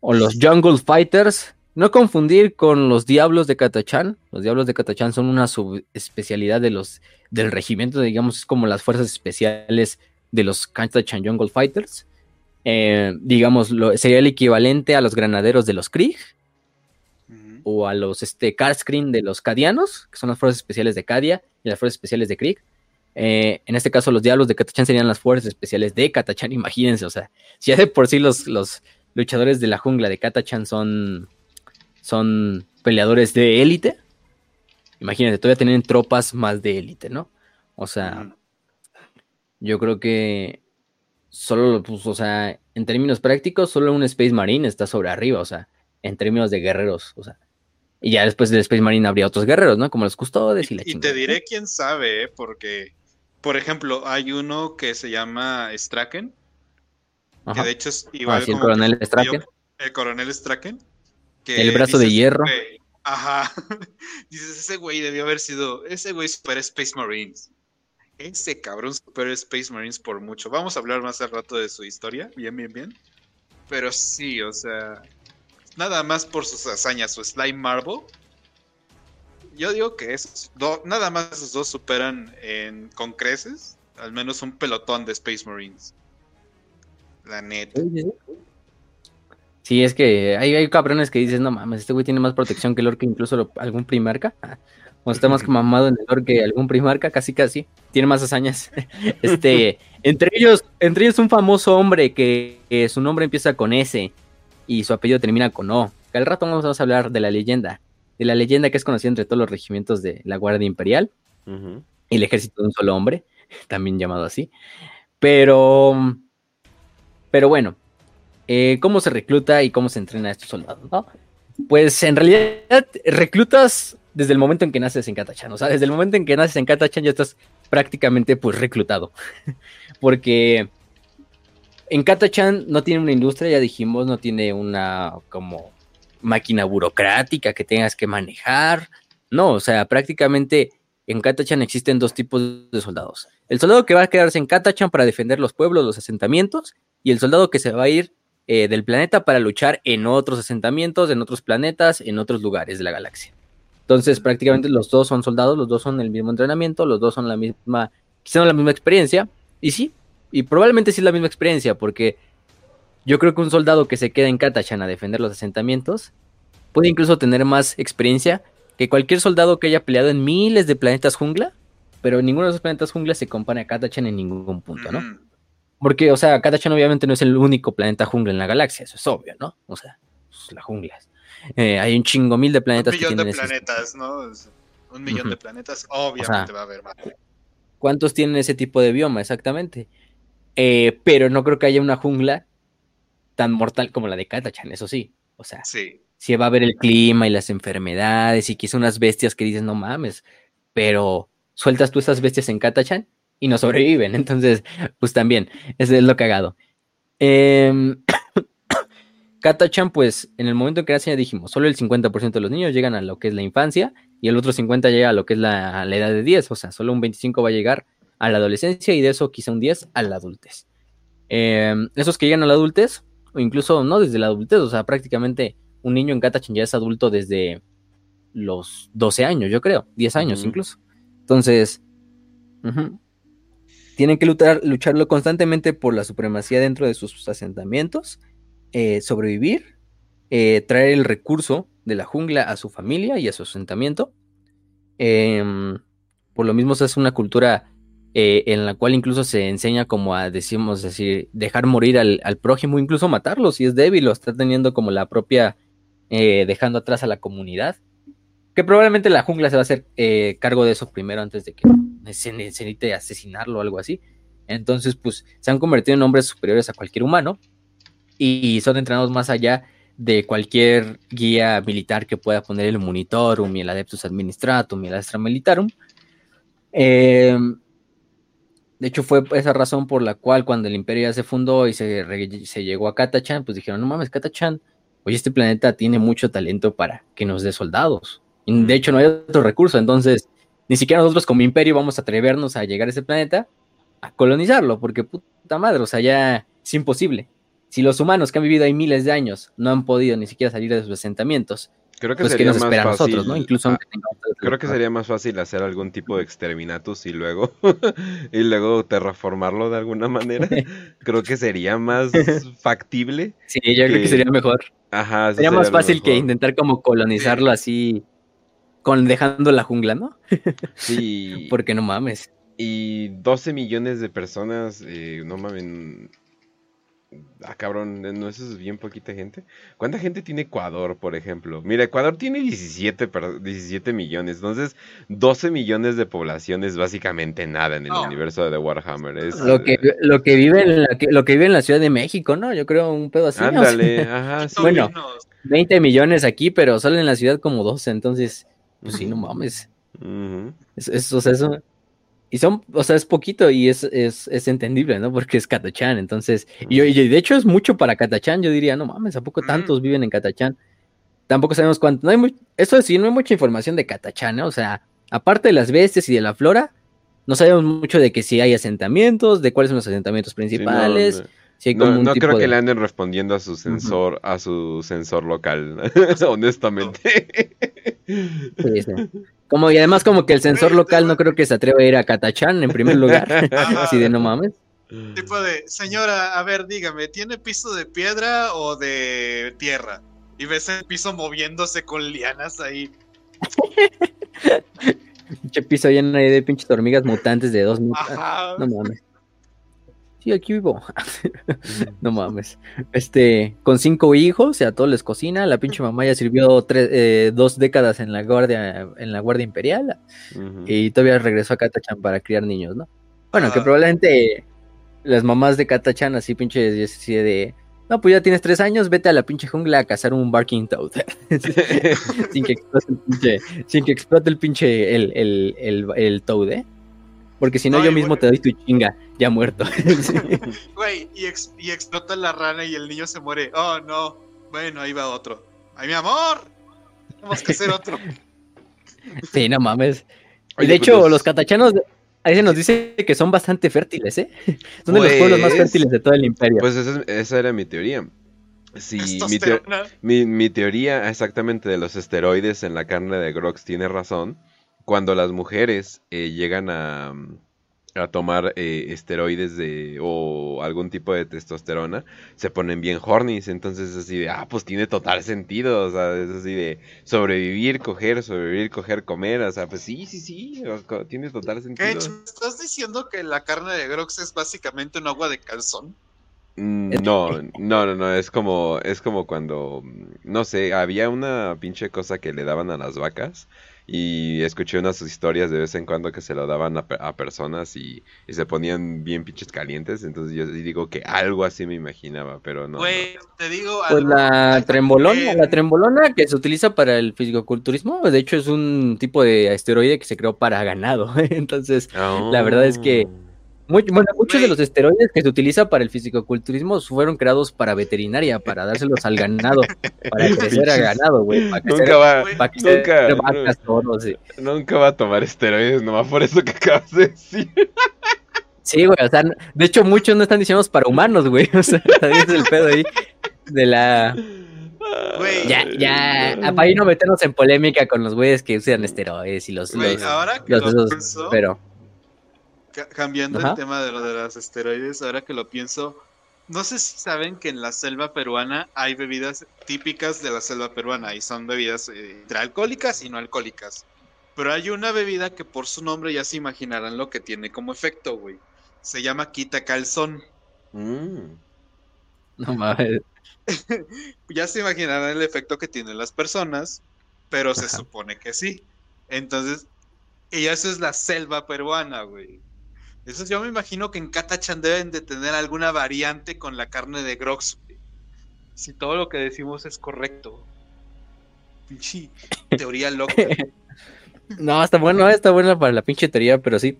o los Jungle Fighters. No confundir con los Diablos de Katachan. Los Diablos de Katachan son una subespecialidad de los, del regimiento, digamos, es como las fuerzas especiales de los Katachan Jungle Fighters. Eh, digamos, lo, sería el equivalente a los granaderos de los Krieg. O a los este, Karscreen de los Cadianos, que son las fuerzas especiales de Cadia y las fuerzas especiales de Krieg. Eh, en este caso, los Diablos de Katachan serían las fuerzas especiales de Katachan. Imagínense, o sea, si ya de por sí los, los, luchadores de la jungla de Katachan son, son peleadores de élite. Imagínate, todavía tienen tropas más de élite, ¿no? O sea, yo creo que solo, pues, o sea, en términos prácticos, solo un Space Marine está sobre arriba, o sea, en términos de guerreros, o sea. Y ya después del Space Marine habría otros guerreros, ¿no? Como los custodes y la Y te diré quién sabe, ¿eh? porque, por ejemplo, hay uno que se llama Straken, que de hecho es igual. el coronel Straken. El coronel Straken. El brazo de hierro. ajá. dices, ese güey debió haber sido. Ese güey Super Space Marines. Ese cabrón Super Space Marines por mucho. Vamos a hablar más al rato de su historia. Bien, bien, bien. Pero sí, o sea. Nada más por sus hazañas, su Slime Marble. Yo digo que esos nada más esos dos superan en, con creces al menos un pelotón de Space Marines. La neta. Sí, es que hay, hay cabrones que dices, no mames, este güey tiene más protección que el orque, incluso algún primarca. O está más mamado en el orque que algún primarca, casi casi. Tiene más hazañas. este, entre ellos, entre ellos un famoso hombre que, su nombre empieza con S y su apellido termina con O. Que al rato vamos a hablar de la leyenda. De la leyenda que es conocida entre todos los regimientos de la Guardia Imperial. Y el ejército de un solo hombre, también llamado así. Pero pero bueno, eh, ¿cómo se recluta y cómo se entrena a estos soldados? Pues en realidad reclutas desde el momento en que naces en Katachan. O sea, desde el momento en que naces en Katachan ya estás prácticamente pues reclutado. Porque en Katachan no tiene una industria, ya dijimos, no tiene una como máquina burocrática que tengas que manejar. No, o sea, prácticamente en Katachan existen dos tipos de soldados. El soldado que va a quedarse en Katachan para defender los pueblos, los asentamientos, y el soldado que se va a ir eh, del planeta para luchar en otros asentamientos, en otros planetas, en otros lugares de la galaxia. Entonces, prácticamente los dos son soldados, los dos son el mismo entrenamiento, los dos son la misma, quizá la misma experiencia, y sí, y probablemente sí es la misma experiencia, porque yo creo que un soldado que se queda en Katachan a defender los asentamientos puede incluso tener más experiencia que cualquier soldado que haya peleado en miles de planetas jungla, pero ninguno de esos planetas jungla se compara a Katachan en ningún punto, ¿no? Porque, o sea, Katachan obviamente no es el único planeta jungla en la galaxia, eso es obvio, ¿no? O sea, pues, la jungla. Eh, hay un chingo mil de planetas. Un millón de planetas, ¿no? Un millón de planetas, obviamente va a haber más. ¿Cuántos tienen ese tipo de bioma? Exactamente. Eh, pero no creo que haya una jungla tan mortal como la de Katachan, eso sí. O sea, sí si va a haber el clima y las enfermedades y quizá unas bestias que dices, no mames, pero sueltas tú esas bestias en Katachan y no sobreviven. Entonces, pues también, es lo cagado. Eh, Katachan, pues en el momento en que nace dijimos, solo el 50% de los niños llegan a lo que es la infancia y el otro 50% llega a lo que es la, edad de 10, o sea, solo un 25% va a llegar a la adolescencia y de eso quizá un 10 a la adultez. Em, esos que llegan a la adultez, o incluso no desde la adultez, o sea, prácticamente un niño en Katachan ya es adulto desde los 12 años, yo creo, 10 años incluso. Entonces, tienen que luchar, lucharlo constantemente por la supremacía dentro de sus asentamientos, eh, sobrevivir, eh, traer el recurso de la jungla a su familia y a su asentamiento. Em, por lo mismo, es una cultura eh, en la cual incluso se enseña como a, decimos decir, dejar morir al, al, prójimo, incluso matarlo si es débil o está teniendo como la propia dejando atrás a la comunidad. Que probablemente la jungla se va a hacer eh, cargo de eso primero antes de que se necesite asesinarlo o algo así. Entonces, pues se han convertido en hombres superiores a cualquier humano y son entrenados más allá de cualquier guía militar que pueda poner el Monitorum y el Adeptus Administratum y el Astra Militarum. Em, de hecho, fue esa razón por la cual cuando el imperio ya se fundó y se, llegó a Katachan, pues dijeron, no mames, Katachan oye, este planeta tiene mucho talento para que nos dé soldados. De hecho, no hay otro recurso, entonces ni siquiera nosotros como imperio vamos a atrevernos a llegar a ese planeta a colonizarlo, porque puta madre, o sea, ya es imposible. Si los humanos que han vivido ahí miles de años no han podido ni siquiera salir de sus asentamientos, Creo que pues sería más fácil. Nosotros, ¿no? Incluso ah, creo que sería más fácil hacer algún tipo de exterminatus y luego y luego terraformarlo de alguna manera. creo que sería más factible. Sí, yo creo que sería mejor. Ajá, sería, más fácil que intentar como colonizarlo así con dejando la jungla, ¿no? sí. Porque no mames. Y 12 millones de personas, eh, no mames, Ah, cabrón, ¿no eso es bien poquita gente? ¿Cuánta gente tiene Ecuador, por ejemplo? Mira, Ecuador tiene 17, 17 millones, entonces 12 millones de población es básicamente nada en el universo de Warhammer. Es, lo, que, lo, que vive en la, lo que vive en la Ciudad de México, ¿no? Yo creo un pedo así. Ándale, ajá. Bueno, 20 millones aquí, pero solo en la ciudad como 12, entonces, pues sí, no mames. eso, eso, y son, o sea, es poquito y es, es, es entendible, ¿no? Porque es Katachan, entonces, y, y, de hecho es mucho para Katachan, yo diría, no mames, ¿a poco tantos viven en Katachan? Tampoco sabemos cuánto, no hay muy, eso sí, no hay mucha información de Katachan, ¿no? O sea, aparte de las bestias y de la flora, no sabemos mucho de que si hay asentamientos, de cuáles son los asentamientos principales. no, creo que le anden respondiendo a su sensor, a su sensor local, honestamente. Sí, sí. Como, y además como que el sensor local no creo que se atreva a ir a Katachan en primer lugar. Así de no mames. Tipo de, señora, a ver, dígame, ¿tiene piso de piedra o de tierra? Y ves el piso moviéndose con lianas ahí. Pinche piso lleno de pinches hormigas mutantes de dos metros. No mames aquí vivo. no mames. Este, con cinco hijos, o sea, todos les cocina. La pinche mamá ya sirvió eh, dos décadas en la guardia, en la guardia imperial. Y todavía regresó a Katachan para criar niños, ¿no? Bueno, que probablemente las mamás de Katachan así pinche de no, pues ya tienes tres años, vete a la pinche jungla a cazar un Barking Toad. sin, que explote el pinche, sin que explote el pinche el, el, el, el Toad, ¿eh? Porque si no, yo mismo te doy tu chinga, ya muerto. Güey, y, explota la rana y el niño se muere. Oh, no. Bueno, ahí va otro. ¡Ay, mi amor! Tenemos que hacer otro. Sí, no mames. y de hecho, pues, los catachanos, ahí se nos dice que son bastante fértiles, ¿eh? Son de los pueblos más pues, fértiles de todo el imperio. Pues esa, era mi teoría. Sí, mi, mi, teoría exactamente de los esteroides en la carne de Grox tiene razón. Cuando las mujeres eh, llegan a, a tomar eh, esteroides de o algún tipo de testosterona, se ponen bien hornies, entonces es así de, ah, pues tiene total sentido, o sea, es así de sobrevivir, coger, sobrevivir, coger, comer, o sea, pues sí, sí, sí, tiene total sentido. ¿Estás diciendo que la carne de Grox es básicamente un agua de calzón? Mm, no, no, no, no, es como, es como cuando, no sé, había una pinche cosa que le daban a las vacas y escuché unas historias de vez en cuando que se lo daban a, personas y, se ponían bien pinches calientes. Entonces yo digo que algo así me imaginaba, pero no. te digo. Pues la trembolona, la trembolona que se utiliza para el fisicoculturismo, de hecho es un tipo de asteroide que se creó para ganado. Entonces, la verdad es que oh bueno, muchos de los esteroides que se utiliza para el fisicoculturismo fueron creados para veterinaria, para dárselos al ganado, para crecer a ganado, güey. Nunca va, nunca, nunca va a tomar esteroides, nomás por eso que acabas de decir. Sí, güey, o sea, de hecho muchos no están diseñados para humanos, güey. O sea, es el pedo ahí de la... ya, ya, para ahí no meternos en polémica con los güeyes que usan esteroides y los... ahora que los, pero cambiando el tema de lo de los esteroides, ahora que lo pienso, no sé si saben que en la selva peruana hay bebidas típicas de la selva peruana y son bebidas eh, entre alcohólicas y no alcohólicas. Pero hay una bebida que por su nombre ya se imaginarán lo que tiene como efecto, güey. Se llama quita calzón. Mm. No mames. ya se imaginarán el efecto que tienen las personas, pero se supone que sí. Entonces, y eso es la selva peruana, güey. Eso yo me imagino que en Katachan deben de tener alguna variante con la carne de Grox. Si todo lo que decimos es correcto. Pinche teoría loca. no, está bueno, está buena para la pinche teoría, pero sí.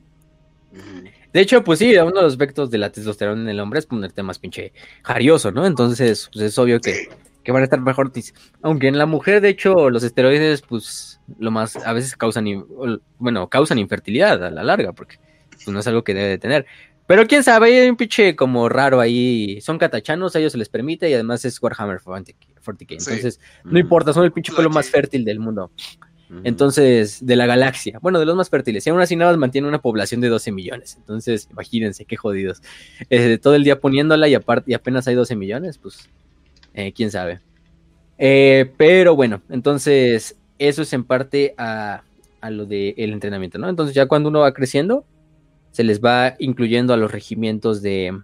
De hecho, pues sí, uno de los aspectos de la testosterona en el hombre es ponerte más pinche jarioso, ¿no? Entonces, pues es obvio que, que van a estar mejor. Aunque en la mujer, de hecho, los esteroides, pues, lo más, a veces causan, bueno, causan infertilidad a la larga, porque pues no es algo que debe de tener. Pero quién sabe, hay un pinche como raro ahí. Son catachanos, a ellos se les permite y además es Warhammer 40K. Entonces, no importa, son el pinche pueblo más fértil del mundo. Entonces, de la galaxia. Bueno, de los más fértiles. Y aún así nada más mantiene una población de 12 millones. Entonces, imagínense, qué jodidos. Eh, todo el día poniéndola y, aparte, y apenas hay 12 millones, pues, eh, quién sabe. Eh, pero bueno, entonces, eso es en parte a, a lo del entrenamiento, ¿no? Entonces, ya cuando uno va creciendo, se les va incluyendo a los regimientos de,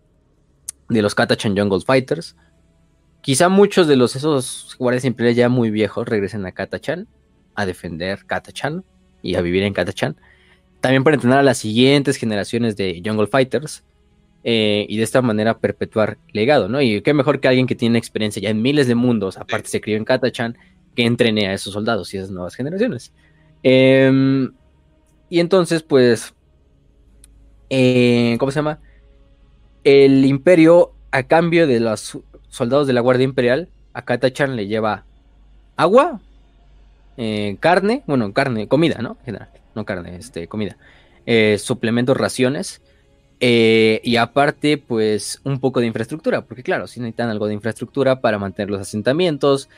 de los Katachan Jungle Fighters. Quizá muchos de los esos guardias imperiales ya muy viejos regresen a Katachan a defender Katachan y a vivir en Katachan. También para entrenar a las siguientes generaciones de Jungle Fighters. Eh, y de esta manera perpetuar legado, ¿no? Y qué mejor que alguien que tiene experiencia ya en miles de mundos, aparte se crió en Katachan, que entrene a esos soldados y esas nuevas generaciones. Em, y entonces, pues, eh, ¿cómo se llama? El imperio, a cambio de los soldados de la Guardia Imperial, a Katachan le lleva agua, eh, carne, bueno, carne, comida, ¿no? no carne, este, comida, eh, suplementos, raciones, y aparte, pues, un poco de infraestructura, porque claro, si necesitan algo de infraestructura para mantener los asentamientos,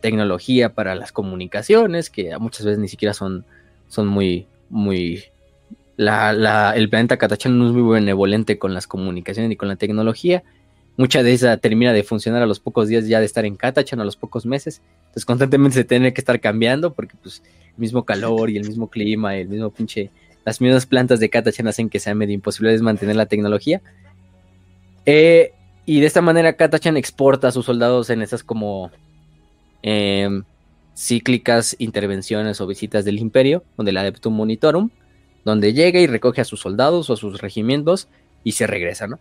tecnología para las comunicaciones, que muchas veces ni siquiera son, son muy, muy el planeta Katachan no es muy benevolente con las comunicaciones ni con la tecnología. Mucha de esa termina de funcionar a los pocos días ya de estar en Katachan, a los pocos meses. Entonces constantemente se tiene que estar cambiando porque pues el mismo calor y el mismo clima, el mismo pinche... Las mismas plantas de Katachan hacen que sea medio imposible mantener la tecnología. Eh, y de esta manera Katachan exporta a sus soldados en esas como em, cíclicas intervenciones o visitas del imperio, donde la Adeptum Monitorum donde llega y recoge a sus soldados o a sus regimientos y se regresa, ¿no?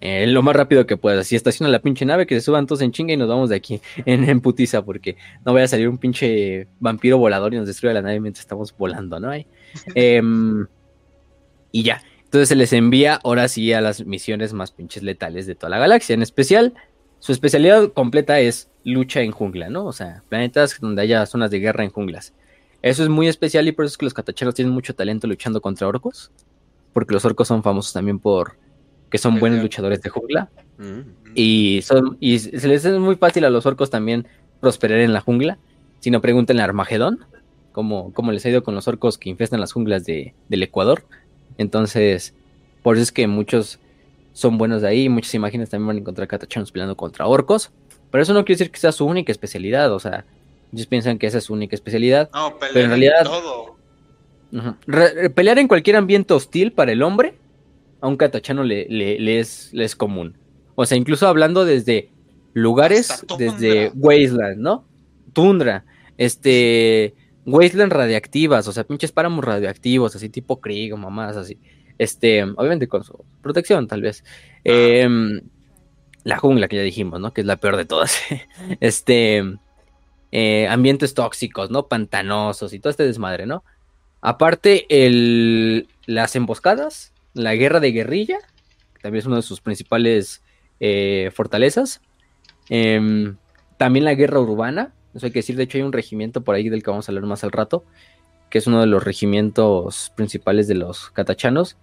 Eh, lo más rápido que pueda. Si estaciona la pinche nave, que se suban todos en chinga y nos vamos de aquí en, putiza, porque no vaya a salir un pinche vampiro volador y nos destruya la nave mientras estamos volando, ¿no? Em, y ya. Entonces se les envía ahora sí a las misiones más pinches letales de toda la galaxia. En especial, su especialidad completa es lucha en jungla, ¿no? O sea, planetas donde haya zonas de guerra en junglas. Eso es muy especial y por eso es que los catacheros tienen mucho talento luchando contra orcos. Porque los orcos son famosos también por que son buenos luchadores de jungla. Mm. Y, son, y se les es muy fácil a los orcos también prosperar en la jungla. Si no, pregunten a Armagedón, cómo, cómo les ha ido con los orcos que infestan las junglas de, del Ecuador. Entonces, por eso es que muchos son buenos de ahí. Muchas imágenes también van a encontrar catachanos peleando contra orcos. Pero eso no quiere decir que sea su única especialidad. O sea, ellos piensan que esa es su única especialidad. No, pero en realidad. todo. pelear en cualquier ambiente hostil para el hombre, a un catachano le, le, es, le es común. O sea, incluso hablando desde lugares, desde Wasteland, ¿no? Tundra, este, Wasteland radiactivas, o sea, pinches páramos radioactivos, así tipo Krieg o mamás así. Este, obviamente con su protección, tal vez. Em, la jungla que ya dijimos, ¿no? Que es la peor de todas. este, eh, ambientes tóxicos, ¿no? Pantanosos y todo este desmadre, ¿no? Aparte, las emboscadas, la guerra de guerrilla, que también es una de sus principales eh, fortalezas. Em, también la guerra urbana, eso hay que decir, de hecho hay un regimiento por ahí del que vamos a hablar más al rato, que es uno de los regimientos principales de los catachanos,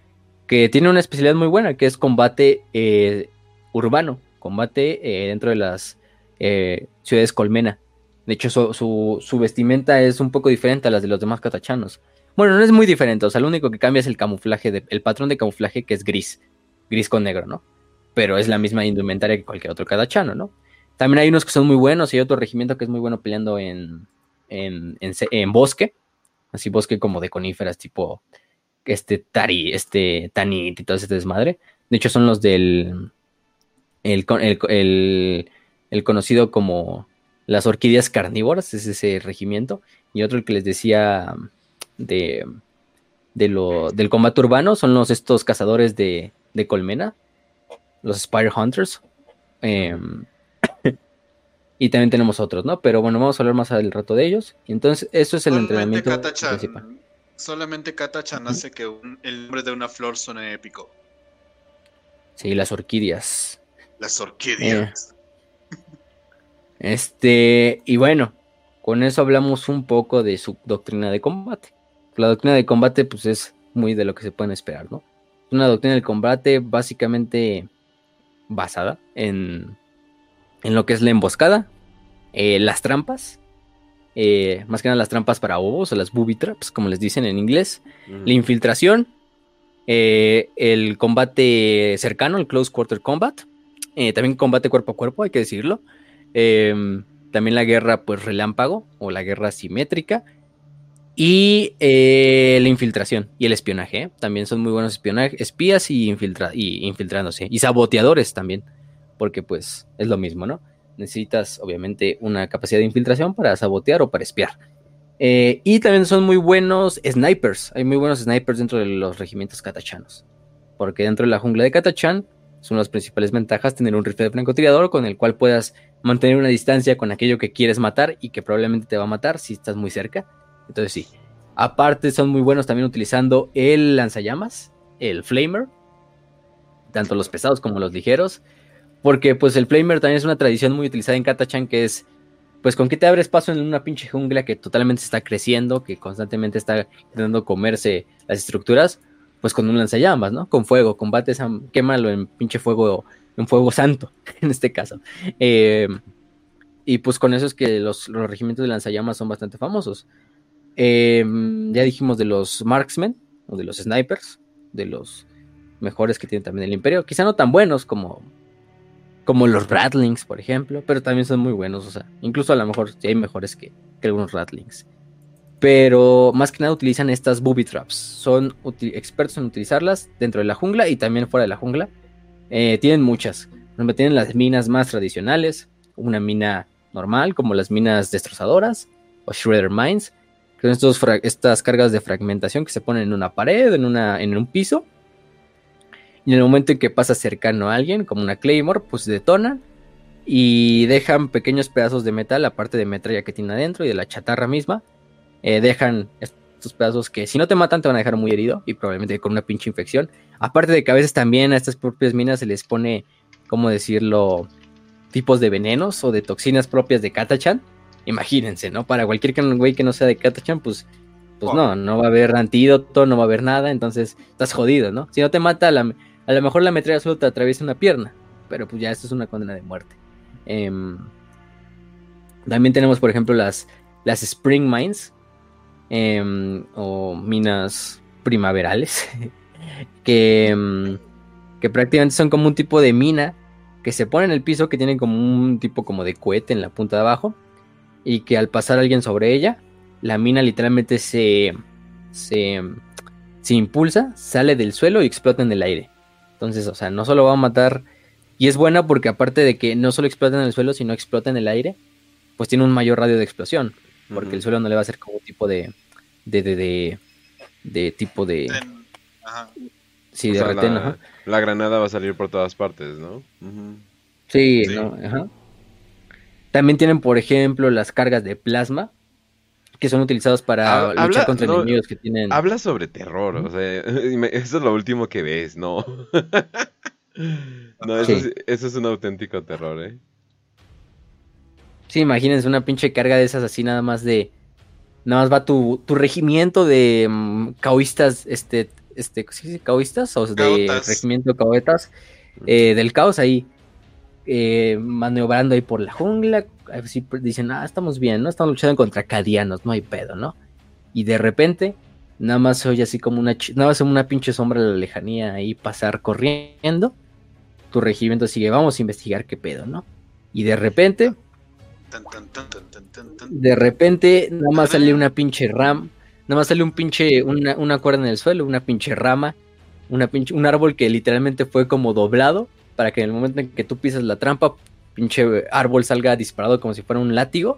que tiene una especialidad muy buena, que es combate eh, urbano, combate dentro de las ciudades colmena. De hecho, su, vestimenta es un poco diferente a las de los demás catachanos. Bueno, no es muy diferente, o sea, lo único que cambia es el camuflaje, el patrón de camuflaje que es gris, gris con negro, ¿no? Pero es la misma indumentaria que cualquier otro catachano, ¿no? También hay unos que son muy buenos y hay otro regimiento que es muy bueno peleando en, en, en bosque, así bosque como de coníferas tipo este Tari, este Tanit y todo ese desmadre. De hecho, son los del. El, el, conocido como las orquídeas carnívoras, es ese regimiento. Y otro el que les decía de, de lo, del combate urbano son los estos cazadores de, de colmena, los Spire Hunters. Em, y también tenemos otros, ¿no? Pero bueno, vamos a hablar más al rato de ellos. Entonces, eso es el entrenamiento principal. Solamente Katachan hace que el nombre de una flor suene épico. Sí, las orquídeas. Las orquídeas. Eh. Este, y bueno, con eso hablamos un poco de su doctrina de combate. La doctrina de combate, pues es muy de lo que se puede esperar, ¿no? Una doctrina de combate básicamente basada en, en lo que es la emboscada, eh, las trampas eh, más que nada las trampas para bobos o las booby traps, como les dicen en inglés, la infiltración, eh, el combate cercano, el close quarter combat, también combate cuerpo a cuerpo, hay que decirlo, em, también la guerra pues relámpago o la guerra simétrica y la infiltración y el espionaje, también son muy buenos espionaje, espías y, y infiltrándose y saboteadores también, porque pues es lo mismo, ¿no? necesitas obviamente una capacidad de infiltración para sabotear o para espiar. Eh, y también son muy buenos snipers. Hay muy buenos snipers dentro de los regimientos katachanos. Porque dentro de la jungla de Katachan son las principales ventajas tener un rifle de francotirador con el cual puedas mantener una distancia con aquello que quieres matar y que probablemente te va a matar si estás muy cerca. Entonces sí. Aparte son muy buenos también utilizando el lanzallamas, el flamer, tanto los pesados como los ligeros. Porque pues el flamer también es una tradición muy utilizada en Katachan que es pues con qué te abres paso en una pinche jungla que totalmente está creciendo, que constantemente está intentando comerse las estructuras, pues con un lanzallamas, ¿no? Con fuego, combates, quémalo en pinche fuego, en fuego santo, en este caso. Eh, y pues con eso es que los, regimientos de lanzallamas son bastante famosos. Eh, ya dijimos de los marksmen, o de los snipers, de los mejores que tiene también el imperio, quizá no tan buenos como como los Ratlings, por ejemplo, pero también son muy buenos, o sea, incluso a lo mejor hay mejores que, algunos Ratlings. Pero más que nada utilizan estas booby traps, son expertos en utilizarlas dentro de la jungla y también fuera de la jungla. Eh, tienen muchas, tienen las minas más tradicionales, una mina normal como las minas destrozadoras o shredder mines, que son estas cargas de fragmentación que se ponen en una pared, en, una, en un piso y en el momento en que pasa cercano a alguien, como una Claymore, pues detonan y dejan pequeños pedazos de metal, aparte de metralla que tiene adentro y de la chatarra misma. Eh, dejan estos pedazos que si no te matan te van a dejar muy herido y probablemente con una pinche infección. Aparte de que a veces también a estas propias minas se les pone, ¿cómo decirlo? tipos de venenos o de toxinas propias de Katachan, imagínense, ¿no? Para cualquier güey que no sea de Katachan, pues, pues no, no va a haber antídoto, no va a haber nada, entonces estás jodido, ¿no? Si no te mata, a, lo mejor la metralla solo te atraviesa una pierna, pero pues ya esto es una condena de muerte. Em, también tenemos, por ejemplo, las, las Spring Mines, em, o minas primaverales, que, em, que prácticamente son como un tipo de mina que se pone en el piso, que tiene como un tipo como de cohete en la punta de abajo, y que al pasar alguien sobre ella, la mina literalmente se, se, se impulsa, sale del suelo y explota en el aire. Entonces, o sea, no solo va a matar, y es buena porque aparte de que no solo explota en el suelo, sino explota en el aire, pues tiene un mayor radio de explosión, porque el suelo no le va a hacer como tipo de, de, de, de, tipo de... Sí, de retén, la, la, granada va a salir por todas partes, ¿no? Sí, No, ajá. También tienen, por ejemplo, las cargas de plasma, que son utilizadas para luchar contra enemigos que tienen. Habla sobre terror, o sea, eso es lo último que ves, ¿no? no, eso, eso, es un auténtico terror, ¿eh? Sí, imagínense una pinche carga de esas así nada más de... Nada más va tu, tu regimiento de um, caoístas, este, este, ¿sí, caoístas? O de regimiento de caoetas eh, del caos ahí, eh, maniobrando ahí por la jungla. Así dicen, ah, estamos bien, ¿no? Estamos luchando contra cadianos, no hay pedo, ¿no? Y de repente, nada más oye así como una, nada más una pinche sombra de la lejanía ahí pasar corriendo. Tu regimiento sigue, vamos a investigar qué pedo, ¿no? Y de repente, de repente, nada más sale una pinche ram. Nada más sale un pinche, una, una cuerda en el suelo, una pinche rama, una pinche, un árbol que literalmente fue como doblado para que en el momento en que tú pisas la trampa, pinche árbol salga disparado como si fuera un látigo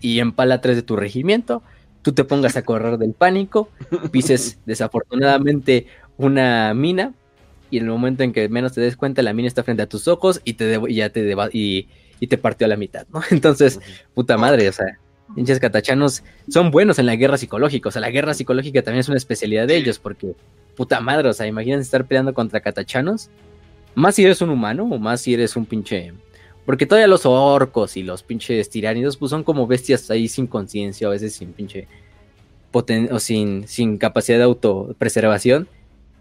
y empala tres de tu regimiento. Tú te pongas a correr del pánico, pises desafortunadamente una mina y en el momento en que menos te des cuenta la mina está frente a tus ojos y te y ya te y, y te partió a la mitad, ¿no? Entonces, puta madre, o sea, pinches catachanos son buenos en la guerra psicológica, o sea, la guerra psicológica también es una especialidad de ellos, porque, puta madre, o sea, imagínense estar peleando contra catachanos, más si eres un humano o más si eres un pinche... Porque todavía los orcos y los pinches tiránidos, pues son como bestias ahí sin conciencia, a veces sin pinche... Poten o sin, sin capacidad de autopreservación.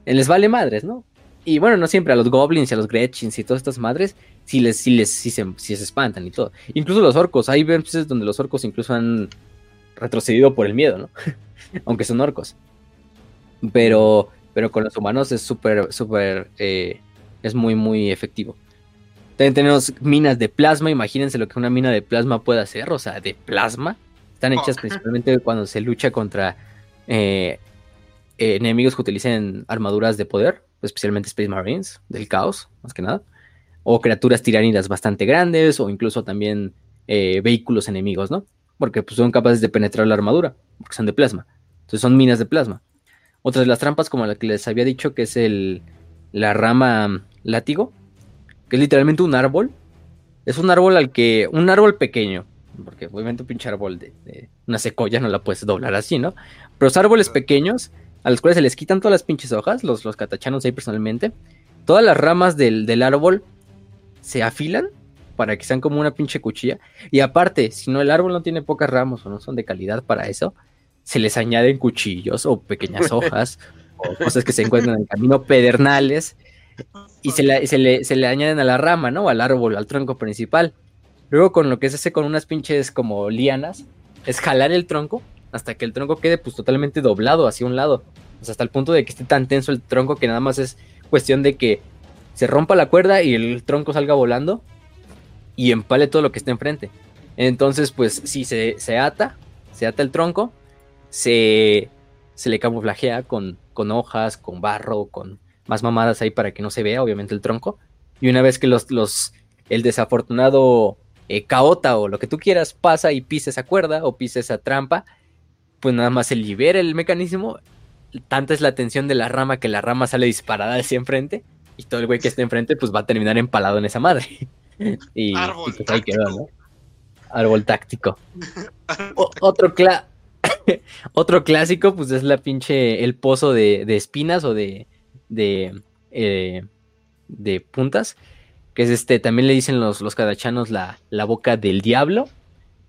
Les vale madres, ¿no? Y bueno, no siempre a los goblins y a los gretchins y todas estas madres si les, si les, si se, si se espantan y todo. Incluso los orcos, hay veces donde los orcos incluso han retrocedido por el miedo, ¿no? Aunque son orcos. Pero, pero con los humanos es súper, súper, eh, es muy, muy efectivo. También tenemos minas de plasma, imagínense lo que una mina de plasma puede hacer, o sea, de plasma. Están hechas principalmente cuando se lucha contra eh, enemigos que utilicen armaduras de poder, especialmente Space Marines, del caos, más que nada o criaturas tiránidas bastante grandes, o incluso también eh, vehículos enemigos, ¿no? Porque pues, son capaces de penetrar la armadura, porque son de plasma. Entonces son minas de plasma. Otras de las trampas, como la que les había dicho, que es el, la rama látigo, que es literalmente un árbol. Es un árbol al que. Un árbol pequeño. Porque obviamente un pinche árbol de, una secoya no la puedes doblar así, ¿no? Pero son árboles pequeños, a los cuales se les quitan todas las pinches hojas, los, los catachanos ahí personalmente. Todas las ramas del, del árbol se afilan para que sean como una pinche cuchilla. Y aparte, si no el árbol no tiene pocas ramas o no son de calidad para eso, se les añaden cuchillos o pequeñas hojas o cosas que se encuentran en el camino, pedernales, y se le, se le, añaden a la rama, ¿no? Al árbol, al tronco principal. Luego con lo que se hace con unas pinches como lianas, es jalar el tronco hasta que el tronco quede pues totalmente doblado hacia un lado. Hasta el punto de que esté tan tenso el tronco que nada más es cuestión de que se rompa la cuerda y el tronco salga volando y empale todo lo que esté enfrente. Entonces, pues si se, ata, se ata el tronco, se, se le camuflajea con, con hojas, con barro, con más mamadas ahí para que no se vea, obviamente, el tronco. Y una vez que los, los el desafortunado eh, caota o lo que tú quieras pasa y pisa esa cuerda o pisa esa trampa, pues nada más se libera el mecanismo. Tanta es la tensión de la rama que la rama sale disparada hacia enfrente y todo el güey que esté enfrente, pues va a terminar empalado en esa madre. y, Árbol pues ahí quedó, ¿no? Árbol táctico. otro, otro clásico, pues es la pinche. El pozo de, espinas o de. de. Eh, de puntas. que es este, también le dicen los, los cadachanos la, la boca del diablo,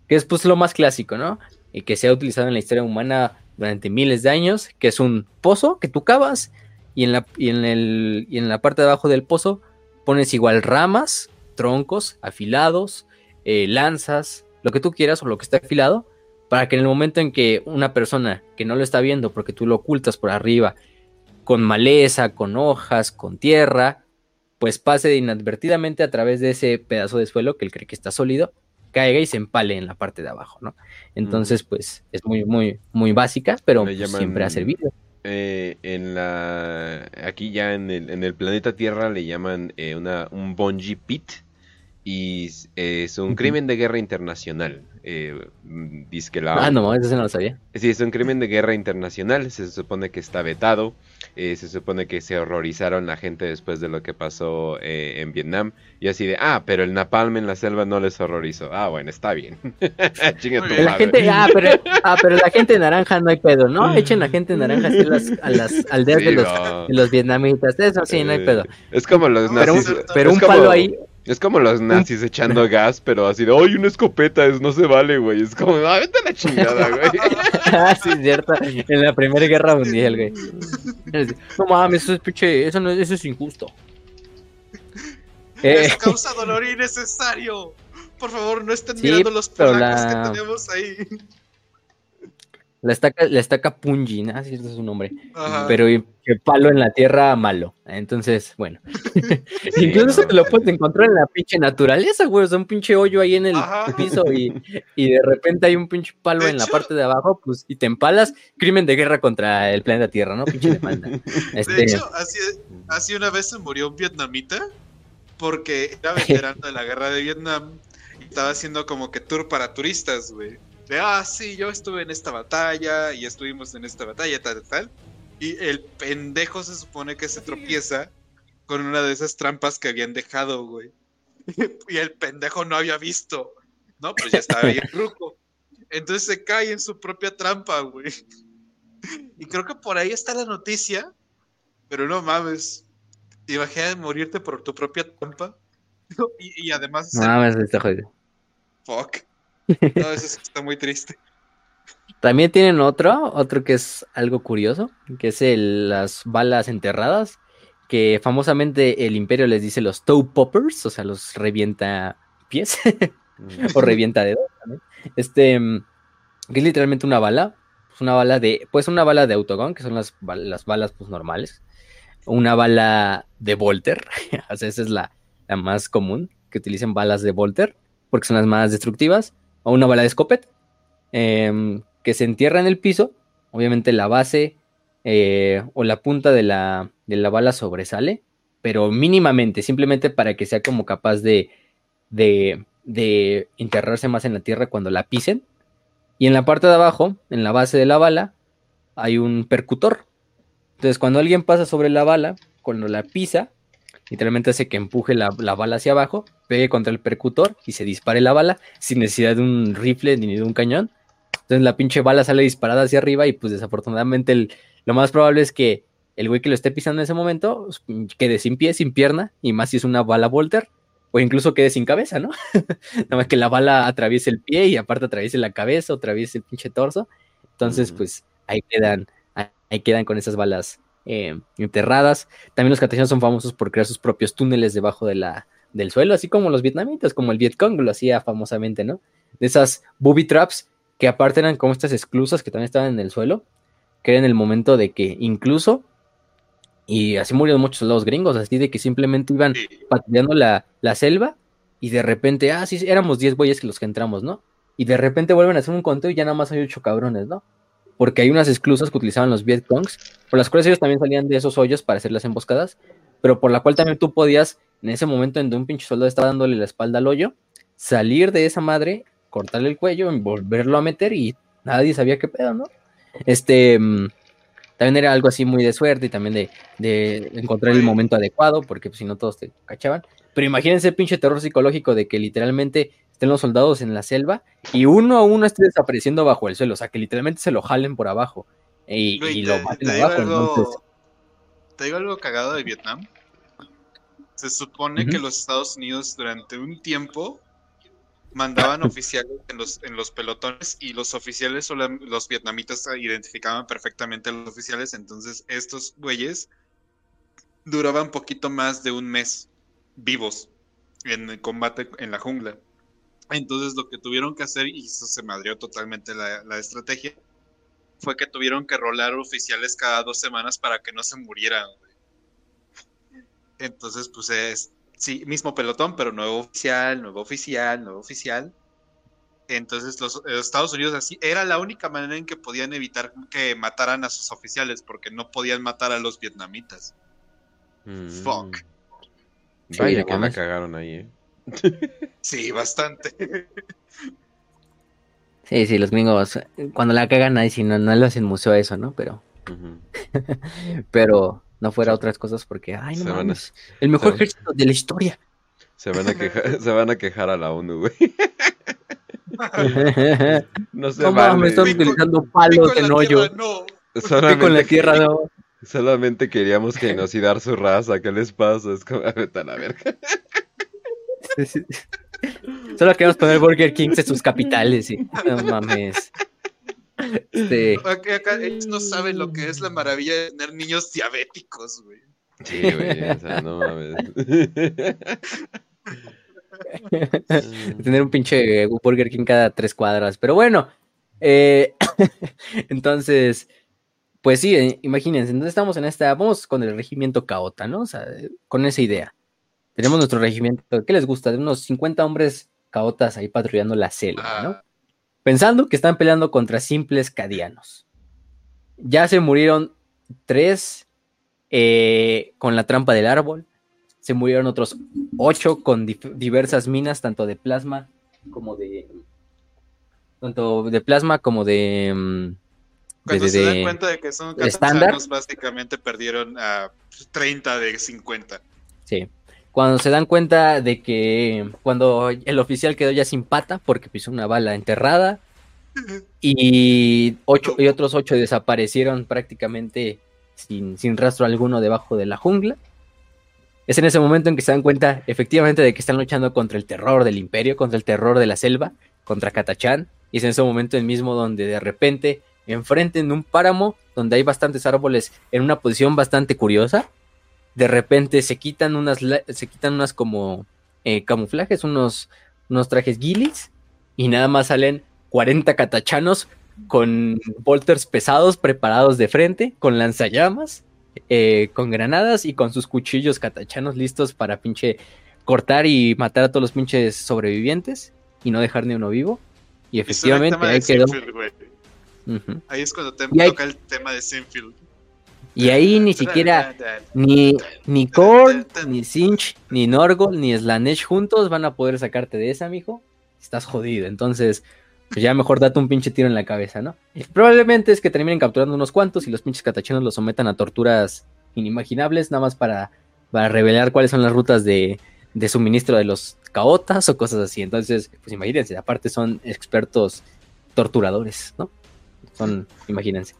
que es pues lo más clásico, ¿no? Y que se ha utilizado en la historia humana durante miles de años, que es un pozo que tú cavas y en la, y en el, y en la parte de abajo del pozo pones igual ramas, troncos afilados, eh, lanzas, lo que tú quieras o lo que esté afilado, para que en el momento en que una persona que no lo está viendo porque tú lo ocultas por arriba, con maleza, con hojas, con tierra, pues pase inadvertidamente a través de ese pedazo de suelo que él cree que está sólido, caiga y se empale en la parte de abajo, ¿no? Entonces, pues es muy, muy, muy básica, pero pues, siempre ha servido. Eh, en la aquí ya en el, en el planeta Tierra le llaman eh, una, un bungee pit y es un crimen de guerra internacional. Eh, dice que la... Ah, no, eso no lo sabía. Sí, es un crimen de guerra internacional. Se supone que está vetado. Eh, se supone que se horrorizaron la gente después de lo que pasó eh, en Vietnam. Y así de, ah, pero el napalm en la selva no les horrorizó. Ah, bueno, está bien. la gente, ah pero, ah, pero la gente naranja no hay pedo, ¿no? Echen la gente naranja así las, a las aldeas de, los, de, los, vietnamitas. Eso sí, no hay pedo. Es como los nazis. Pero, un palo ahí es como los nazis echando gas, pero así de, ¡ay, una escopeta! Es, no se vale, güey. Es como, ¡ah, vete a la chingada, güey! ah, sí, es cierto. En la Primera Guerra Mundial, güey. No mames, eso es pinche, eso, no, eso es injusto. Es eh. causa dolor innecesario. Por favor, no estén mirando los polacos que tenemos ahí. La estaca, la estaca Punji, ¿no? Así es su nombre. Pero que palo en la tierra, malo. Entonces, bueno. Incluso te lo puedes encontrar en la pinche naturaleza, güey. O sea, un pinche hoyo ahí en el piso y, de repente hay un pinche palo en la parte de abajo, pues, y te empalas. Crimen de guerra contra el planeta Tierra, ¿no? Pinche demanda. De este, hecho, así, así una vez se murió un vietnamita porque era veterano de la guerra de Vietnam y estaba haciendo como que tour para turistas, güey de, ah, sí, yo estuve en esta batalla y estuvimos en esta batalla, tal, tal. Y el pendejo se supone que se tropieza con una de esas trampas que habían dejado, güey. y el pendejo no había visto, ¿no? Pues ya estaba bien ruco. Entonces se cae en su propia trampa, güey. Y creo que por ahí está la noticia, pero no mames. Imagínate morirte por tu propia trampa. Y, además. No mames, está jodido. Fuck. No, eso está muy triste. También tienen otro, otro que es algo curioso, que es el, las balas enterradas, que famosamente el imperio les dice los toe poppers, o sea, los revienta pies o revienta dedos. Este, que es literalmente una bala, una bala de, pues una bala de autogón, que son las, las balas pues normales, una bala de Volter, o esa es la, la más común, que utilicen balas de Volter, porque son las más destructivas, o una bala de escopeta, em, que se entierra en el piso. Obviamente la base eh, o la punta de la, de la, bala sobresale, pero mínimamente, simplemente para que sea como capaz de, de, de enterrarse más en la tierra cuando la pisen. Y en la parte de abajo, en la base de la bala, hay un percutor. Entonces, cuando alguien pasa sobre la bala, cuando la pisa, literalmente hace que empuje la, bala hacia abajo, pegue contra el percutor y se dispare la bala sin necesidad de un rifle ni de un cañón. Entonces la pinche bala sale disparada hacia arriba y pues desafortunadamente lo más probable es que el güey que lo esté pisando en ese momento pues, quede sin pie, sin pierna, y más si es una bala Volter, o incluso quede sin cabeza, ¿no? Nada más que la bala atraviese el pie y aparte atraviese la cabeza, o atraviese el pinche torso. Entonces, pues ahí quedan, ahí quedan con esas balas eh, enterradas. También los cartagineros son famosos por crear sus propios túneles debajo de la, del suelo, así como los vietnamitas, como el Vietcong lo hacía famosamente, ¿no? De esas booby traps que aparte eran como estas esclusas que también estaban en el suelo, que era en el momento de que incluso, y así murieron muchos soldados gringos, así de que simplemente iban patrullando la, la selva y de repente, ah, sí, éramos 10 güeyes que los que entramos, ¿no? Y de repente vuelven a hacer un conteo y ya nada más hay 8 cabrones, ¿no? Porque hay unas esclusas que utilizaban los Vietcongs, por las cuales ellos también salían de esos hoyos para hacer las emboscadas, pero por la cual también tú podías, en ese momento en donde un pinche soldado estaba dándole la espalda al hoyo, salir de esa madre, cortarle el cuello, volverlo a meter y nadie sabía qué pedo, ¿no? Este, mm, también era algo así muy de suerte y también de, encontrar el momento adecuado, porque pues, si no todos te cachaban. Pero imagínense el pinche terror psicológico de que literalmente estén los soldados en la selva y uno a uno esté desapareciendo bajo el suelo, o sea, que literalmente se lo jalen por abajo y, lo maten abajo. ¿Te digo algo cagado de Vietnam? Se supone que los Estados Unidos durante un tiempo mandaban oficiales en los, en los pelotones y los oficiales, los vietnamitas identificaban perfectamente a los oficiales, entonces estos güeyes duraban poquito más de un mes vivos en el combate en la jungla. Entonces lo que tuvieron que hacer, y eso se madrió totalmente la, la estrategia, fue que tuvieron que rolar oficiales cada dos semanas para que no se murieran. Entonces, pues es, sí, mismo pelotón, pero nuevo oficial, nuevo oficial, nuevo oficial. Entonces los, Estados Unidos así era la única manera en que podían evitar que mataran a sus oficiales, porque no podían matar a los vietnamitas. Mm. Fuck. Vaya que la cagaron ahí, ¿eh? Sí, bastante. Sí, sí, los gringos, cuando la cagan ahí, si no, no lo hacen museo eso, ¿no? Pero. pero no fuera otras cosas porque, ay, no mames, el mejor ejército de la historia. Se van a quejar, se van a quejar a la ONU, güey. no se no mames, están utilizando palos en hoyo. No. Solamente con la tierra no. Solamente queríamos genocidar su raza, ¿qué les pasa? Es como, a la verga. Solo queremos poner Burger King en sus capitales y no mames. Este... Acá, ellos no saben lo que es la maravilla de tener niños diabéticos, güey. Sí, güey, o sea, no mames. tener un pinche Burger King cada tres cuadras. Pero bueno, eh, entonces, pues sí, eh, imagínense, entonces estamos en esta, vamos con el regimiento caota, ¿no? O sea, con esa idea. Tenemos nuestro regimiento, ¿qué les gusta? De unos 50 hombres caotas ahí patrullando la selva, ¿no? Ah. Pensando que están peleando contra simples cadianos. Ya se murieron tres eh, con la trampa del árbol. Se murieron otros ocho con diversas minas, tanto de plasma como de. Tanto de plasma como de. Mm, Cuando se dan cuenta de que son catachanos, básicamente perdieron a 30 de 50. Sí cuando se dan cuenta de que cuando el oficial quedó ya sin pata porque pisó una bala enterrada y ocho y otros ocho desaparecieron prácticamente sin, sin rastro alguno debajo de la jungla. Es en ese momento en que se dan cuenta efectivamente de que están luchando contra el terror del imperio, contra el terror de la selva, contra Katachan. Y es en ese momento el mismo donde de repente enfrenten un páramo donde hay bastantes árboles en una posición bastante curiosa de repente se quitan unas, se quitan unas como eh, camuflajes, unos, unos trajes guilis, y nada más salen 40 catachanos con bolters pesados preparados de frente, con lanzallamas, eh, con granadas y con sus cuchillos catachanos listos para pinche cortar y matar a todos los pinches sobrevivientes y no dejar ni uno vivo. Y efectivamente ahí quedó. Ahí es cuando te toca el tema de Sinfield. Y ahí ni siquiera ni, ni Korn, ni Sinch, ni Norgol, ni Slanesh juntos van a poder sacarte de esa, mijo. Estás jodido. Entonces, pues ya mejor date un pinche tiro en la cabeza, ¿no? Probablemente es que terminen capturando unos cuantos y los pinches catachinos los sometan a torturas inimaginables, nada más para, para revelar cuáles son las rutas de, de suministro de los caotas o cosas así. Entonces, pues imagínense, aparte son expertos torturadores, ¿no? Son, imagínense.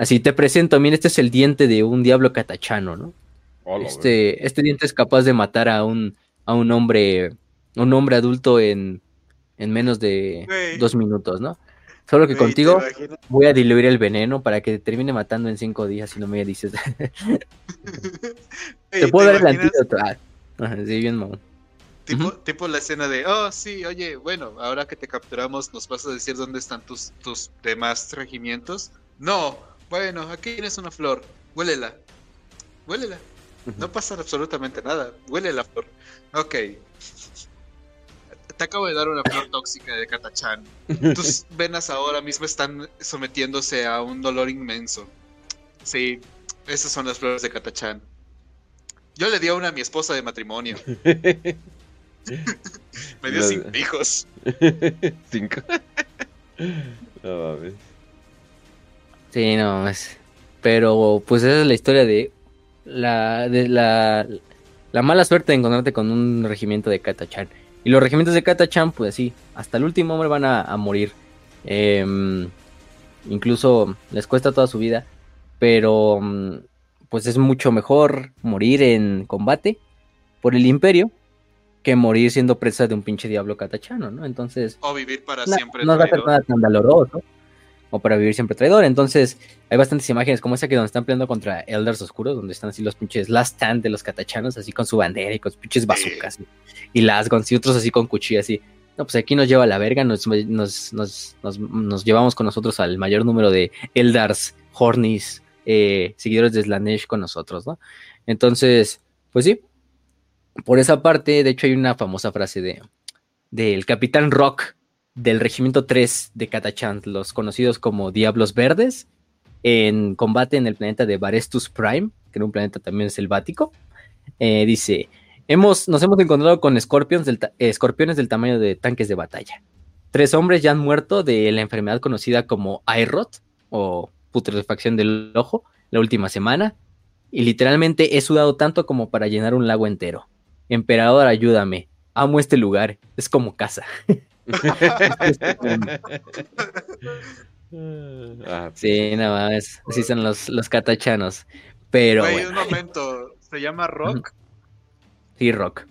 Así te presento, mira, este es el diente de un diablo catachano, ¿no? este, este diente es capaz de matar a un, a un hombre, un hombre adulto en, en menos de dos minutos, ¿no? Solo que contigo voy a diluir el veneno para que te termine matando en cinco días si no me dices. te puedo dar el antídoto. Ah, sí, bien, mamón. Tipo, tipo la escena de, oh, sí, oye, bueno, ahora que te capturamos, ¿nos vas a decir dónde están tus, tus demás regimientos? No, bueno, aquí tienes una flor. Huélela. Huélela. No pasa absolutamente nada. Huele la flor. Ok. Te acabo de dar una flor tóxica de Katachan. Tus venas ahora mismo están sometiéndose a un dolor inmenso. Sí, esas son las flores de Katachan. Yo le di a una a mi esposa de matrimonio. Me dio cinco hijos. ¿Cinco? No mames. Sí, no, es... Pero pues esa es la historia de la, de la, la mala suerte de encontrarte con un regimiento de Katachan. Y los regimientos de Katachan, pues sí, hasta el último hombre van a, morir. Em, incluso les cuesta toda su vida. Pero mm, pues es mucho mejor morir en combate por el imperio que morir siendo presa de un pinche diablo catachano, ¿no? Entonces... O vivir para siempre. No va a ser nada tan valoroso. O para vivir siempre traidor. Entonces, hay bastantes imágenes como esa que donde están peleando contra Elders Oscuros, donde están así los pinches last stand de los catachanos, así con su bandera y con sus pinches bazucas. Y, las y otros así con cuchillas, así. No, pues aquí nos lleva a la verga, nos, nos, nos, nos, llevamos con nosotros al mayor número de Eldars, Hornis, eh, seguidores de Slanesh con nosotros, ¿no? Entonces, pues sí, por esa parte, de hecho, hay una famosa frase de del Capitán Rock del Regimiento 3 de Katachant, los conocidos como Diablos Verdes, en combate en el planeta de Barestus Prime, que era un planeta también selvático. Eh, dice: hemos, Nos hemos encontrado con escorpiones del, escorpiones del tamaño de tanques de batalla. Tres hombres ya han muerto de la enfermedad conocida como Airrot o putrefacción del ojo la última semana. Y literalmente he sudado tanto como para llenar un lago entero. Emperador, ayúdame. Amo este lugar. Es como casa. Ah, sí, nada más. Así son los, los catachanos. Pero. Güey, un momento. ¿Se llama Rock? Sí, Rock.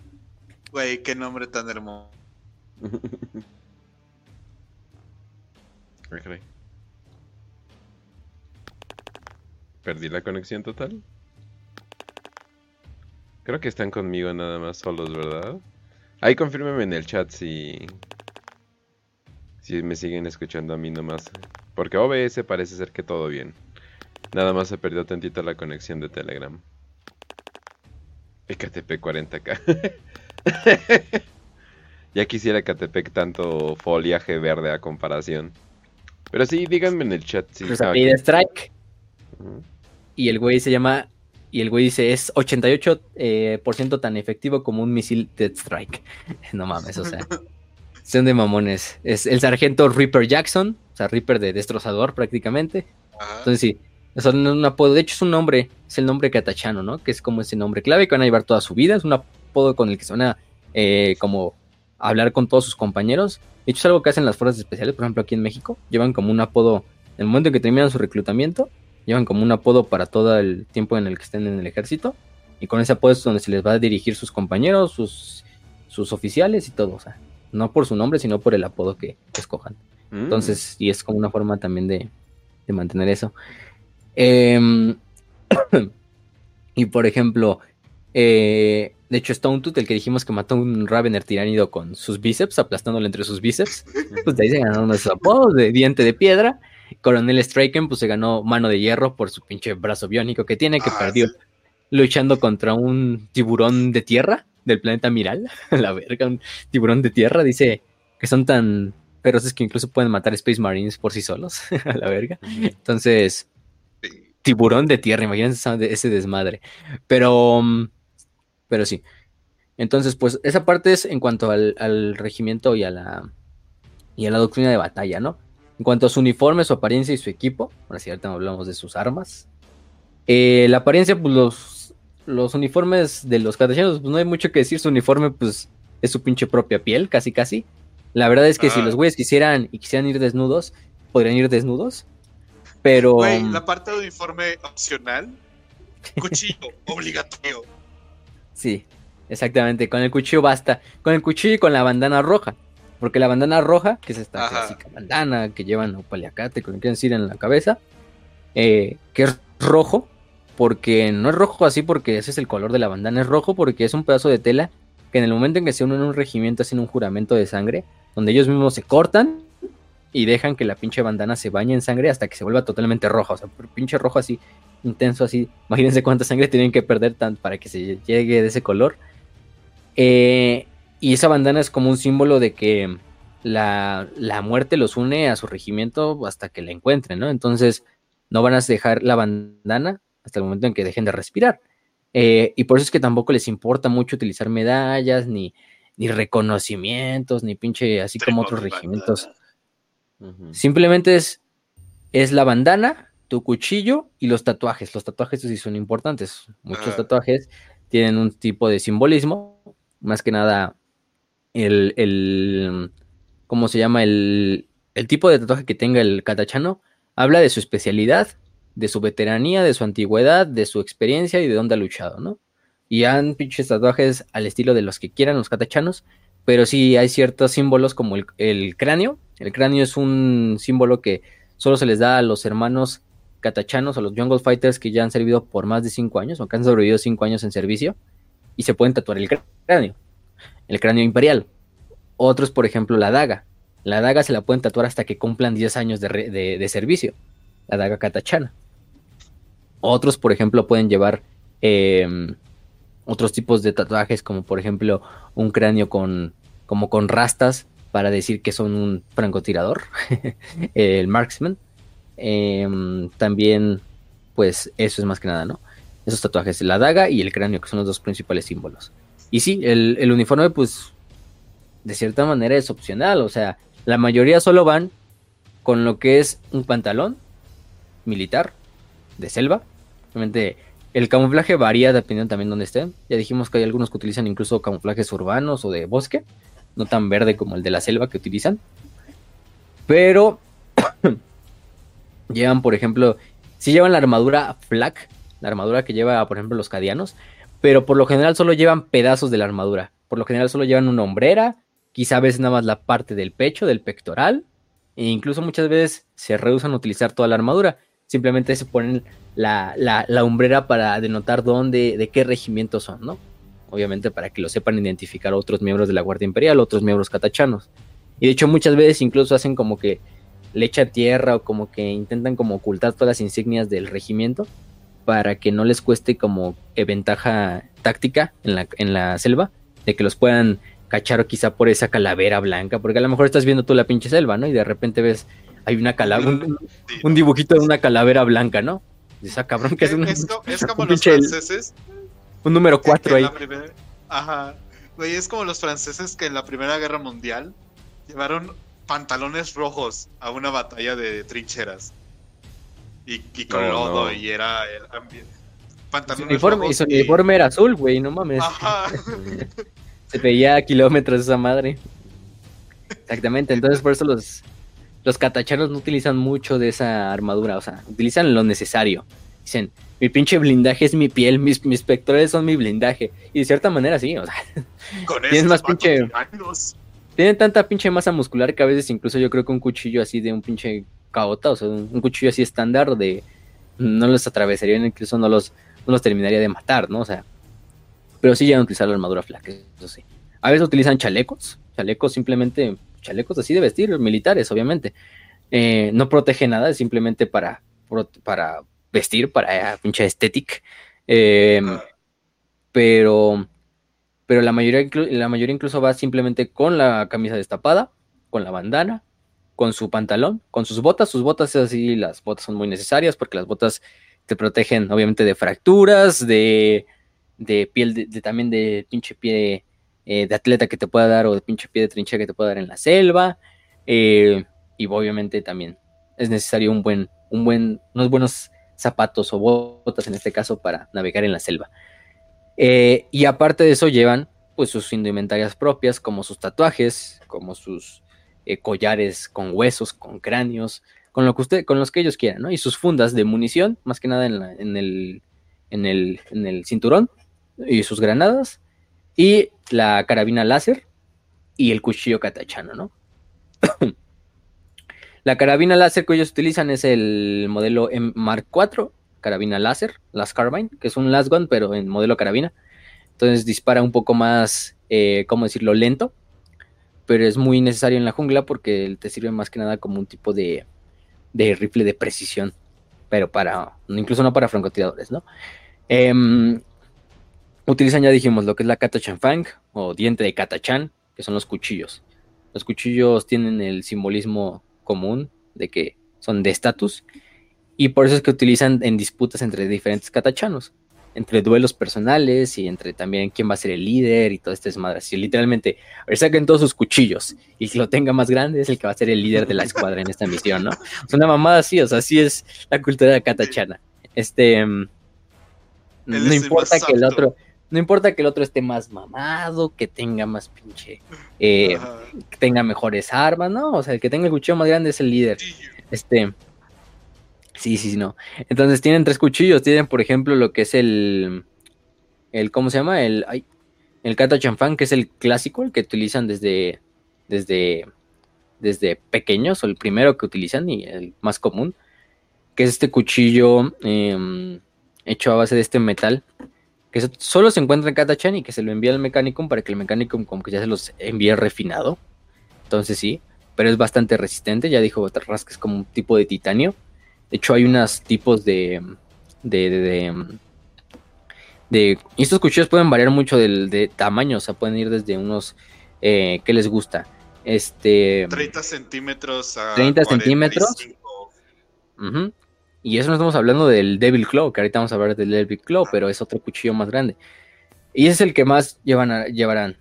Güey, qué nombre tan hermoso. Perdí la conexión total. Creo que están conmigo nada más solos, ¿verdad? Ahí confírmeme en el chat si... Si me siguen escuchando a mí nomás. Porque OBS parece ser que todo bien. Nada más se perdió tantito la conexión de Telegram. KTP 40k. ya quisiera KTP tanto foliaje verde a comparación. Pero sí, díganme en el chat si... Pues Strike. Y el güey se llama y el güey dice, es 88% eh, tan efectivo como un misil Death Strike. no mames, o sea. son de mamones. Es el sargento Reaper Jackson, o sea, Reaper de destrozador prácticamente. Entonces sí, son un apodo, de hecho es un nombre, es el nombre catachano, ¿no? Que es como ese nombre clave que van a llevar toda su vida, es un apodo con el que se van a eh, como hablar con todos sus compañeros. De hecho es algo que hacen las fuerzas especiales, por ejemplo aquí en México, llevan como un apodo en el momento en que terminan su reclutamiento, llevan como un apodo para todo el tiempo en el que estén en el ejército. Y con ese apodo es donde se les va a dirigir sus compañeros, sus, sus oficiales y todo. O sea, no por su nombre, sino por el apodo que, escojan. Mm. Entonces, y es como una forma también de, mantener eso. Em, y por ejemplo, eh, de hecho, Stone Tooth, el que dijimos que mató a un Ravener tiránido con sus bíceps, aplastándolo entre sus bíceps, pues de ahí se ganaron nuestros apodos de diente de piedra Coronel Striken pues se ganó mano de hierro por su pinche brazo biónico que tiene, que ah, perdió luchando contra un tiburón de tierra del planeta Miral. la verga, un tiburón de tierra. Dice que son tan feroces que incluso pueden matar Space Marines por sí solos. a la verga. Entonces, tiburón de tierra, imagínense ese desmadre. Pero, pero sí. Entonces, pues esa parte es en cuanto al, al regimiento y a la y a la doctrina de batalla, ¿no? En cuanto a su uniforme, su apariencia y su equipo, ahora sí, ahorita hablamos de sus armas. Eh, la apariencia, pues los, los uniformes de los cartachenos, pues no hay mucho que decir. Su uniforme, pues es su pinche propia piel, casi casi. La verdad es que si los güeyes quisieran y quisieran ir desnudos, podrían ir desnudos. Pero. Güey, la parte de uniforme opcional, cuchillo obligatorio. Sí, exactamente. Con el cuchillo basta. Con el cuchillo y con la bandana roja. Porque la bandana roja, que es esta clásica bandana que llevan o paliacate, como quieren decir en la cabeza, eh, que es rojo, porque no es rojo así porque ese es el color de la bandana, es rojo porque es un pedazo de tela que en el momento en que se unen un regimiento hacen un juramento de sangre, donde ellos mismos se cortan y dejan que la pinche bandana se bañe en sangre hasta que se vuelva totalmente roja, o sea, pinche rojo así, intenso así, imagínense cuánta sangre tienen que perder para que se llegue de ese color. Eh, y esa bandana es como un símbolo de que la, muerte los une a su regimiento hasta que la encuentren, ¿no? Entonces no van a dejar la bandana hasta el momento en que dejen de respirar. Eh, y por eso es que tampoco les importa mucho utilizar medallas, ni, ni reconocimientos, ni pinche, así como otros regimientos. Simplemente es, es la bandana, tu cuchillo y los tatuajes. Los tatuajes sí son importantes. Muchos tatuajes tienen un tipo de simbolismo, más que nada el, el ¿cómo se llama? El, el tipo de tatuaje que tenga el katachano habla de su especialidad de su veteranía, de su antigüedad, de su experiencia y de dónde ha luchado, ¿no? Y han pinches tatuajes al estilo de los que quieran los catachanos, pero sí hay ciertos símbolos como el, cráneo. El cráneo es un símbolo que solo se les da a los hermanos catachanos o los Jungle Fighters que ya han servido por más de cinco años o que han sobrevivido cinco años en servicio y se pueden tatuar el cráneo, el cráneo imperial. Otros, por ejemplo, la daga. La daga se la pueden tatuar hasta que cumplan 10 años de, servicio, la daga katachana. Otros, por ejemplo, pueden llevar em, otros tipos de tatuajes, como por ejemplo un cráneo con, como con rastas para decir que son un francotirador, el marksman. Em, también, pues eso es más que nada, ¿no? Esos tatuajes, la daga y el cráneo, que son los dos principales símbolos. Y sí, el, el uniforme, pues, de cierta manera es opcional, o sea, la mayoría solo van con lo que es un pantalón militar de selva. Obviamente el camuflaje varía dependiendo también de dónde estén. Ya dijimos que hay algunos que utilizan incluso camuflajes urbanos o de bosque, no tan verde como el de la selva que utilizan. Pero llevan, por ejemplo, si llevan la armadura flak, la armadura que lleva, por ejemplo, los cadianos, pero por lo general solo llevan pedazos de la armadura. Por lo general solo llevan una hombrera, quizá a veces nada más la parte del pecho, del pectoral, e incluso muchas veces se rehusan a utilizar toda la armadura, simplemente se ponen la, la, umbrera para denotar dónde, de qué regimiento son, ¿no? Obviamente para que lo sepan identificar otros miembros de la Guardia Imperial, otros miembros catachanos. Y de hecho muchas veces incluso hacen como que le echan tierra o como que intentan como ocultar todas las insignias del regimiento para que no les cueste como ventaja táctica en la, en la selva, de que los puedan cachar quizá por esa calavera blanca, porque a lo mejor estás viendo tú la pinche selva, ¿no? Y de repente ves, hay una calavera, un, dibujito de una calavera blanca, ¿no? Esa cabrón que es, un. Es, como los franceses. Un número 4 ahí. ajá. Güey, es como los franceses que en la Primera Guerra Mundial llevaron pantalones rojos a una batalla de trincheras. Y, con lodo, y era el ambiente. Pantalones uniforme, Y su uniforme era azul, güey, no mames. Ajá. Se veía a kilómetros esa madre. Exactamente, entonces por eso los, los catachanos no utilizan mucho de esa armadura, o sea, utilizan lo necesario. Dicen, mi pinche blindaje es mi piel, mis, mis pectorales son mi blindaje. Y de cierta manera sí, o sea, tienen más pinche... Tienen tanta pinche masa muscular que a veces incluso yo creo que un cuchillo así de un pinche caota, o sea, un, cuchillo así estándar de... No los atravesarían, incluso no los, no los terminaría de matar, ¿no? O sea, pero sí llegan a utilizar la armadura flaca, eso sí. A veces utilizan chalecos, chalecos simplemente, chalecos así de vestir, militares, obviamente. Eh, no protege nada, es simplemente para, para vestir, para pinche estética. Em, pero, pero la mayoría, la mayoría incluso va simplemente con la camisa destapada, con la bandana, con su pantalón, con sus botas. Sus botas, así, las botas son muy necesarias porque las botas te protegen, obviamente, de fracturas, de de piel, de, también de pinche pie eh, de atleta que te pueda dar o de pinche pie de trinchera que te pueda dar en la selva. Eh, y obviamente también es necesario un buen, un buen, unos buenos zapatos o botas en este caso para navegar en la selva. Eh, y aparte de eso llevan pues sus indumentarias propias como sus tatuajes, como sus collares con huesos, con cráneos, con lo que usted, con los que ellos quieran, ¿no? Y sus fundas de munición, más que nada en, en, el, en, el, en el cinturón, y sus granadas, y la carabina láser y el cuchillo katachano, ¿no? la carabina láser que ellos utilizan es el modelo M Mark IV, carabina láser, las Carbine, que es un last gun, pero en modelo carabina. Entonces dispara un poco más, eh, ¿cómo decirlo?, lento, pero es muy necesario en la jungla porque te sirve más que nada como un tipo de, rifle de precisión, pero para, incluso no para francotiradores, ¿no? Em, Utilizan, ya dijimos, lo que es la Katachan o diente de Katachan, que son los cuchillos. Los cuchillos tienen el simbolismo común de que son de estatus y por eso es que utilizan en disputas entre diferentes katachanos, entre duelos personales y entre también quién va a ser el líder y todo este desmadre. Así literalmente, a ver, saquen todos sus cuchillos y que lo tenga más grande es el que va a ser el líder de la escuadra en esta misión, ¿no? Es una mamada así, o sea, así es la cultura katachana. Este, mm, no importa que el otro no importa que el otro esté más mamado, que tenga más pinche, eh, que tenga mejores armas, ¿no? O sea, el que tenga el cuchillo más grande es el líder. Este, Sí, sí, no. Entonces tienen tres cuchillos. Tienen, por ejemplo, lo que es el. el ¿Cómo se llama? El. Ay, el kata chanfán, que es el clásico, el que utilizan desde. Desde. Desde pequeños, o el primero que utilizan y el más común. Que es este cuchillo em, hecho a base de este metal. Que solo se encuentra en Katachan y que se lo envía al Mechanicum para que el Mechanicum como que ya se los envíe refinado. Entonces sí, pero es bastante resistente. Ya dijo Tarras que es como un tipo de titanio. De hecho, hay unos tipos de. de, de, de, estos cuchillos pueden variar mucho de, tamaño. O sea, pueden ir desde unos. Eh, ¿Qué les gusta? Este. 30 centímetros a. 30 centímetros. Y eso no estamos hablando del Devil Claw, que ahorita vamos a hablar del Devil Claw, pero es otro cuchillo más grande. Y ese es el que más llevan llevarán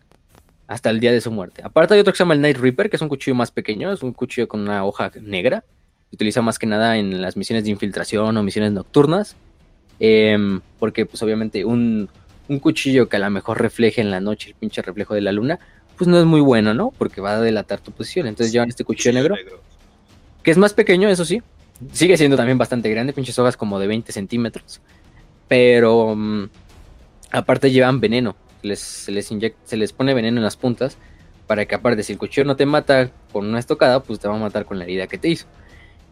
hasta el día de su muerte. Aparte hay otro que se llama el Night Reaper, que es un cuchillo más pequeño, es un cuchillo con una hoja negra. Se utiliza más que nada en las misiones de infiltración o misiones nocturnas. Em, porque pues obviamente un, cuchillo que a lo mejor refleje en la noche el pinche reflejo de la luna, pues no es muy bueno, ¿no? Porque va a delatar tu posición. Entonces llevan este cuchillo negro, que es más pequeño, eso sí. Sigue siendo también bastante grande, pinches hojas como de 20 centímetros. Pero mm, aparte llevan veneno se les inyecta, se les pone veneno en las puntas para que aparte si el cuchillo no te mata con una estocada, pues te va a matar con la herida que te hizo.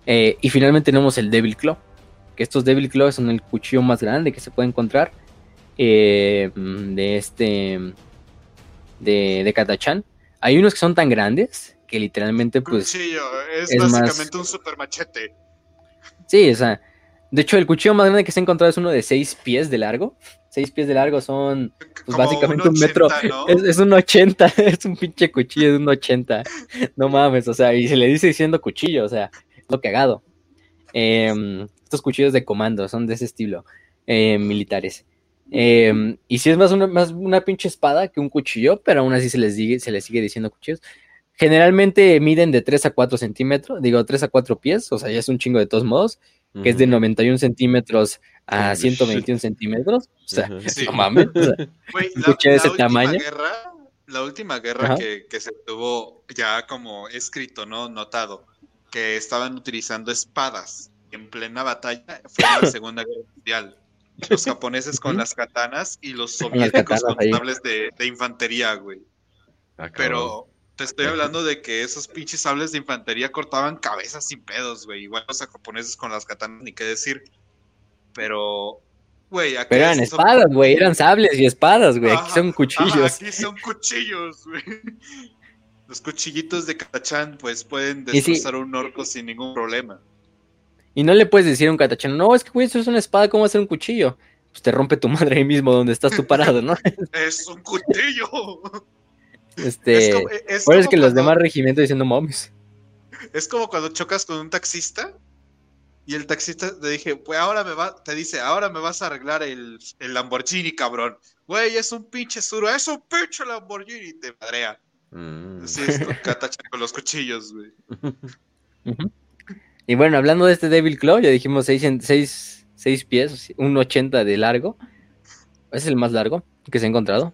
Eh, y finalmente tenemos el Devil Claw, que estos Devil Claw son el cuchillo más grande que se puede encontrar eh, de este de, de Katachan. Hay unos que son tan grandes que literalmente pues cuchillo, es, básicamente un super machete. Sí, o sea, de hecho el cuchillo más grande que se ha encontrado es uno de 6 pies de largo seis pies de largo son pues, básicamente un, metro. Es, un 80, es un pinche cuchillo de un 80. No mames, o sea, y se le dice diciendo cuchillo, o sea, lo cagado. Em, estos cuchillos de comando son de ese estilo, em, militares. Em, y si es más una, más una pinche espada que un cuchillo, pero aún así se les, se les sigue diciendo cuchillos. Generalmente miden de 3 a 4 centímetros, digo 3 a 4 pies, o sea, ya es un chingo de todos modos, que es de 91 centímetros a 121 centímetros. O sea, no mames. la, ese tamaño. Guerra, la última guerra que, se tuvo ya como escrito, ¿no? Notado, que estaban utilizando espadas en plena batalla fue en la Segunda Guerra Mundial. Los japoneses con las katanas y los soviéticos con sables de, infantería, güey. Ah, Pero te estoy hablando de que esos pinches sables de infantería cortaban cabezas sin pedos, güey. Igual los japoneses con las katanas, ni qué decir pero, güey, aquí Pero eran espadas, güey, eran sables y espadas, güey, aquí son cuchillos. aquí son cuchillos, güey. Los cuchillitos de Katachan, pues, pueden destrozar un orco sin ningún problema. Y no le puedes decir a un Katachan, no, es que, güey, eso es una espada, ¿cómo va a ser un cuchillo? Pues te rompe tu madre ahí mismo donde estás tú parado, ¿no? es un cuchillo. Este, es, como, es, que los demás regimientos diciendo mames. Es como cuando chocas con un taxista y el taxista te dije, pues ahora me va, te dice, ahora me vas a arreglar el, el Lamborghini, cabrón. Güey, es un pinche suro, es un pinche Lamborghini, te madrea. Mm. Así es, catacha con los cuchillos, güey. Y bueno, hablando de este Devil Claw, ya dijimos 6 seis, seis, pies, un 80 de largo. Es el más largo que se ha encontrado.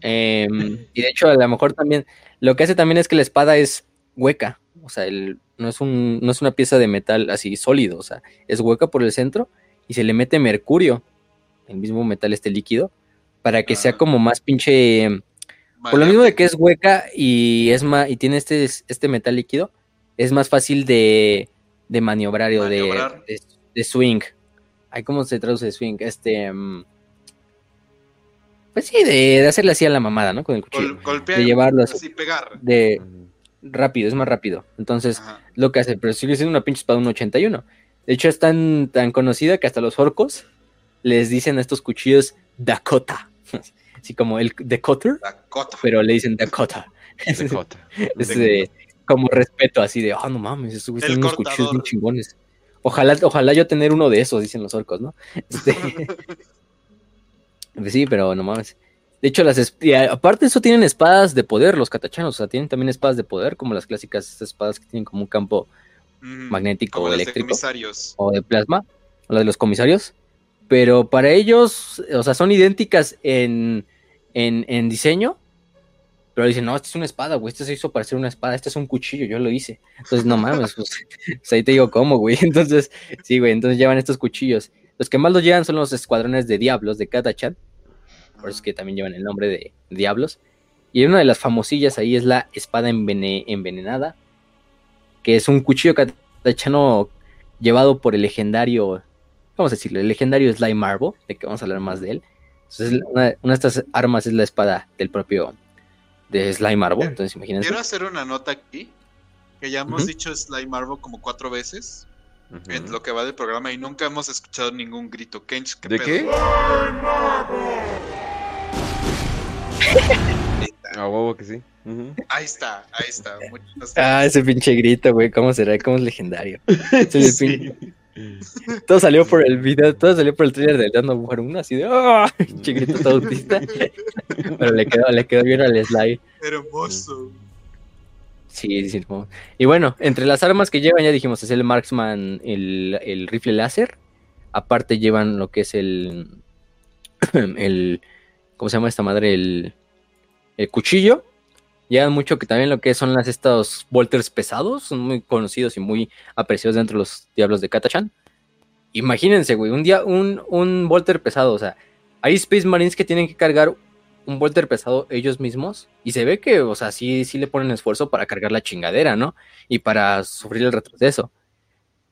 Em, y de hecho, a lo mejor también, lo que hace también es que la espada es hueca. O sea, el, no es, un, no es una pieza de metal así sólido, o sea, es hueca por el centro y se le mete mercurio, el mismo metal este líquido, para que sea ah. como más pinche... Por lo mismo de que es hueca y es más, y tiene este, este metal líquido, es más fácil de, de maniobrar o de, de, swing. Ay, ¿cómo se traduce swing? Este... Mm, pues sí, de, hacerle así a la mamada, ¿no? Con el cuchillo. de llevarlo así. pegar. De, rápido, es más rápido. Entonces, lo que hace, pero sigue siendo una pinche espada un 81. De hecho, es tan, tan conocida que hasta los orcos les dicen a estos cuchillos Dakota. Así como el Dakota, Dakota. pero le dicen Dakota. Dakota. es como respeto así de, oh, no mames, son unos cuchillos bien chingones. Ojalá, ojalá yo tener uno de esos, dicen los orcos, ¿no? Este, pues sí, pero no mames. De hecho, las aparte de eso tienen espadas de poder los catachanos, o sea, tienen también espadas de poder, como las clásicas espadas que tienen como un campo mm, magnético o eléctrico. o de plasma, o la de los comisarios. Pero para ellos, o sea, son idénticas en, en, diseño, Pero dicen, no, esta es una espada, güey, este se hizo parecer una espada, este es un cuchillo, yo lo hice. Entonces, no mames, pues, pues ahí te digo cómo, güey. Entonces, sí, güey, entonces llevan estos cuchillos. Los que más los llevan son los escuadrones de diablos de Katachan, por eso es que también llevan el nombre de diablos. Y una de las famosillas ahí es la espada envenenada, que es un cuchillo katachano llevado por el legendario, vamos a decirlo, el legendario Sly Marble, de que vamos a hablar más de él. Entonces, una, de estas armas es la espada del propio de Sly Marble, entonces imagínense. Quiero hacer una nota aquí, que ya hemos dicho Sly Marble como cuatro veces en lo que va del programa y nunca hemos escuchado ningún grito. Kench, ¿De qué? A huevo que sí. Ahí está, ahí está. Ah, ese pinche grito, güey, ¿cómo será? ¿Cómo es legendario? Todo salió por el video, todo salió por el trailer de Dando War 1, así de ¡oh! Pinche grito todo autista. Pero le quedó, le quedó bien al slide. Hermoso. Sí, sí. Y bueno, entre las armas que llevan, ya dijimos, es el Marksman, el, el rifle láser. Aparte llevan lo que es el, el ¿cómo se llama esta madre? El, el cuchillo. Llevan mucho que también lo que son las estos volters pesados, son muy conocidos y muy apreciados dentro de los diablos de Katachan. Imagínense, güey, un día un, un volter pesado, o sea, hay Space Marines que tienen que cargar un volter pesado ellos mismos y se ve que, o sea, sí, sí le ponen esfuerzo para cargar la chingadera, ¿no? Y para sufrir el retroceso.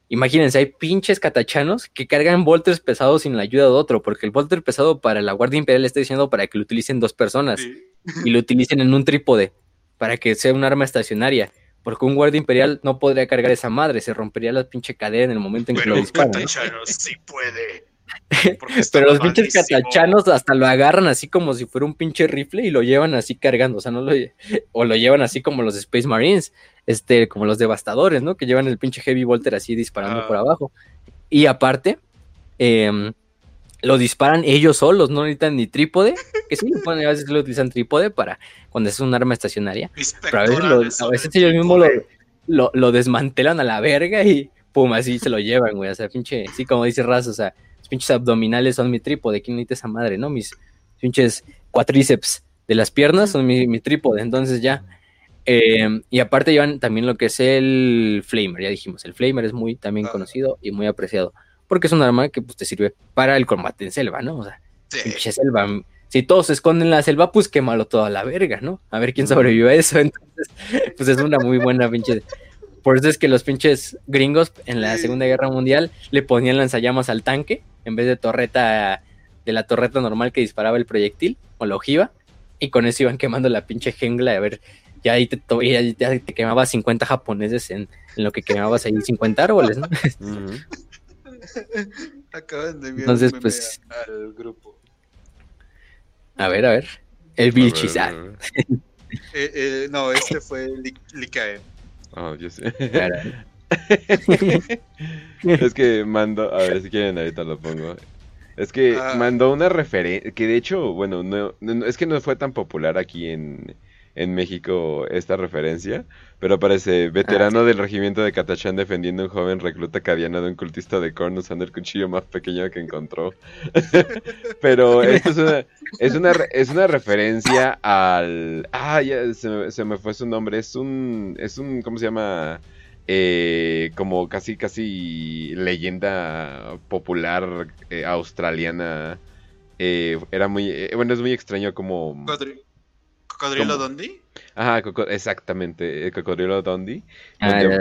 Imagínense, hay pinches catachanos que cargan volters pesados sin la ayuda de otro, porque el volter pesado para la Guardia Imperial está diciendo para que lo utilicen dos personas y lo utilicen en un trípode, para que sea un arma estacionaria. Porque un guardia imperial no podría cargar esa madre, se rompería la pinche cadena en el momento en que lo disparan. ¿no? sí puede. Pero los pinches catachanos hasta lo agarran así como si fuera un pinche rifle y lo llevan así cargando, o sea, no lo o lo llevan así como los Space Marines, este, como los devastadores, ¿no? Que llevan el pinche Heavy Volter así disparando por ah. abajo. Y aparte, em, lo disparan ellos solos, no necesitan ni trípode, que sí, a veces lo utilizan trípode para cuando es un arma estacionaria, pero a veces, ellos mismos lo, lo, desmantelan a la verga y pum, así se lo llevan, güey, o sea, pinche, sí, como dice Raz, o sea, pinches abdominales son mi trípode, ¿quién necesita esa madre, no? Mis pinches cuatríceps de las piernas son mi, trípode, entonces ya. Eh, y aparte llevan también lo que es el flamer, ya dijimos, el flamer es muy también conocido y muy apreciado, porque es un arma que pues, te sirve para el combate en selva, ¿no? O sea, pinche selva, si todos se esconden en la selva, pues quémalo todo a la verga, ¿no? A ver quién sobrevive a eso, entonces, pues es una muy buena pinche por eso es que los pinches gringos en la Segunda Guerra Mundial le ponían lanzallamas al tanque en vez de torreta, de la torreta normal que disparaba el proyectil o la ojiva. Y con eso iban quemando la pinche jengla. A ver, ya ahí te, ya te quemabas 50 japoneses en, lo que quemabas ahí 50 árboles, ¿no? Acaban de Entonces, pues. Al grupo. A ver, a ver. El Vilchizar. Eh, eh, no, este fue Likae. Oh, yo sé. es que mando, a ver si quieren ahorita lo pongo. Es que ah. mandó una referencia, que de hecho, bueno, no, es que no fue tan popular aquí en, en México esta referencia, pero aparece veterano ah, del regimiento de Katachan defendiendo a un joven recluta cadiano de un cultista de Korn usando el cuchillo más pequeño que encontró. pero esto es una, es una, es una referencia al... Ah, ya se, se, me fue su nombre, es un, es un, ¿cómo se llama? Eh, como casi, casi leyenda popular eh, australiana. Eh, era muy, bueno, es muy extraño como... ¿Cocodrilo Dondi? Ajá, exactamente, el Cocodrilo Dondi. Ah, donde,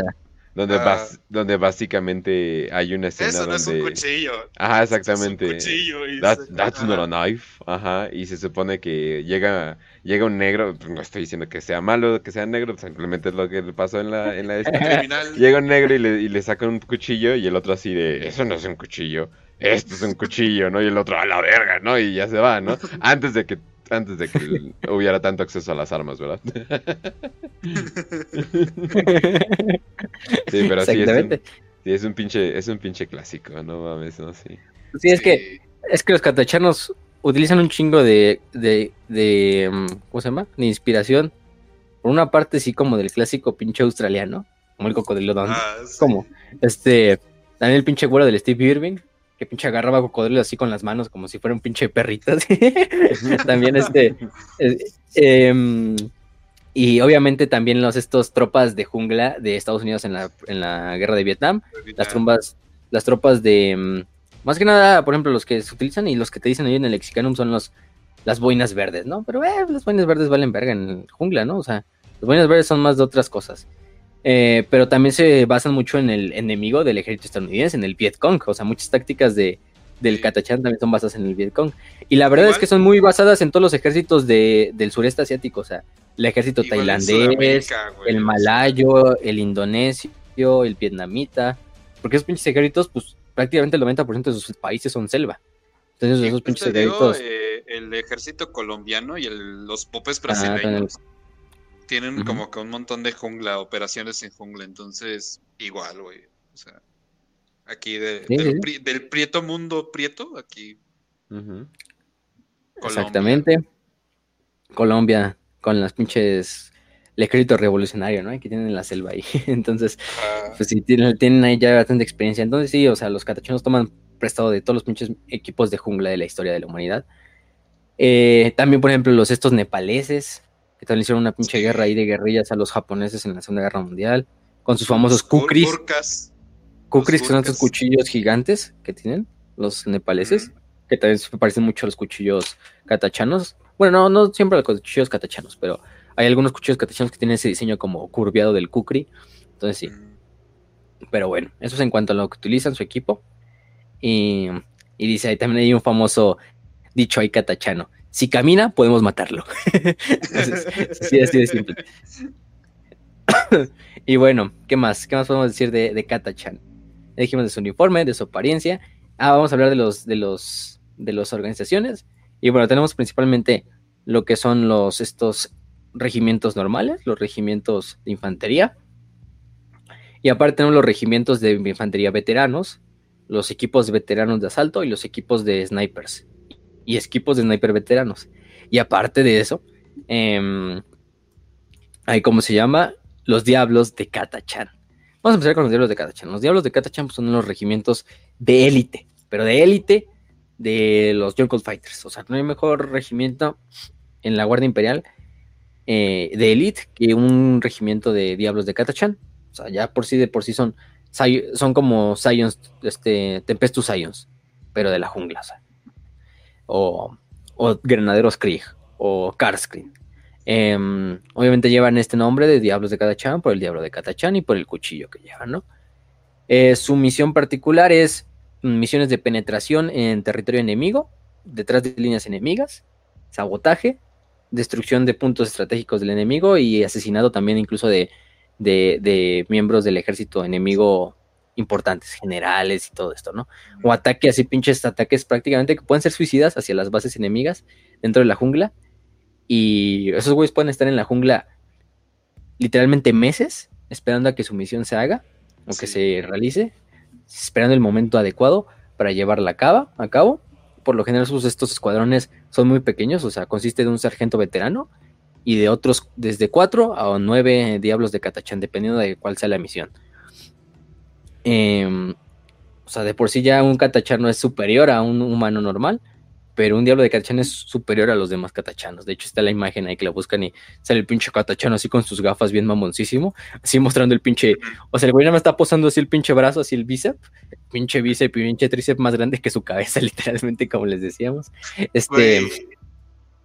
ah. donde, básicamente hay una escena Eso no es un cuchillo. Ajá, exactamente. Es un cuchillo y that's not a knife. Ajá, y se supone que llega llega un negro, no estoy diciendo que sea malo, que sea negro, simplemente es lo que le pasó en la en la Llega un negro y le, y le saca un cuchillo y el otro así de, eso no es un cuchillo. Esto es un cuchillo, ¿no? Y el otro a la verga, ¿no? Y ya se va, ¿no? Antes de que antes de que hubiera tanto acceso a las armas, ¿verdad? sí, pero sí es, un, sí es un pinche, es un pinche clásico, no mames, no sí. Sí, es que es que los catachanos utilizan un chingo de, de, de mm, ¿cómo se llama? De inspiración. Por una parte sí como del clásico pinche australiano, como el cocodrilo Dundee. Ah, Como este, también el pinche güero del Steve Irving, que pinche agarraba cocodrilo así con las manos como si fuera un pinche perrito. También este... Eh, em, Y obviamente también los estos tropas de jungla de Estados Unidos en la, en la guerra de Vietnam, las tropas, las tropas de mm, más que nada, por ejemplo, los que se utilizan y los que te dicen ahí en el Lexicanum son los las boinas verdes, ¿no? Pero eh, las boinas verdes valen verga en jungla, ¿no? O sea, las boinas verdes son más de otras cosas. Eh, pero también se basan mucho en el enemigo del ejército estadounidense, en el Vietcong. O sea, muchas tácticas de, del Katachan también son basadas en el Vietcong. Y la verdad es que son muy basadas en todos los ejércitos de, del sureste asiático. O sea, el ejército tailandés, el malayo, el indonesio, el vietnamita. Porque esos pinches ejércitos, pues prácticamente el 90% de sus países son selva. Entonces, esos pinches ejércitos. Eh, el ejército colombiano y los popes ah, tienen como que un montón de jungla, operaciones en jungla, entonces igual, güey. O sea, aquí del, prieto mundo prieto, aquí. Exactamente. Colombia, con las pinches el ejército revolucionario, ¿no? Que tienen la selva ahí. Entonces, pues sí, tienen, tienen, ahí ya bastante experiencia. Entonces, sí, o sea, los catachonos toman prestado de todos los pinches equipos de jungla de la historia de la humanidad. Eh, también, por ejemplo, los estos nepaleses, que también hicieron una pinche guerra ahí de guerrillas a los japoneses en la Segunda Guerra Mundial, con sus famosos kukris. Kukris, que son estos cuchillos gigantes que tienen los nepaleses, que también se parecen mucho a los cuchillos katachanos. Bueno, no, no siempre a los cuchillos katachanos, pero hay algunos cuchillos katachanos que tienen ese diseño como curviado del kukri. Entonces sí. Pero bueno, eso es en cuanto a lo que utilizan su equipo. Y, y dice, ahí también hay un famoso dicho ahí katachano si camina, podemos matarlo. sí, así de simple. y bueno, ¿qué más? ¿Qué más podemos decir de, de Kata-chan? Dijimos de su uniforme, de su apariencia. Ah, vamos a hablar de los, de los, de las organizaciones. Y bueno, tenemos principalmente lo que son los, estos regimientos normales, los regimientos de infantería. Y aparte tenemos los regimientos de infantería veteranos, los equipos veteranos de asalto y los equipos de snipers y equipos de sniper veteranos. Y aparte de eso, eh, hay como se llama los Diablos de Katachan. Vamos a empezar con los Diablos de Katachan. Los Diablos de Katachan pues, son los regimientos de élite, pero de élite de los Jungle Fighters. O sea, no hay mejor regimiento en la Guardia Imperial eh, de élite que un regimiento de Diablos de Katachan. O sea, ya por sí de por sí son, son como Scions, este, Tempestus Scions, pero de la jungla. O sea o, Granaderos Krieg o Karskrin. Em, obviamente llevan este nombre de Diablos de Katachan por el Diablo de Katachan y por el cuchillo que llevan, ¿no? Eh, su misión particular es misiones de penetración en territorio enemigo, detrás de líneas enemigas, sabotaje, destrucción de puntos estratégicos del enemigo y asesinado también incluso de, de miembros del ejército enemigo importantes, generales y todo esto, ¿no? O ataque así, pinches ataques prácticamente que pueden ser suicidas hacia las bases enemigas dentro de la jungla. Y esos güeyes pueden estar en la jungla literalmente meses esperando a que su misión se haga o que se realice, esperando el momento adecuado para llevarla a cabo. A cabo. Por lo general, estos escuadrones son muy pequeños, o sea, consiste de un sargento veterano y de otros desde cuatro a nueve diablos de Catachán, dependiendo de cuál sea la misión. Em, o sea, de por sí ya un catachano es superior a un humano normal, pero un diablo de catachano es superior a los demás catachanos. De hecho, está la imagen ahí que la buscan y sale el pinche catachano así con sus gafas bien mamoncísimo, así mostrando el pinche. O sea, el güey nada más está posando así el pinche brazo, así el bíceps, pinche bíceps y pinche tríceps más grande que su cabeza, literalmente, como les decíamos. Este.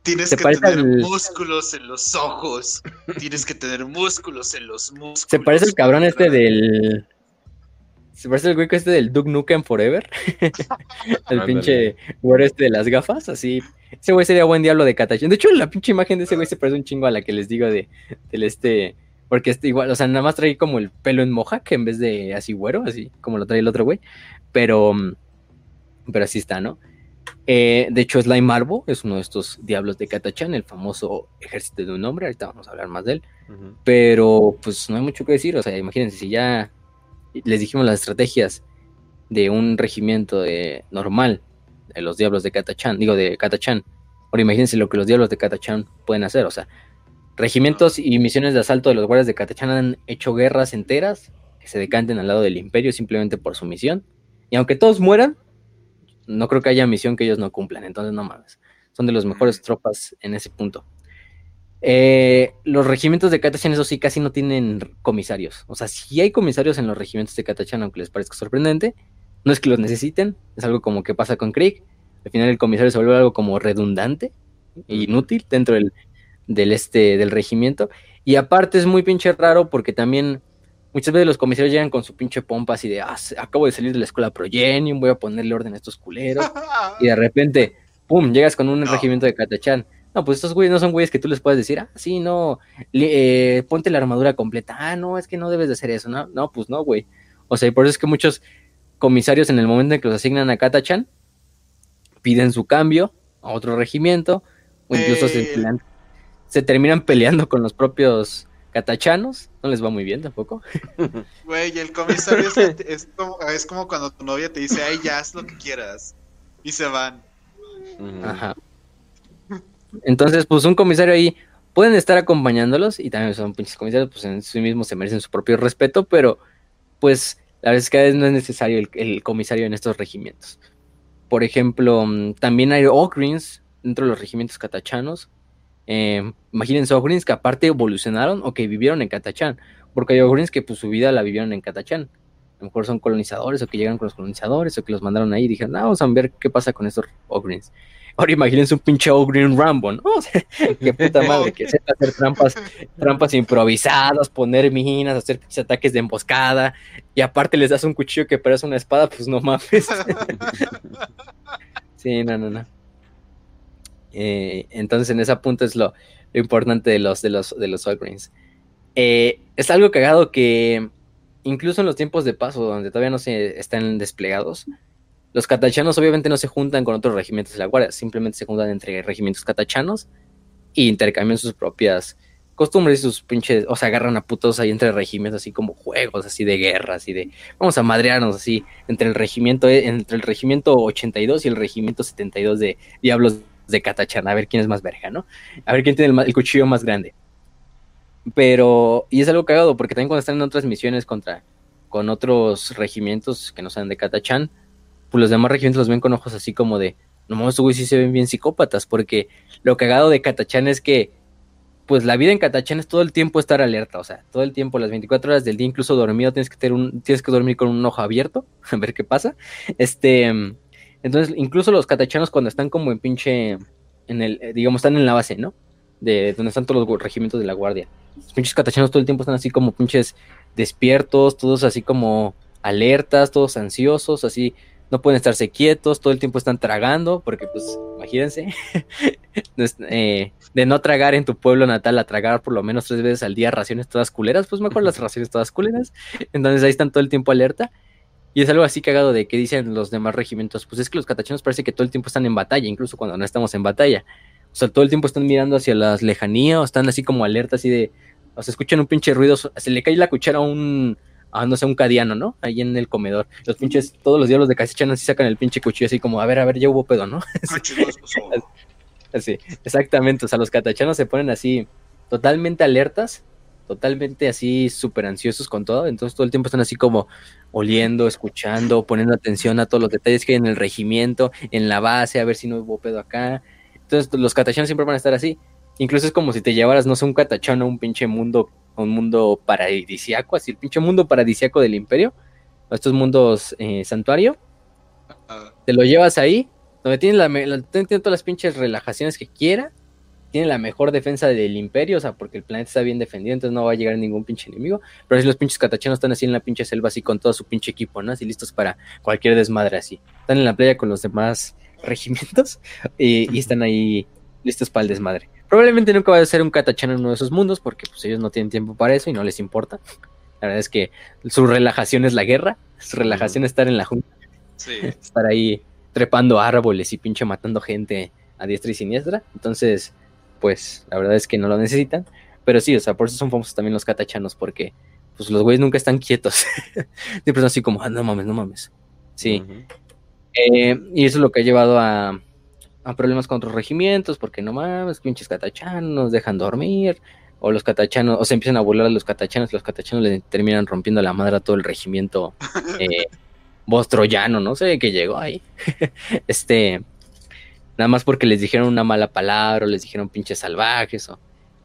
Tienes que tener músculos en los ojos. Tienes que tener músculos en los músculos. Se parece el cabrón este del se parece el güey que este del Duke Nukem Forever. el pinche güey este de las gafas, así. Ese güey sería buen diablo de Katachan. De hecho, la pinche imagen de ese güey se parece un chingo a la que les digo de, del este. Porque este igual, o sea, nada más trae como el pelo en moja, que en vez de así güero, así como lo trae el otro güey. Pero, pero así está, ¿no? Eh, de hecho, Slime Marvo es uno de estos diablos de Katachan, el famoso ejército de un hombre. Ahorita vamos a hablar más de él. Pero, pues no hay mucho que decir. O sea, imagínense, si ya les dijimos las estrategias de un regimiento de, normal de los diablos de Katachan, digo de Katachan. Ahora imagínense lo que los diablos de Katachan pueden hacer, o sea, regimientos y misiones de asalto de los guardias de Katachan han hecho guerras enteras que se decanten al lado del imperio simplemente por su misión. Y aunque todos mueran, no creo que haya misión que ellos no cumplan, entonces no mames. Son de las mejores tropas en ese punto. Eh, los regimientos de Katachan, eso sí, casi no tienen comisarios. O sea, sí hay comisarios en los regimientos de Katachan, aunque les parezca sorprendente. No es que los necesiten, es algo como que pasa con Krieg. Al final el comisario se vuelve algo como redundante e inútil dentro del, del, este, del regimiento. Y aparte es muy pinche raro porque también muchas veces los comisarios llegan con su pinche pompa así de, ah, acabo de salir de la escuela Progenium, voy a ponerle orden a estos culeros. y de repente, pum, llegas con un regimiento de Katachan no, pues estos güeyes no son güeyes que tú les puedes decir, ah, sí, no, eh, ponte la armadura completa. Ah, no, es que no debes de hacer eso, ¿no? No, pues no, güey. O sea, por eso es que muchos comisarios en el momento en que los asignan a Katachan, piden su cambio a otro regimiento, o incluso se, eh. se, terminan peleando con los propios catachanos. No les va muy bien tampoco. Güey, el comisario es, como, es como cuando tu novia te dice, ay, ya haz lo que quieras. Y se van. Ajá. Entonces, pues un comisario ahí pueden estar acompañándolos y también son pinches comisarios, pues en sí mismos se merecen su propio respeto, pero pues la verdad es que no es necesario el, comisario en estos regimientos. Por ejemplo, mm, también hay Ogrins dentro de los regimientos catachanos. Eh, imagínense que aparte evolucionaron o que vivieron en Catachán, porque hay Ogrins que pues su vida la vivieron en Catachán. A lo mejor son colonizadores o que llegan con los colonizadores o que los mandaron ahí y dijeron, ah, vamos a ver qué pasa con estos Ogrins. Ahora imagínense un pinche Green Rambo, ¿no? O sea, qué puta madre, que sepa hacer trampas, trampas improvisadas, poner minas, hacer ataques de emboscada, y aparte les das un cuchillo que parece una espada, pues no mames. sí, no, no, no. Eh, entonces en ese punto es lo, importante de los de los de los Greens. Eh, es algo cagado que incluso en los tiempos de paso, donde todavía no se están desplegados, los catachanos obviamente no se juntan con otros regimientos de la Guardia, simplemente se juntan entre regimientos catachanos e intercambian sus propias costumbres y sus pinches, o sea, agarran a putos ahí entre regimientos, así como juegos, así de guerra, así de, vamos a madrearnos así, entre el regimiento, entre el regimiento 82 y el regimiento 72 de Diablos de Catachana, a ver quién es más verga, ¿no? A ver quién tiene el, cuchillo más grande. Pero, y es algo cagado, porque también cuando están en otras misiones contra, con otros regimientos que no sean de Catachan, pues los demás regimientos los ven con ojos así como de, no mames, güey, sí se ven bien psicópatas, porque lo cagado de Catachán es que, pues la vida en Catachán es todo el tiempo estar alerta, o sea, todo el tiempo, las 24 horas del día, incluso dormido, tienes que tener un, tienes que dormir con un ojo abierto, a ver qué pasa. Este, entonces, incluso los catachanos cuando están como en pinche, en el, eh, digamos, están en la base, ¿no? De donde están todos los regimientos de la guardia. Los pinches catachanos todo el tiempo están así como pinches despiertos, todos así como alertas, todos ansiosos, así no pueden estarse quietos, todo el tiempo están tragando, porque pues imagínense, eh, de no tragar en tu pueblo natal a tragar por lo menos tres veces al día raciones todas culeras, pues mejor las raciones todas culeras, entonces ahí están todo el tiempo alerta. Y es algo así cagado de que dicen los demás regimientos, pues es que los catachanos parece que todo el tiempo están en batalla, incluso cuando no estamos en batalla. O sea, todo el tiempo están mirando hacia las lejanías, o están así como alerta, así de, o sea, escuchan un pinche ruido, se le cae la cuchara a un, ah, no sé, un cadiano, ¿no? Ahí en el comedor. Los pinches, todos los diablos de Casichan así sacan el pinche cuchillo así como, a ver, a ver, ya hubo pedo, ¿no? así, exactamente, o sea, los catachanos se ponen así totalmente alertas, totalmente así súper ansiosos con todo, entonces todo el tiempo están así como oliendo, escuchando, poniendo atención a todos los detalles que hay en el regimiento, en la base, a ver si no hubo pedo acá. Entonces los catachanos siempre van a estar así. Incluso es como si te llevaras, no sé, un catachano a un pinche mundo un mundo paradisiaco, así el pinche mundo paradisiaco del imperio, estos mundos eh, santuario, te lo llevas ahí, donde tiene, la, todas las pinches relajaciones que quiera, tiene la mejor defensa del imperio, o sea, porque el planeta está bien defendido, entonces no va a llegar ningún pinche enemigo, pero si los pinches catachanos están así en la pinche selva, así con todo su pinche equipo, ¿no? Así listos para cualquier desmadre así. Están en la playa con los demás regimientos y están ahí listos para el desmadre. Probablemente nunca va a ser un Katachan en uno de esos mundos porque pues, ellos no tienen tiempo para eso y no les importa. La verdad es que su relajación es la guerra, su relajación es estar en la junta. Estar ahí trepando árboles y pinche matando gente a diestra y siniestra. Entonces, pues la verdad es que no lo necesitan. Pero sí, o sea, por eso son famosos también los catachanos, porque pues los güeyes nunca están quietos. Siempre son así como, ah, no mames, no mames. Sí. Eh, y eso es lo que ha llevado a, a problemas con otros regimientos, porque no mames, pinches catachanos nos dejan dormir, o los catachanos, o se empiezan a burlar a los catachanos, los catachanos le terminan rompiendo la madre a todo el regimiento eh, troyano, no sé qué llegó ahí. este, nada más porque les dijeron una mala palabra, o les dijeron pinches salvajes, o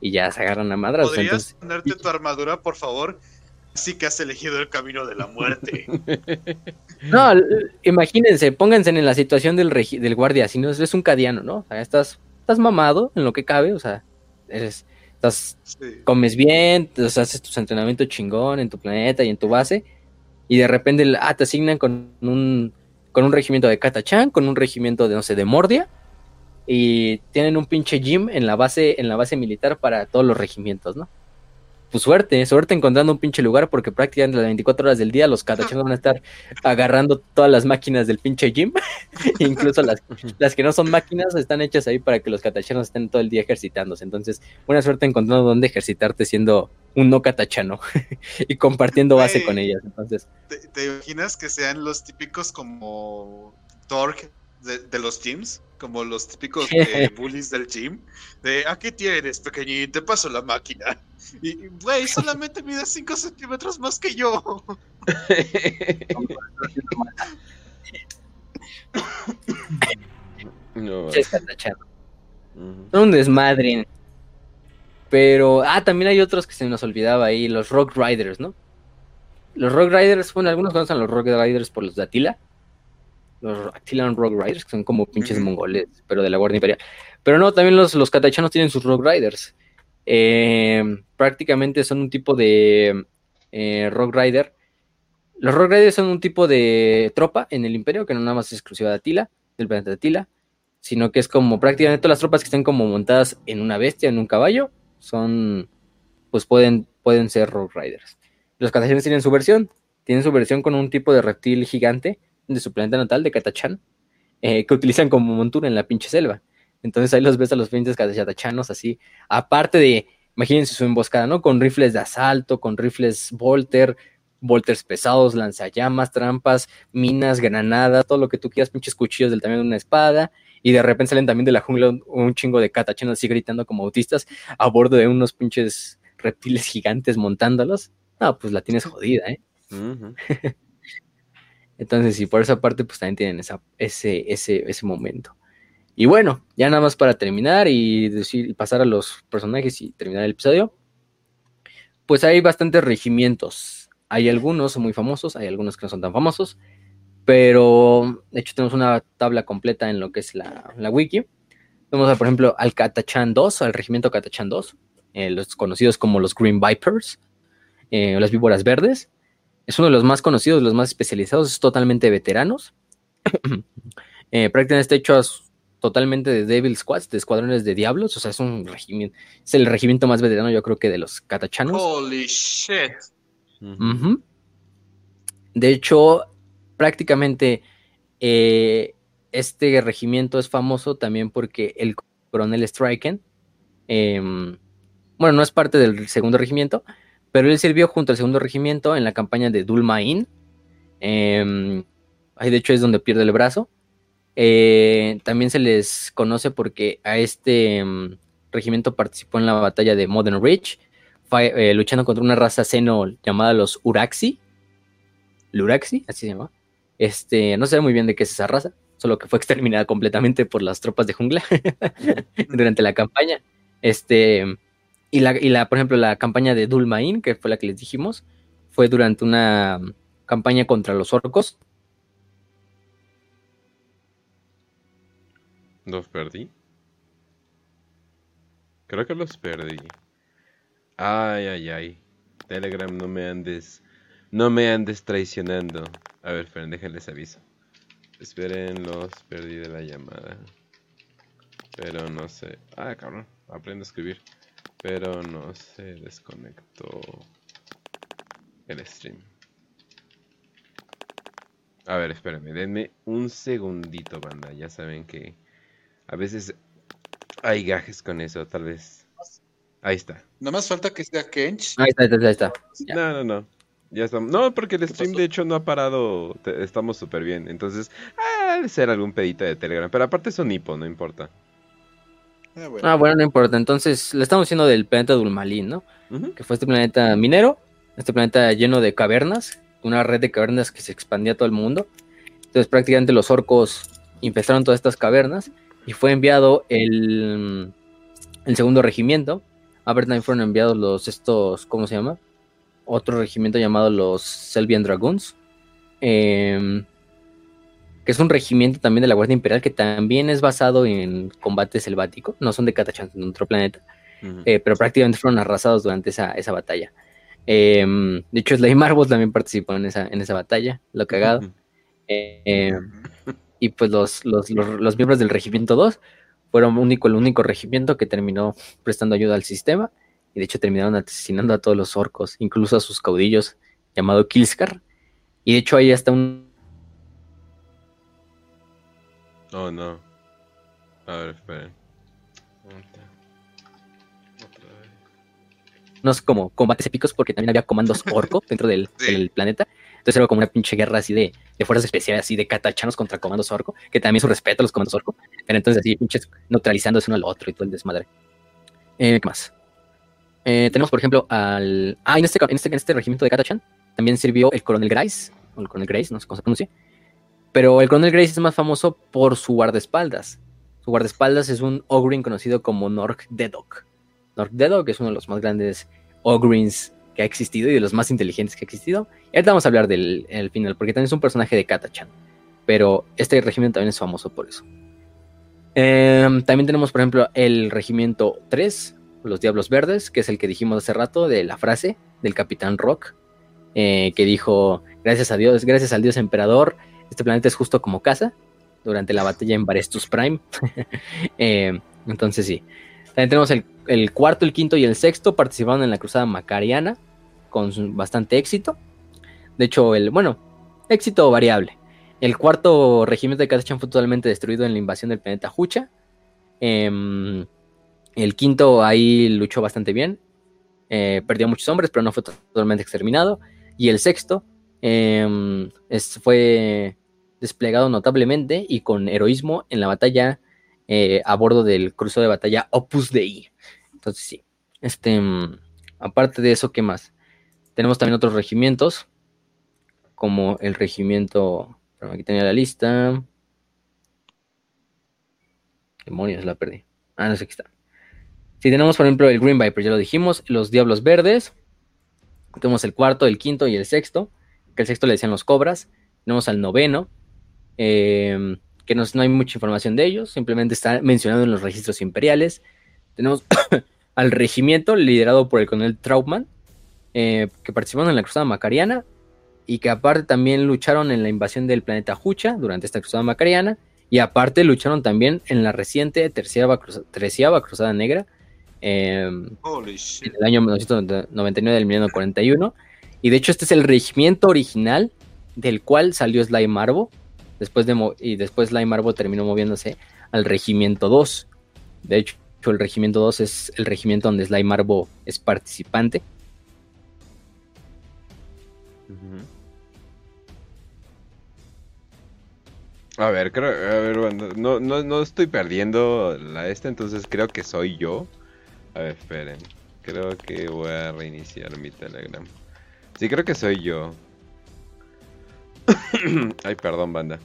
y ya se agarran a madras. ¿Podrías ponerte tu armadura, por favor? Sí que has elegido el camino de la muerte. no, imagínense, pónganse en la situación del, del guardia, si no es un cadiano, ¿no? O sea, estás, estás mamado en lo que cabe, o sea, eres, estás, comes bien, haces tu entrenamiento chingón en tu planeta y en tu base, y de repente ah, te asignan con un, con un regimiento de Katachan, con un regimiento de, no sé, de Mordia, y tienen un pinche gym en la base, en la base militar para todos los regimientos, ¿no? Pues suerte, suerte encontrando un pinche lugar porque prácticamente las 24 horas del día los catachanos van a estar agarrando todas las máquinas del pinche gym. Incluso las, las que no son máquinas están hechas ahí para que los catachanos estén todo el día ejercitándose. Entonces, buena suerte encontrando dónde ejercitarte siendo un no catachano y compartiendo base con ellas. Entonces, ¿te, imaginas que sean los típicos como Torque de, los gyms, como los típicos bullies del gym, de aquí tienes, pequeñito, te paso la máquina. Y, güey, solamente mide 5 centímetros más que yo. no. Un desmadre. Pero, ah, también hay otros que se nos olvidaba ahí, los Rock Riders, ¿no? Los Rock Riders, bueno, algunos conocen los Rock Riders por los de Atila, los Attilan Rogue Riders, que son como pinches mongoles, pero de la Guardia Imperial. Pero no, también los, los katachanos tienen sus Rogue Riders. Eh, prácticamente son un tipo de eh, Rogue Rider. Los Rogue Riders son un tipo de tropa en el Imperio, que no nada más es exclusiva de Atila, del planeta de Atila, sino que es como prácticamente todas las tropas que estén como montadas en una bestia, en un caballo, son, pues pueden, pueden ser Rogue Riders. Los katachanos tienen su versión, tienen su versión con un tipo de reptil gigante, de su planeta natal, de Katachan, eh, que utilizan como montura en la pinche selva. Entonces ahí los ves a los pinches katatachanos así, aparte de, imagínense su emboscada, ¿no? Con rifles de asalto, con rifles Volter, Volters pesados, lanzallamas, trampas, minas, granadas, todo lo que tú quieras, pinches cuchillos del tamaño de una espada. Y de repente salen también de la jungla un, chingo de katachanos así gritando como autistas a bordo de unos pinches reptiles gigantes montándolos. No, pues la tienes jodida, ¿eh? Entonces, y por esa parte, pues también tienen ese, ese, ese momento. Y bueno, ya nada más para terminar y decir, pasar a los personajes y terminar el episodio. Pues hay bastantes regimientos. Hay algunos muy famosos, hay algunos que no son tan famosos. Pero de hecho tenemos una tabla completa en lo que es la, wiki. Vamos a, por ejemplo, al Katachan 2, al regimiento Katachan 2, eh, los conocidos como los Green Vipers, eh, las víboras verdes es uno de los más conocidos, los más especializados, es totalmente veteranos. eh, prácticamente está hecho totalmente de Devil Squads, de escuadrones de diablos, o sea, es un regimiento, es el regimiento más veterano yo creo que de los catachanos. Holy shit. De hecho, prácticamente eh, este regimiento es famoso también porque el coronel Striken, em, bueno, no es parte del segundo regimiento, pero él sirvió junto al segundo regimiento en la campaña de Dulmain. Eh, ahí de hecho es donde pierde el brazo. Eh, también se les conoce porque a este em, regimiento participó en la batalla de Modern Ridge, eh, luchando contra una raza seno llamada los Uraxi. Luraxi, así se llama. Este, no sé muy bien de qué es esa raza, solo que fue exterminada completamente por las tropas de jungla durante la campaña. Este, y la, y la, por ejemplo, la campaña de Dulmain, que fue la que les dijimos, fue durante una campaña contra los orcos. ¿Los perdí? Creo que los perdí. Ay, ay, ay. Telegram, no me andes. No me andes traicionando. A ver, esperen, déjenles aviso. Esperen, los perdí de la llamada. Pero no sé. Ah, cabrón. Aprendo a escribir. Pero no se desconectó el stream. A ver, espérenme, denme un segundito, banda. Ya saben que a veces hay gajes con eso, tal vez. Ahí está. Nada más falta que sea Kench. Ahí está, ahí está. No, no, no. Ya estamos. No, porque el stream de hecho no ha parado. estamos súper bien. Entonces, ah, debe ser algún pedito de Telegram. Pero aparte es un hipo, no importa. Ah bueno. ah, bueno, no importa. Entonces, le estamos diciendo del planeta Dulmalín, ¿no? Que fue este planeta minero, este planeta lleno de cavernas, una red de cavernas que se expandía a todo el mundo. Entonces, prácticamente los orcos infestaron todas estas cavernas y fue enviado el, el segundo regimiento A ver, también fueron enviados los estos, ¿cómo se llama? Otro regimiento llamado los Selvian Dragoons. Em, que es un regimiento también de la Guardia Imperial que también es basado en combate selvático. No son de Katachan, en otro planeta. Eh, pero prácticamente fueron arrasados durante esa, esa batalla. Em, de hecho, Slay Marbot también participó en esa, en esa batalla, lo cagado. Em, y pues los, los, los, miembros del Regimiento 2 fueron único, el único regimiento que terminó prestando ayuda al sistema. Y de hecho terminaron asesinando a todos los orcos, incluso a sus caudillos, llamado Kilskar. Y de hecho ahí hasta un... Oh, no. A ver, esperen. unos como combates épicos porque también había comandos orco dentro del, planeta. Entonces era como una pinche guerra así de, fuerzas especiales, así de catachanos contra comandos orco, que también su respeto a los comandos orco. Pero entonces así pinches neutralizándose uno al otro y todo el desmadre. Eh, ¿Qué más? Eh, tenemos, por ejemplo, al. Ah, en este, en este, en este regimiento de Katachan también sirvió el coronel Grace, o el coronel Grace, no sé cómo se pronuncia. Pero el coronel Grace es más famoso por su guardaespaldas. Su guardaespaldas es un Ogrin conocido como Nork Dedok. Nork que es uno de los más grandes Ogrins que ha existido y de los más inteligentes que ha existido. Y ahorita vamos a hablar del final, porque también es un personaje de Katachan. Pero este regimiento también es famoso por eso. Em, también tenemos, por ejemplo, el regimiento 3, los Diablos Verdes, que es el que dijimos hace rato de la frase del Capitán Rock, eh, que dijo, gracias a Dios, gracias al Dios Emperador, este planeta es justo como casa, durante la batalla en Barestus Prime. Em, entonces sí. También tenemos el, cuarto, el quinto y el sexto participaron en la cruzada macariana con bastante éxito. De hecho, el, bueno, éxito variable. El cuarto regimiento de Katachan fue totalmente destruido en la invasión del planeta Hucha. Em, el quinto ahí luchó bastante bien. Eh, perdió muchos hombres, pero no fue totalmente exterminado. Y el sexto em, fue desplegado notablemente y con heroísmo en la batalla eh, a bordo del crucero de batalla Opus Dei. Entonces sí, este, mm, aparte de eso, ¿qué más? Tenemos también otros regimientos, como el regimiento, aquí tenía la lista. Demonios, la perdí. Ah, no sé qué está. Si tenemos, por ejemplo, el Green Viper, ya lo dijimos, los Diablos Verdes. Tenemos el cuarto, el quinto y el sexto. Que el sexto le decían los Cobras. Tenemos al noveno. Eh, que no, hay mucha información de ellos, simplemente está mencionado en los registros imperiales. Tenemos al regimiento liderado por el coronel Trautmann, eh, que participaron en la cruzada macariana y que aparte también lucharon en la invasión del planeta Hucha durante esta cruzada macariana y aparte lucharon también en la reciente terciava, cruzada, negra em, en el año 1999 del milenio 41 y de hecho este es el regimiento original del cual salió Sly Marvo Después de y después Lime Marbo terminó moviéndose al Regimiento 2. De hecho, el Regimiento 2 es el regimiento donde Sly Marbo es participante. A ver, creo, a ver, no, no, estoy perdiendo la esta, entonces creo que soy yo. A ver, esperen. Creo que voy a reiniciar mi Telegram. Sí, creo que soy yo. Ay, perdón, banda.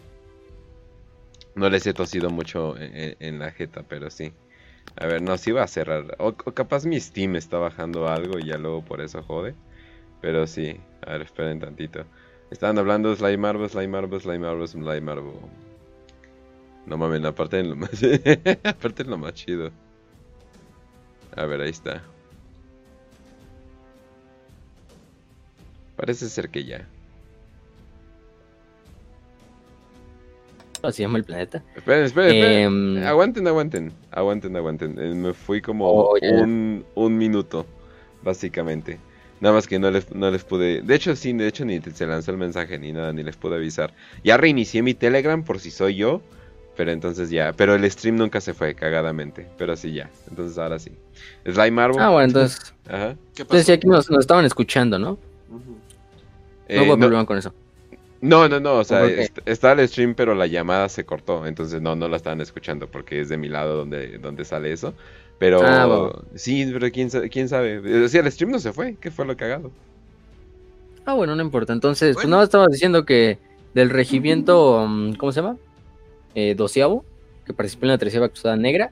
No les he tosido mucho en, la jeta, pero sí. A ver, no, sí va a cerrar. O, capaz mi Steam está bajando algo y ya luego por eso jode. Pero sí, a ver, esperen tantito. Estaban hablando Slime Marvel, Slime Marvel, Slime Marvel, Slime Marvel. No mames, aparte en lo más, aparte en lo más chido. A ver, ahí está. Parece ser que ya. Se llama el planeta. Esperen, esperen, esperen. Em, aguanten, aguanten. Aguanten, aguanten. Eh, me fui como oh, un, un, minuto, básicamente. Nada más que no les, no les pude. De hecho, sí, de hecho ni se lanzó el mensaje ni nada, ni les pude avisar. Ya reinicié mi Telegram por si soy yo. Pero entonces ya. Pero el stream nunca se fue, cagadamente. Pero sí, ya. Entonces ahora sí. Slime Marvel. Ah, bueno, entonces. Ajá. Entonces aquí nos, nos, estaban escuchando, ¿no? no hubo eh, problema con eso. No, no, no, o sea, está el stream, pero la llamada se cortó, entonces no, no la estaban escuchando porque es de mi lado donde, donde sale eso. Pero ah, sí, pero quién, quién sabe. O sea, el stream no se fue, ¿qué fue lo cagado? Ah, bueno, no importa. Entonces, pues nada, estaba diciendo que del regimiento, mm, ¿cómo se llama? Eh, doceavo, que participó en la tercera cruzada negra,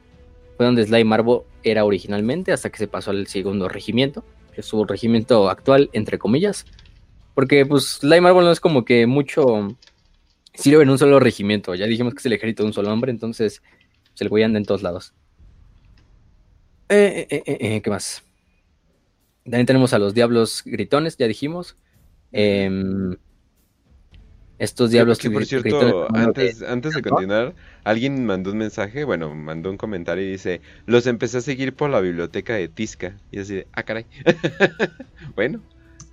fue donde Sly Marvo era originalmente, hasta que se pasó al segundo regimiento, que es su regimiento actual, entre comillas. Porque pues Sly Marvo no es como que mucho sirve en un solo regimiento. Ya dijimos que es el ejército de un solo hombre, entonces se le voy en todos lados. Eh, eh, eh, ¿Qué más? También tenemos a los diablos gritones, ya dijimos. Em, estos diablos que, por cierto, antes, de, antes de continuar, alguien mandó un mensaje, bueno, mandó un comentario y dice, los empecé a seguir por la biblioteca de Tisca. Y así de, ah, caray. bueno.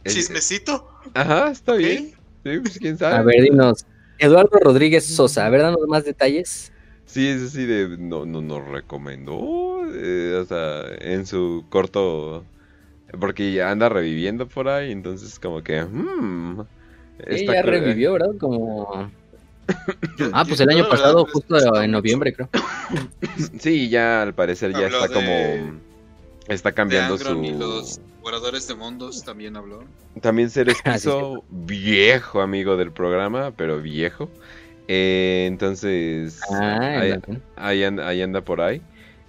¿Chismecito? Ajá, está bien. Sí, pues quién sabe. A ver, dinos. Eduardo Rodríguez Sosa, a ver, danos más detalles. Sí, es así de, no, no nos recomendó, eh, o sea, en su corto, porque ya anda reviviendo por ahí, entonces como que, hmm, Sí, ya revivió, ¿verdad? Como... ah, pues el año pasado, justo en noviembre, creo. Sí, ya al parecer ya está como... Está cambiando su... Y los Guardadores de Mundos también habló. También ser esquizo, viejo amigo del programa, pero viejo. Eh, entonces, ah, ahí, anda, por ahí.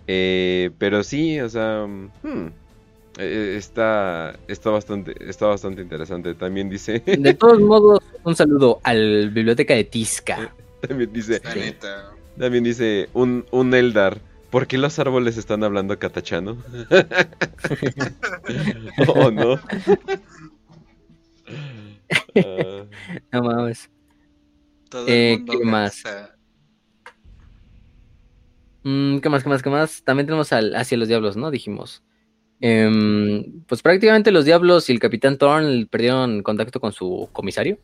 Eh, pero sí, o sea, hmm, eh, está, está, bastante, está bastante interesante. También dice. De todos modos, un saludo al biblioteca de Tisca. También dice. También dice un, un Eldar. ¿Por qué los árboles están hablando catachano? oh, no. no mames. Eh, ¿Qué más? Mm, ¿Qué más? ¿Qué más? ¿Qué más? También tenemos al, hacia los diablos, ¿no? Dijimos. Em, pues prácticamente los diablos y el capitán Thorn perdieron contacto con su comisario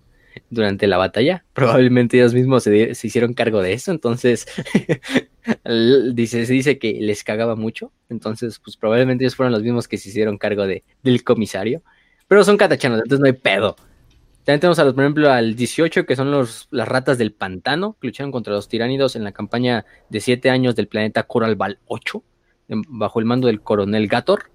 durante la batalla. Probablemente ellos mismos se, hicieron cargo de eso, entonces dice, se dice que les cagaba mucho. Entonces, pues probablemente ellos fueron los mismos que se hicieron cargo de, del comisario. Pero son catachanos, entonces no hay pedo. También tenemos a los, por ejemplo, al 18, que son los, las ratas del pantano, que lucharon contra los tiránidos en la campaña de 7 años del planeta Coralval 8, bajo el mando del coronel Gator.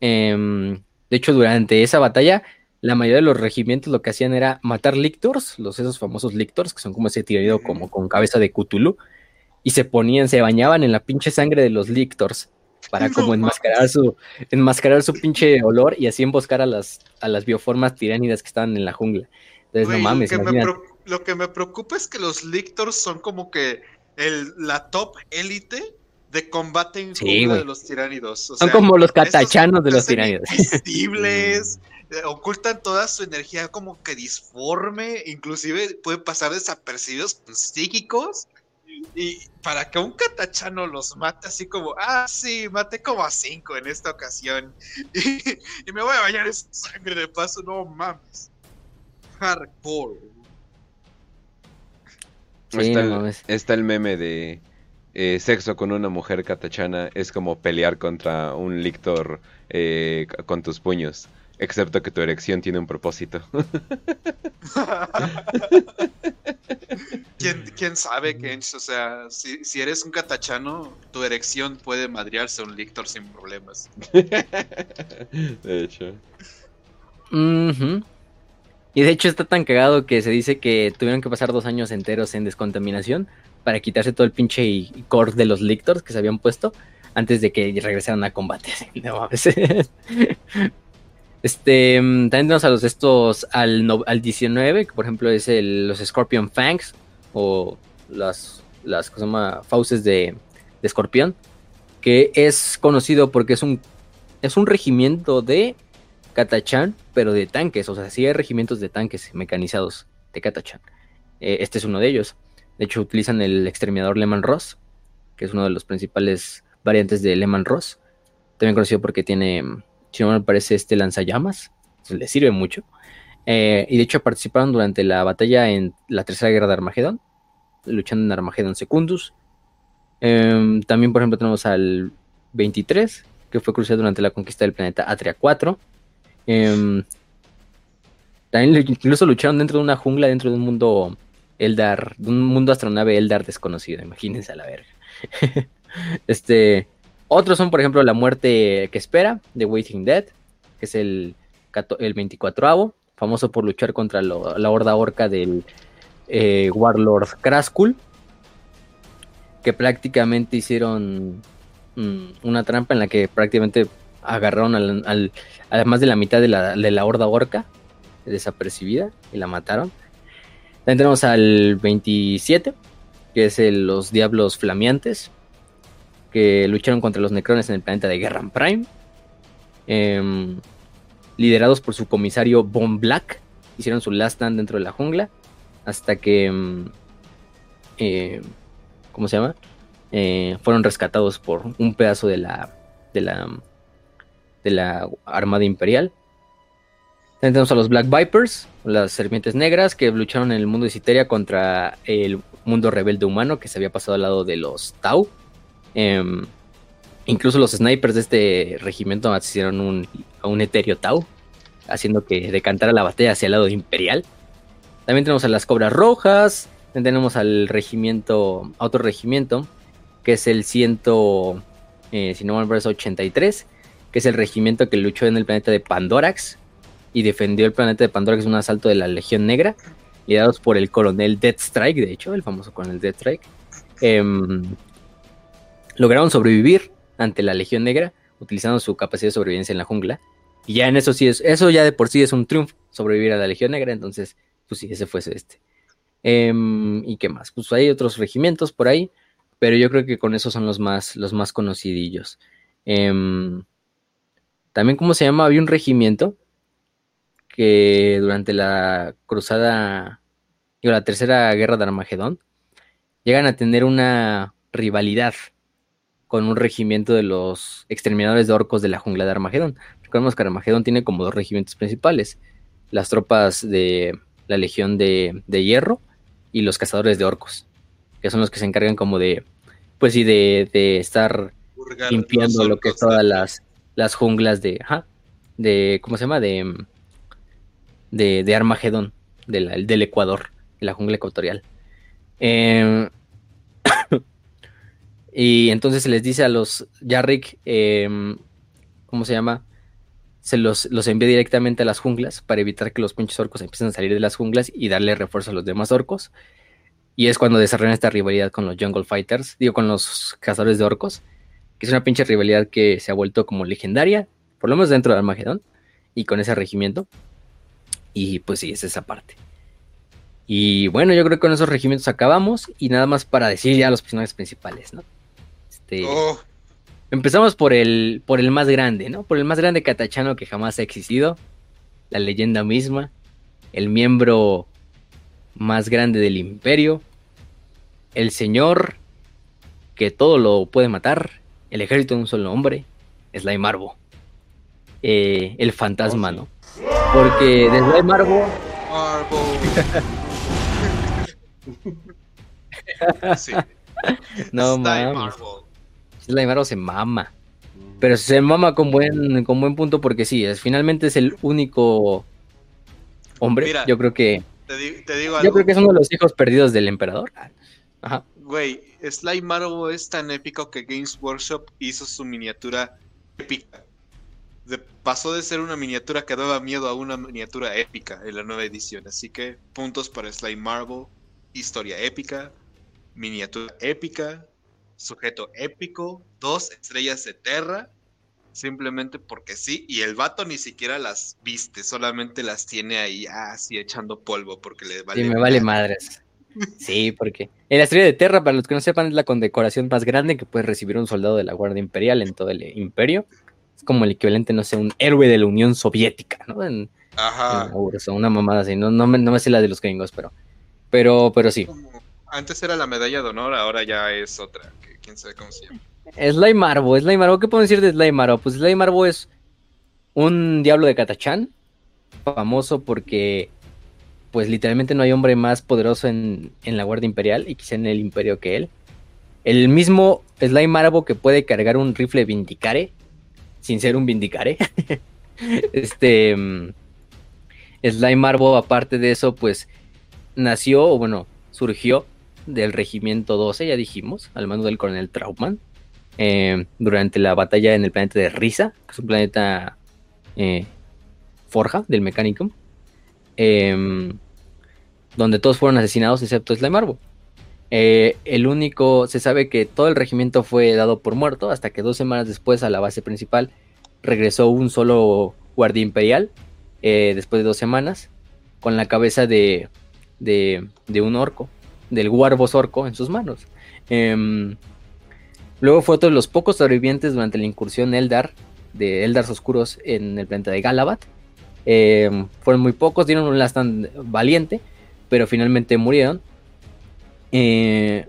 Em, de hecho, durante esa batalla, la mayoría de los regimientos lo que hacían era matar lictors, los esos famosos lictors, que son como ese tirado como con cabeza de Cthulhu, y se ponían, se bañaban en la pinche sangre de los lictors para como enmascarar su, enmascarar su pinche olor y así emboscar a las, a las bioformas tiránidas que estaban en la jungla. Entonces, no mames. Lo que, me preocupa es que los lictors son como que el, la top élite de combate en de los tiránidos. Son como los catachanos de los tiránidos. Eh, ocultan toda su energía como que disforme, inclusive puede pasar desapercibidos psíquicos. Y para que un catachano los mate así como, ah, sí, maté como a cinco en esta ocasión. Y, me voy a bañar esa sangre de paso, no mames. Hardcore. está el meme de eh, sexo con una mujer catachana es como pelear contra un lictor eh, con tus puños. Excepto que tu erección tiene un propósito. ¿Quién, sabe, Kench? O sea, si, eres un catachano, tu erección puede madrearse a un lictor sin problemas. de hecho. Y de hecho está tan cagado que se dice que tuvieron que pasar dos años enteros en descontaminación para quitarse todo el pinche core de los lictors que se habían puesto antes de que regresaran a combate. este, mm, también tenemos a los estos al, al 19, que por ejemplo es el, los Scorpion Fangs o las, las se llama? fauces de, de escorpión, que es conocido porque es un, es un regimiento de Katachan, pero de tanques, o sea, sí hay regimientos de tanques mecanizados de Katachan. Eh, este es uno de ellos. De hecho, utilizan el exterminador Lehman Ross, que es uno de los principales variantes de Lehman Ross. También conocido porque tiene, si no me parece, este lanzallamas. le sirve mucho. Eh, y de hecho participaron durante la batalla en la Tercera Guerra de Armagedón, luchando en Armagedón Secundus. Em, también, por ejemplo, tenemos al 23, que fue crucial durante la conquista del planeta Atria 4. Em, también incluso lucharon dentro de una jungla, dentro de un mundo Eldar, un mundo astronave Eldar desconocido, imagínense a la verga. este, otros son, por ejemplo, La muerte que espera, de Waiting Dead, que es el, el 24avo, famoso por luchar contra la horda orca del eh, Warlord Kraskul, que prácticamente hicieron mm, una trampa en la que prácticamente agarraron al, a más de la mitad de la, de la horda orca desapercibida y la mataron. También tenemos al 27, que es los Diablos Flameantes, que lucharon contra los Necrones en el planeta de Guerra Prime. Em, liderados por su comisario Von Black, hicieron su last stand dentro de la jungla hasta que, em, eh, ¿cómo se llama? Eh, fueron rescatados por un pedazo de la, de la, de la Armada Imperial. Tenemos a los Black Vipers, las serpientes negras, que lucharon en el mundo de Citeria contra el mundo rebelde humano que se había pasado al lado de los Tau. Em, incluso los snipers de este regimiento asistieron un, a un etéreo Tau, haciendo que decantara la batalla hacia el lado imperial. También tenemos a las Cobras Rojas, tenemos al regimiento, a otro regimiento, que es el 100, eh, si no mal 83, que es el regimiento que luchó en el planeta de Pandorax y defendió el planeta de Pandorax en un asalto de la Legión Negra, liderados por el coronel Deathstrike, de hecho, el famoso coronel Deathstrike. Em, lograron sobrevivir ante la Legión Negra, utilizando su capacidad de sobrevivencia en la jungla. Y ya en eso sí es, eso ya de por sí es un triunfo, sobrevivir a la Legión Negra, entonces, pues sí, ese fue este. Em, ¿Y qué más? Pues hay otros regimientos por ahí, pero yo creo que con esos son los más, los más conocidillos. Em, también, ¿cómo se llama? Había un regimiento que durante la cruzada, digo, la tercera guerra de Armagedón, llegan a tener una rivalidad con un regimiento de los exterminadores de orcos de la jungla de Armagedón. Recordemos que Armagedón tiene como dos regimientos principales, las tropas de la Legión de, Hierro y los cazadores de orcos, que son los que se encargan como de, pues sí, de, estar limpiando lo que es todas las, las junglas de, de, ¿cómo se llama? De, de, de Armagedón, del Ecuador, de la jungla ecuatorial. Eh, y entonces se les dice a los Yarrick, em, ¿cómo se llama? Se los, los, envía directamente a las junglas para evitar que los pinches orcos empiecen a salir de las junglas y darle refuerzo a los demás orcos. Y es cuando desarrollan esta rivalidad con los Jungle Fighters, digo, con los cazadores de orcos, que es una pinche rivalidad que se ha vuelto como legendaria, por lo menos dentro de Armagedón, y con ese regimiento. Y pues sí, es esa parte. Y bueno, yo creo que con esos regimientos acabamos. Y nada más para decir ya los personajes principales, ¿no? Este, oh. Empezamos por el, por el más grande, ¿no? Por el más grande catachano que jamás ha existido. La leyenda misma. El miembro más grande del imperio. El señor que todo lo puede matar. El ejército de un solo hombre. Slime Marvo. Eh, el fantasma, oh, ¿no? Porque de Slime Marvo. sí. No mames. Slime se mama. Pero se mama con buen, con buen punto porque sí, es, finalmente es el único hombre. yo creo que. Te, digo Yo creo que es uno de los hijos perdidos del emperador. Ajá. Güey, Slime Marvel es tan épico que Games Workshop hizo su miniatura épica. pasó de ser una miniatura que daba miedo a una miniatura épica en la nueva edición. Así que puntos para Slime Marvel. Historia épica. Miniatura épica sujeto épico, dos estrellas de Terra, simplemente porque sí, y el vato ni siquiera las viste, solamente las tiene ahí así echando polvo porque le vale. Sí, me vale madres. Sí, porque en la estrella de Terra, para los que no sepan, es la condecoración más grande que puede recibir un soldado de la Guardia Imperial en todo el imperio. Es como el equivalente, no sé, un héroe de la Unión Soviética, ¿no? Ajá. una mamada así, no, no, me, no me sé la de los gringos, pero, pero, pero sí. Antes era la medalla de honor, ahora ya es otra quién sabe cómo se llama. Slime Marvo, Slime Marvo, ¿qué puedo decir de Slime Marvo? Pues Slime Marvo es un diablo de Katachan, famoso porque pues literalmente no hay hombre más poderoso en, la Guardia Imperial y quizá en el Imperio que él. El mismo Slime Marvo que puede cargar un rifle Vindicare, sin ser un Vindicare. este mm, Slime Marvo, aparte de eso, pues nació, o bueno, surgió del Regimiento 12, ya dijimos, al mando del coronel Trautmann, eh, durante la batalla en el planeta de Risa, que es un planeta eh, forja del Mechanicum, em, donde todos fueron asesinados excepto Slime Eh, el único, se sabe que todo el regimiento fue dado por muerto hasta que dos semanas después a la base principal regresó un solo guardia imperial, eh, después de dos semanas, con la cabeza de, de, un orco, del Guarbos orco en sus manos. Em, luego fue otro de los pocos sobrevivientes durante la incursión Eldar, de Eldars Oscuros en el planeta de Galabat. Em, fueron muy pocos, dieron un last valiente, pero finalmente murieron. Eh,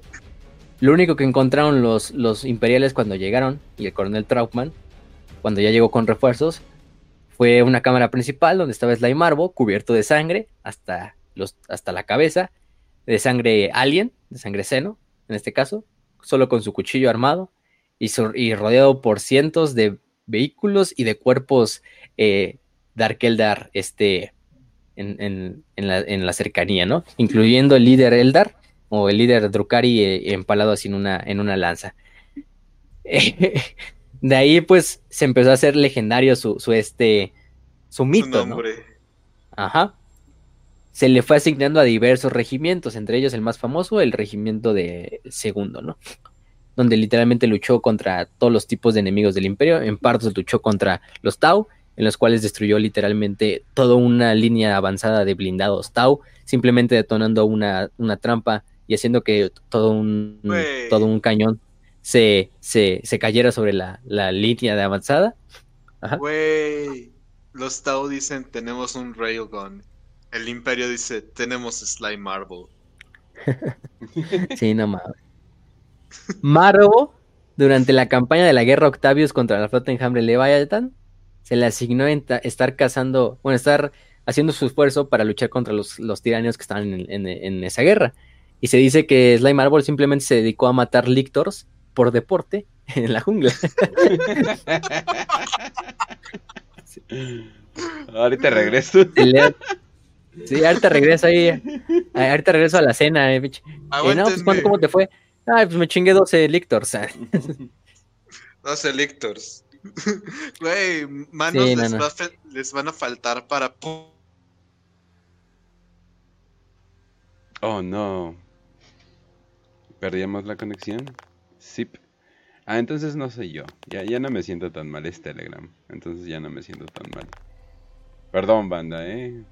lo único que encontraron los, imperiales cuando llegaron, y el coronel Trautmann, cuando ya llegó con refuerzos, fue una cámara principal donde estaba Sly Marvo, cubierto de sangre hasta, hasta la cabeza, de sangre alien, de sangre seno, en este caso, solo con su cuchillo armado y, y rodeado por cientos de vehículos y de cuerpos eh, Dark Eldar este, en, la, cercanía, ¿no? Incluyendo el líder Eldar o el líder Drukari eh, empalado así en una, en una lanza. de ahí pues se empezó a hacer legendario su, su este, su mito, ¿no? Ajá. Se le fue asignando a diversos regimientos, entre ellos el más famoso, el regimiento de segundo, ¿no? Donde literalmente luchó contra todos los tipos de enemigos del imperio. En partos luchó contra los Tau, en los cuales destruyó literalmente toda una línea avanzada de blindados Tau, simplemente detonando una, trampa y haciendo que todo un, todo un cañón se, se, cayera sobre la, línea de avanzada. Güey, los Tau dicen tenemos un Railgun. El Imperio dice tenemos Slime Marble. sí, no mames. Marvo, durante la campaña de la guerra Octavius contra la flota enjambre Leviathan, se le asignó estar cazando, bueno, estar haciendo su esfuerzo para luchar contra los, los tiranios que estaban en, esa guerra. Y se dice que Slime Marble simplemente se dedicó a matar lictors por deporte en la jungla. Ahorita regreso. Sí, ahorita regreso ahí. Ahorita regreso a la cena, eh, eh no, pues, ¿cómo te fue? Ay, pues me chingué 12 lictors. 12 lictors. Güey, manos les, van a faltar para. Oh no. ¿Perdíamos la conexión? Sí. Ah, entonces no soy yo. Ya, ya no me siento tan mal, es Telegram. Entonces ya no me siento tan mal. Perdón, banda, ¿eh?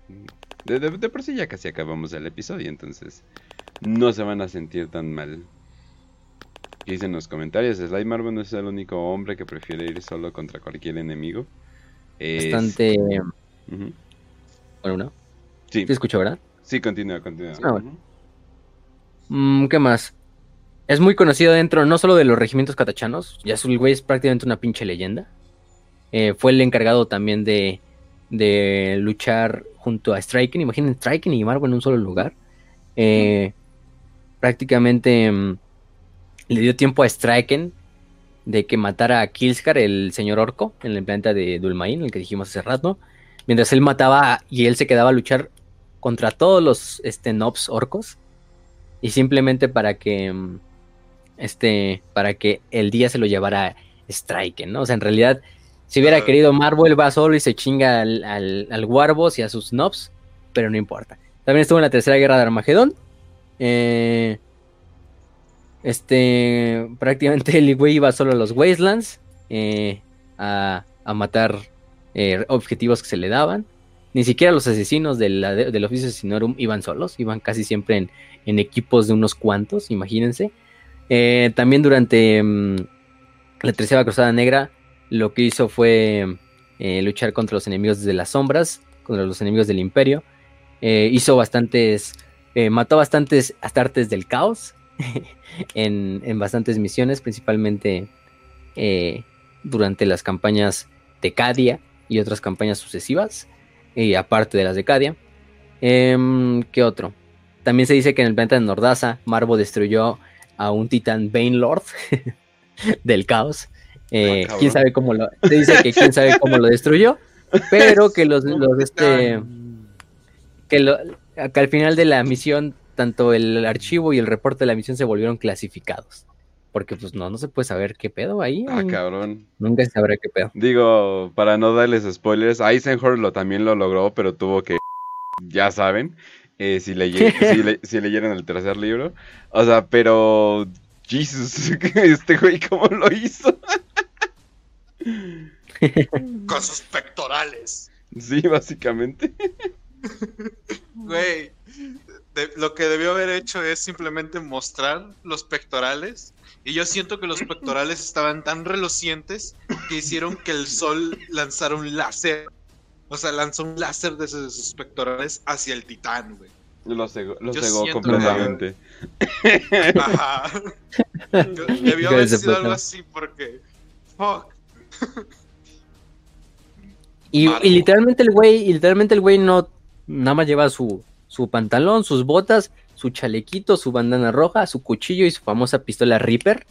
De, de por sí ya casi acabamos el episodio, entonces no se van a sentir tan mal dicen en los comentarios, Sly Marvel no es el único hombre que prefiere ir solo contra cualquier enemigo. Bastante... Bueno, ¿no? Sí. ¿Te escucho, verdad? Sí, continúa, continúa. Ah, mm, ¿Qué más? Es muy conocido dentro no solo de los regimientos catachanos, ya güey es prácticamente una pinche leyenda. Eh, fue el encargado también de, de luchar junto a Striken. Imaginen Striken y Marvel en un solo lugar. Eh, prácticamente mm, le dio tiempo a Striken de que matara a Kilskar, el señor orco, en el planeta de Dulmain, el que dijimos hace rato. Mientras él mataba y él se quedaba a luchar contra todos los este, nobs orcos. Y simplemente para que. Este. Para que el día se lo llevara Striken, ¿no? O sea, en realidad. Si hubiera querido Marvel va solo y se chinga al, al, al Warboss y a sus nobs. Pero no importa. También estuvo en la tercera guerra de Armagedón. Eh, este, prácticamente el güey iba solo a los Wastelands eh, a, matar eh, objetivos que se le daban. Ni siquiera los asesinos del, del oficio asesinorum iban solos, iban casi siempre en, equipos de unos cuantos, imagínense. También durante mm, la Tercera Cruzada Negra, lo que hizo fue luchar contra los enemigos desde las sombras, contra los enemigos del Imperio. hizo bastantes, mató bastantes astartes del caos, en, bastantes misiones, principalmente eh, durante las campañas de Cadia y otras campañas sucesivas, y aparte de las de Cadia. Em, ¿Qué otro? También se dice que en el planeta de Nordaza, Marvo destruyó a un titán Lord del caos. Eh, ah, quién sabe cómo lo. Se dice que quién sabe cómo lo destruyó, pero que los, los este. Que, lo, que al final de la misión tanto el archivo y el reporte de la misión se volvieron clasificados. Porque pues no, no se puede saber qué pedo ahí. Ah, cabrón. Nunca se sabrá qué pedo. Digo, para no darles spoilers, Eisenhower lo también lo logró, pero tuvo que, ya saben. eh, si, si, leyeron el tercer libro. O sea, pero... Jesus, este güey, ¿cómo lo hizo? Con sus pectorales. Sí, básicamente. Güey, lo que debió haber hecho es simplemente mostrar los pectorales. Y yo siento que los pectorales estaban tan relucientes que hicieron que el sol lanzara un láser. O sea, lanzó un láser desde sus pectorales hacia el titán, güey. Lo cegó, completamente. Ajá. Debió haber sido algo así porque. Fuck. Y, literalmente el güey, y literalmente el güey no nada más lleva su, su pantalón, sus botas, su chalequito, su bandana roja, su cuchillo y su famosa pistola Reaper,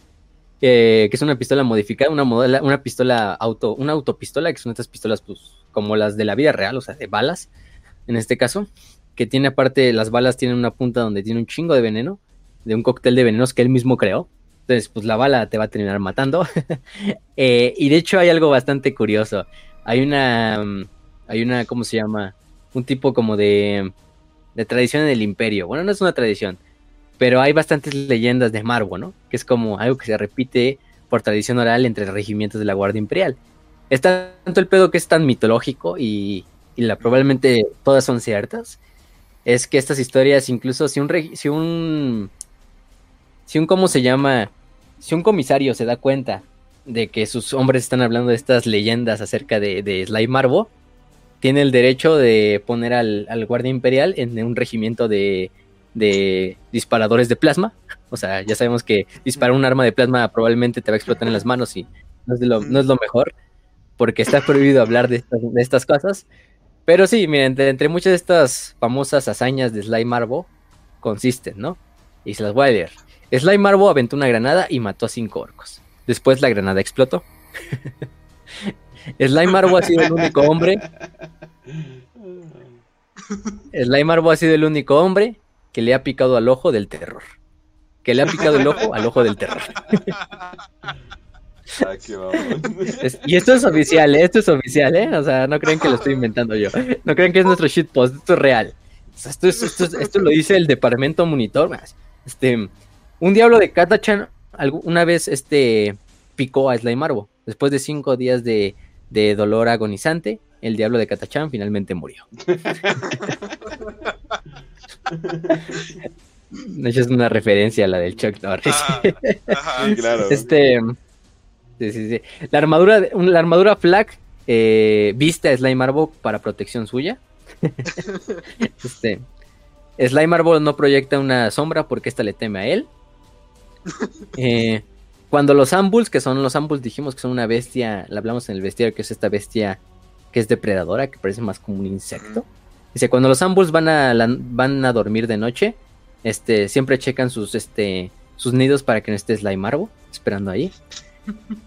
que es una pistola modificada, una, una pistola auto, una autopistola, que son estas pistolas pues como las de la vida real, o sea, de balas, en este caso, que tiene aparte, las balas tienen una punta donde tiene un chingo de veneno, de un cóctel de venenos que él mismo creó. Entonces, pues la bala te va a terminar matando. Eh, y de hecho hay algo bastante curioso hay una, mm, hay una, ¿cómo se llama? Un tipo como de, de tradición en el imperio. Bueno, no es una tradición, pero hay bastantes leyendas de Marbo, ¿no? Que es como algo que se repite por tradición oral entre regimientos de la Guardia Imperial. Está tanto el pedo que es tan mitológico y, y la, probablemente todas son ciertas. Es que estas historias, incluso si un, si un, si un, ¿cómo se llama? Si un comisario se da cuenta de que sus hombres están hablando de estas leyendas acerca de, de Sly Marvo, tiene el derecho de poner al, guardia imperial en un regimiento de, disparadores de plasma. O sea, ya sabemos que disparar un arma de plasma probablemente te va a explotar en las manos y no es, lo, mejor, porque está prohibido hablar de estas, cosas. Pero sí, miren, entre, muchas de estas famosas hazañas de Sly Marvo consisten, ¿no? Y se. Sly Marvo aventó una granada y mató a cinco orcos. Después la granada explotó. Slime Marbo ha sido el único hombre. Slime Marbo ha sido el único hombre que le ha picado al ojo del terror. Que le ha picado el ojo al ojo del terror. Y esto es oficial, ¿eh? esto es oficial, ¿eh? O sea, no creen que lo estoy inventando yo. No creen que es nuestro shitpost, esto es real. esto, esto, lo dice el departamento monitor. Este, un diablo de Katachan una vez este picó a Sly Marvo. Después de cinco días de, dolor agonizante, el diablo de Katachan finalmente murió. es una referencia a la del Chuck Norris. claro. Este, La armadura, la armadura Flag eh, viste a Sly Marvo para protección suya. este, Sly Marvo no proyecta una sombra porque esta le teme a él. Eh, cuando los ambuls, que son los ambuls, dijimos que son una bestia, la hablamos en el bestiario, que es esta bestia que es depredadora, que parece más como un insecto. Dice, cuando los ambuls van a, van a dormir de noche, este, siempre checan sus, este, sus nidos para que no esté Slime Marvo, esperando ahí.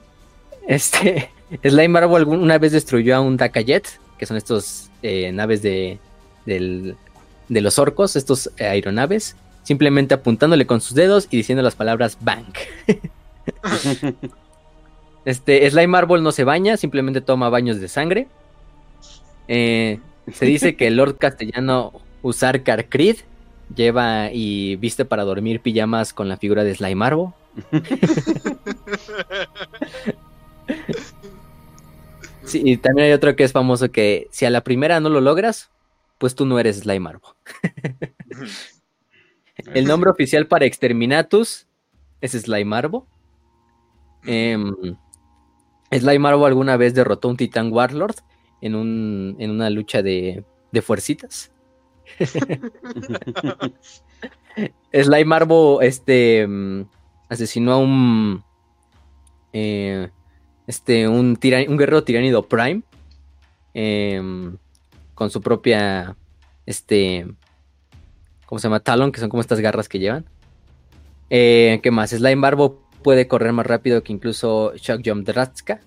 Este, Slime Marvo una vez destruyó a un Dakajet, que son estos eh, naves de, de los orcos, estos aeronaves simplemente apuntándole con sus dedos y diciendo las palabras bank. este, Slime Marble no se baña, simplemente toma baños de sangre. Eh, se dice que el Lord Castellano usar Creed lleva y viste para dormir pijamas con la figura de Slime Marble. sí, y también hay otro que es famoso que si a la primera no lo logras, pues tú no eres Slime Marble. El nombre oficial para Exterminatus es Slimarvo. Eh, Slimarvo alguna vez derrotó a un titán Warlord en, un, en una lucha de, de fuercitas. Slimarvo este, em, asesinó a un, eh, este, un, un guerrero tiránido Prime em, con su propia este, ¿cómo se llama? Talon, que son como estas garras que llevan. Eh, ¿Qué más? Slime Barbo puede correr más rápido que incluso Shock Jump Dratska.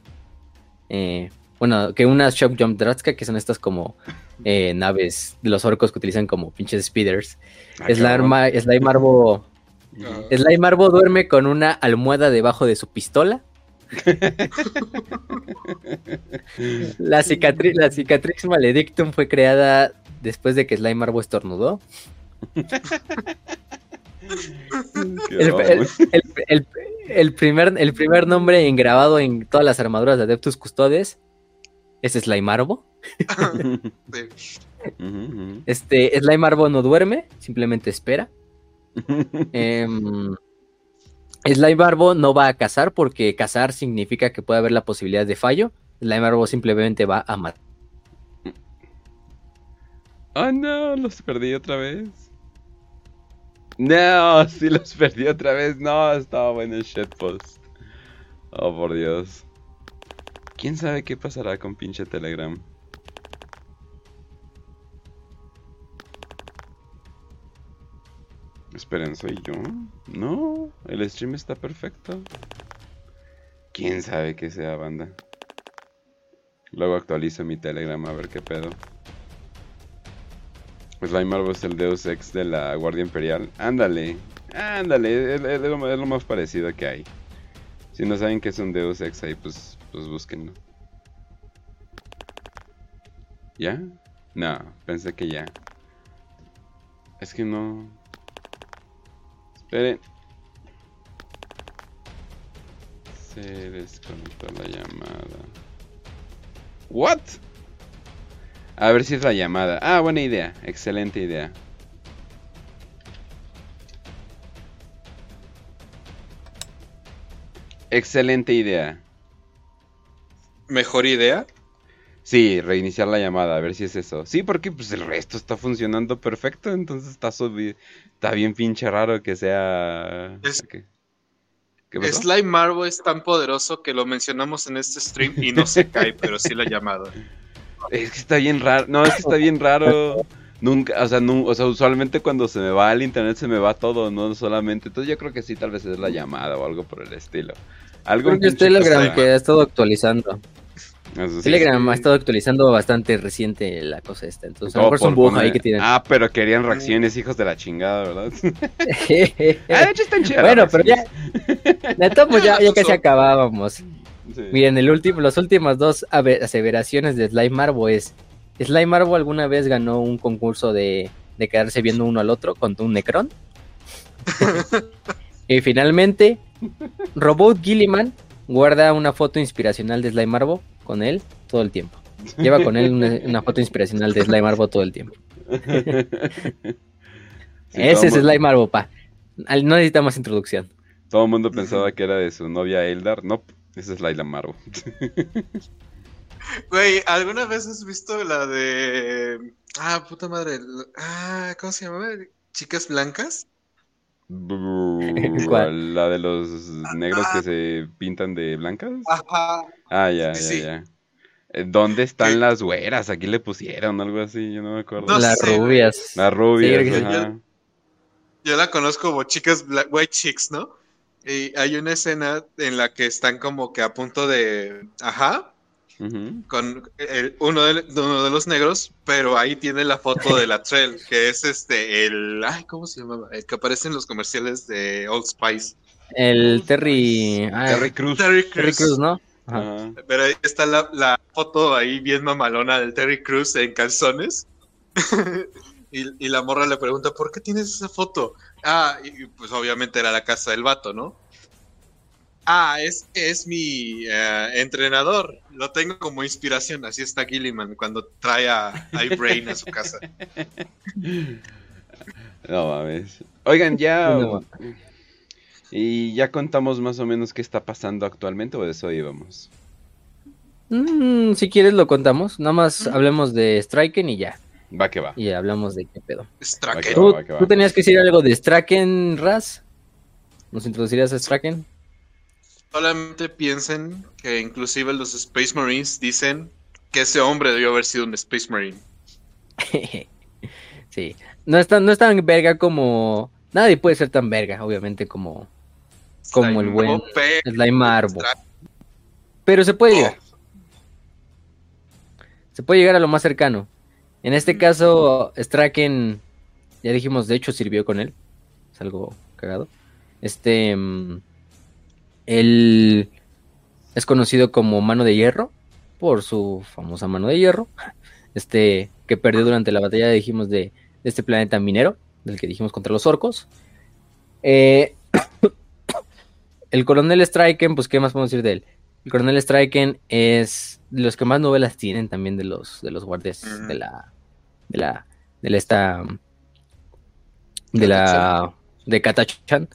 Eh, bueno, que unas Shock Jump Dratska, que son estas como eh, naves de los orcos que utilizan como pinches speeders. Ah, Slime, Slime Marbo. Slime Marbo duerme con una almohada debajo de su pistola. la, cicatriz, la cicatrix maledictum fue creada después de que Slime Marbo estornudó. El, primer, el primer nombre engrabado en todas las armaduras de Adeptus Custodes es Slime Arbo. Este, Slime Arbo no duerme, simplemente espera. Em, Slime Arbo no va a cazar porque cazar significa que puede haber la posibilidad de fallo. Slime Arbo simplemente va a matar. Oh no, los perdí otra vez. No, sí los perdí otra vez. No, estaba bueno el shitpost. Oh, por Dios. ¿Quién sabe qué pasará con pinche Telegram? Esperen, ¿soy yo? No, el stream está perfecto. ¿Quién sabe qué sea, banda? Luego actualizo mi Telegram a ver qué pedo. Slime Marvel es el Deus Ex de la Guardia Imperial. Ándale, ándale, es, lo, más parecido que hay. Si no saben que es un Deus Ex ahí, pues, pues búsquenlo. ¿Ya? No, pensé que ya. Es que no... Esperen. Se desconectó la llamada. ¿What? A ver si es la llamada. Ah, buena idea. Excelente idea. Excelente idea. ¿Mejor idea? Sí, reiniciar la llamada, a ver si es eso. Sí, porque pues el resto está funcionando perfecto, entonces está, está bien pinche raro que sea... Slime Marvel es tan poderoso que lo mencionamos en este stream y no se cae, pero sí la llamada. Es que está bien raro. No, es que está bien raro. Nunca, o sea, o sea, usualmente cuando se me va el internet se me va todo, no solamente. Entonces yo creo que sí, tal vez es la llamada o algo por el estilo. Algo creo que es Telegram que ha estado actualizando. Telegram ha estado actualizando bastante reciente la cosa esta. Entonces, a lo mejor son ahí que tienen. Ah, pero querían reacciones, hijos de la chingada, ¿verdad? ah, de hecho están chidas. Bueno, pero ya. Neto, pues ya, ya casi acabábamos. Miren, el último, las últimas dos aseveraciones de Slime Marvo es: Slime Marvo alguna vez ganó un concurso de, de quedarse viendo uno al otro con un Necron. y finalmente, Robot Gilliman guarda una foto inspiracional de Slime Marvo con él todo el tiempo. Lleva con él una, foto inspiracional de Slime Marvo todo el tiempo. Ese es Slime Marvo, pa. No necesitamos introducción. Todo el mundo pensaba que era de su novia Eldar. No, esa es Laila Marvo. Güey, ¿alguna vez has visto la de. Ah, puta madre. Ah, ¿cómo se llama? ¿Chicas blancas? La de los negros que se pintan de blancas. Ajá. Ah, ya, ya, ya. Eh, ¿Dónde están las güeras? Aquí le pusieron algo así, yo no me acuerdo. las rubias. Las rubias, yo, la conozco como chicas white chicks, ¿no? Y hay una escena en la que están como que a punto de. Ajá con uno, de, uno de los negros, pero ahí tiene la foto de la Trail, que es este, el, ay, ¿cómo se llamaba? El que aparece en los comerciales de Old Spice. El Terry, Terry Cruz. Terry Cruz, ¿no? Pero ahí está la, foto ahí bien mamalona del Terry Cruz en calzones. y, y, la morra le pregunta, ¿por qué tienes esa foto? Ah, y pues obviamente era la casa del vato, ¿no? Ah, es, es mi eh, entrenador. Lo tengo como inspiración. Así está Gilliman cuando trae a iBrain a su casa. No mames. Oigan, ya. Y ya contamos más o menos qué está pasando actualmente o de eso íbamos. Mm, si quieres lo contamos. Nada más hablemos de Striken y ya. Va que va. Y hablamos de qué pedo. ¿Tú, ¿Tú, tenías que decir algo de Straken, Raz? ¿Nos introducirías a Straken? Solamente piensen que inclusive los Space Marines dicen que ese hombre debió haber sido un Space Marine. sí, no es, tan, no es tan verga como... Nadie puede ser tan verga, obviamente, como, como el buen Slime Arbo. Pero se puede llegar. Se puede llegar a lo más cercano. En este caso, Straken, ya dijimos, de hecho sirvió con él. Es algo cagado. Este... Mm, él es conocido como Mano de Hierro por su famosa mano de hierro, este que perdió durante la batalla, dijimos, de, este planeta minero, del que dijimos contra los orcos. Eh, el coronel Striken, pues, ¿qué más podemos decir de él? El coronel Striken es de los que más novelas tienen también de los, de los guardias de la, de la, de la esta, de la, de Katachan.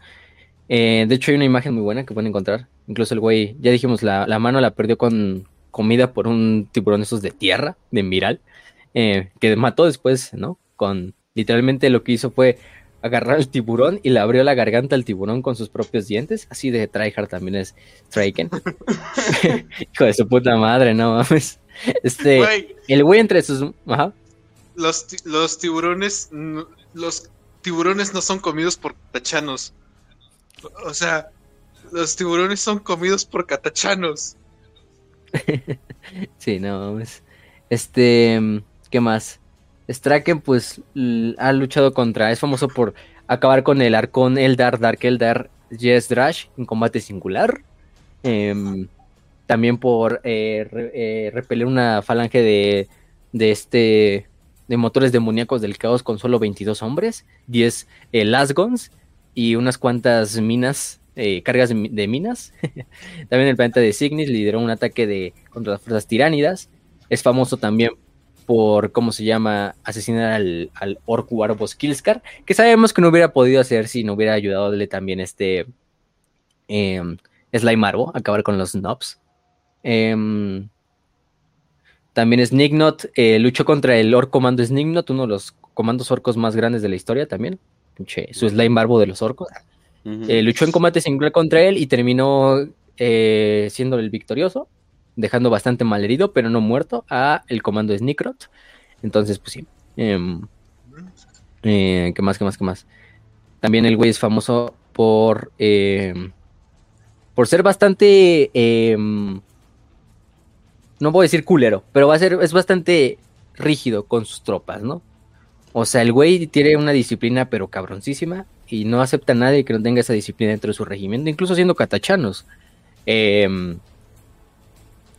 Eh, de hecho, hay una imagen muy buena que pueden encontrar. Incluso el güey, ya dijimos, la, la mano la perdió con comida por un tiburón esos de tierra, de miral, eh, que mató después, ¿no? Con literalmente lo que hizo fue agarrar el tiburón y le abrió la garganta al tiburón con sus propios dientes. Así de tryhard también es Traken. Hijo de su puta madre, no mames. Este, el güey entre sus. Los, los tiburones. Los tiburones no son comidos por catachanos. O sea, los tiburones son comidos por catachanos. sí, no mames. Este. ¿Qué más? Straken pues ha luchado contra, es famoso por acabar con el arcón Eldar, Dark Eldar, Yes Drash en combate singular. Em, también por eh, eh, repeler una falange de, de este de motores demoníacos del caos con solo 22 hombres, 10 eh, Lasgons y unas cuantas minas, cargas de, minas. también el planeta de Cygnus lideró un ataque de, contra las fuerzas tiránidas. Es famoso también por, ¿cómo se llama?, asesinar al, al Orcu Arbos Kilskar, que sabemos que no hubiera podido hacer si no hubiera ayudado a darle también este eh, Slime Arbo, acabar con los Nobs. Em, también Snignot eh, luchó contra el Orc Comando Snignot, uno de los comandos orcos más grandes de la historia también. su Slime Barbo de los orcos. Eh, luchó en combate singular contra él y terminó eh, siendo el victorioso dejando bastante mal herido, pero no muerto, a el comando Snickrot. Entonces, pues sí. Em, eh, ¿Qué más, qué más, qué más? También el güey es famoso por... Em, por ser bastante... Em, no voy a decir culero, pero va a ser, es bastante rígido con sus tropas, ¿no? O sea, el güey tiene una disciplina pero cabroncísima y no acepta a nadie que no tenga esa disciplina dentro de su regimiento, incluso siendo catachanos. Eh,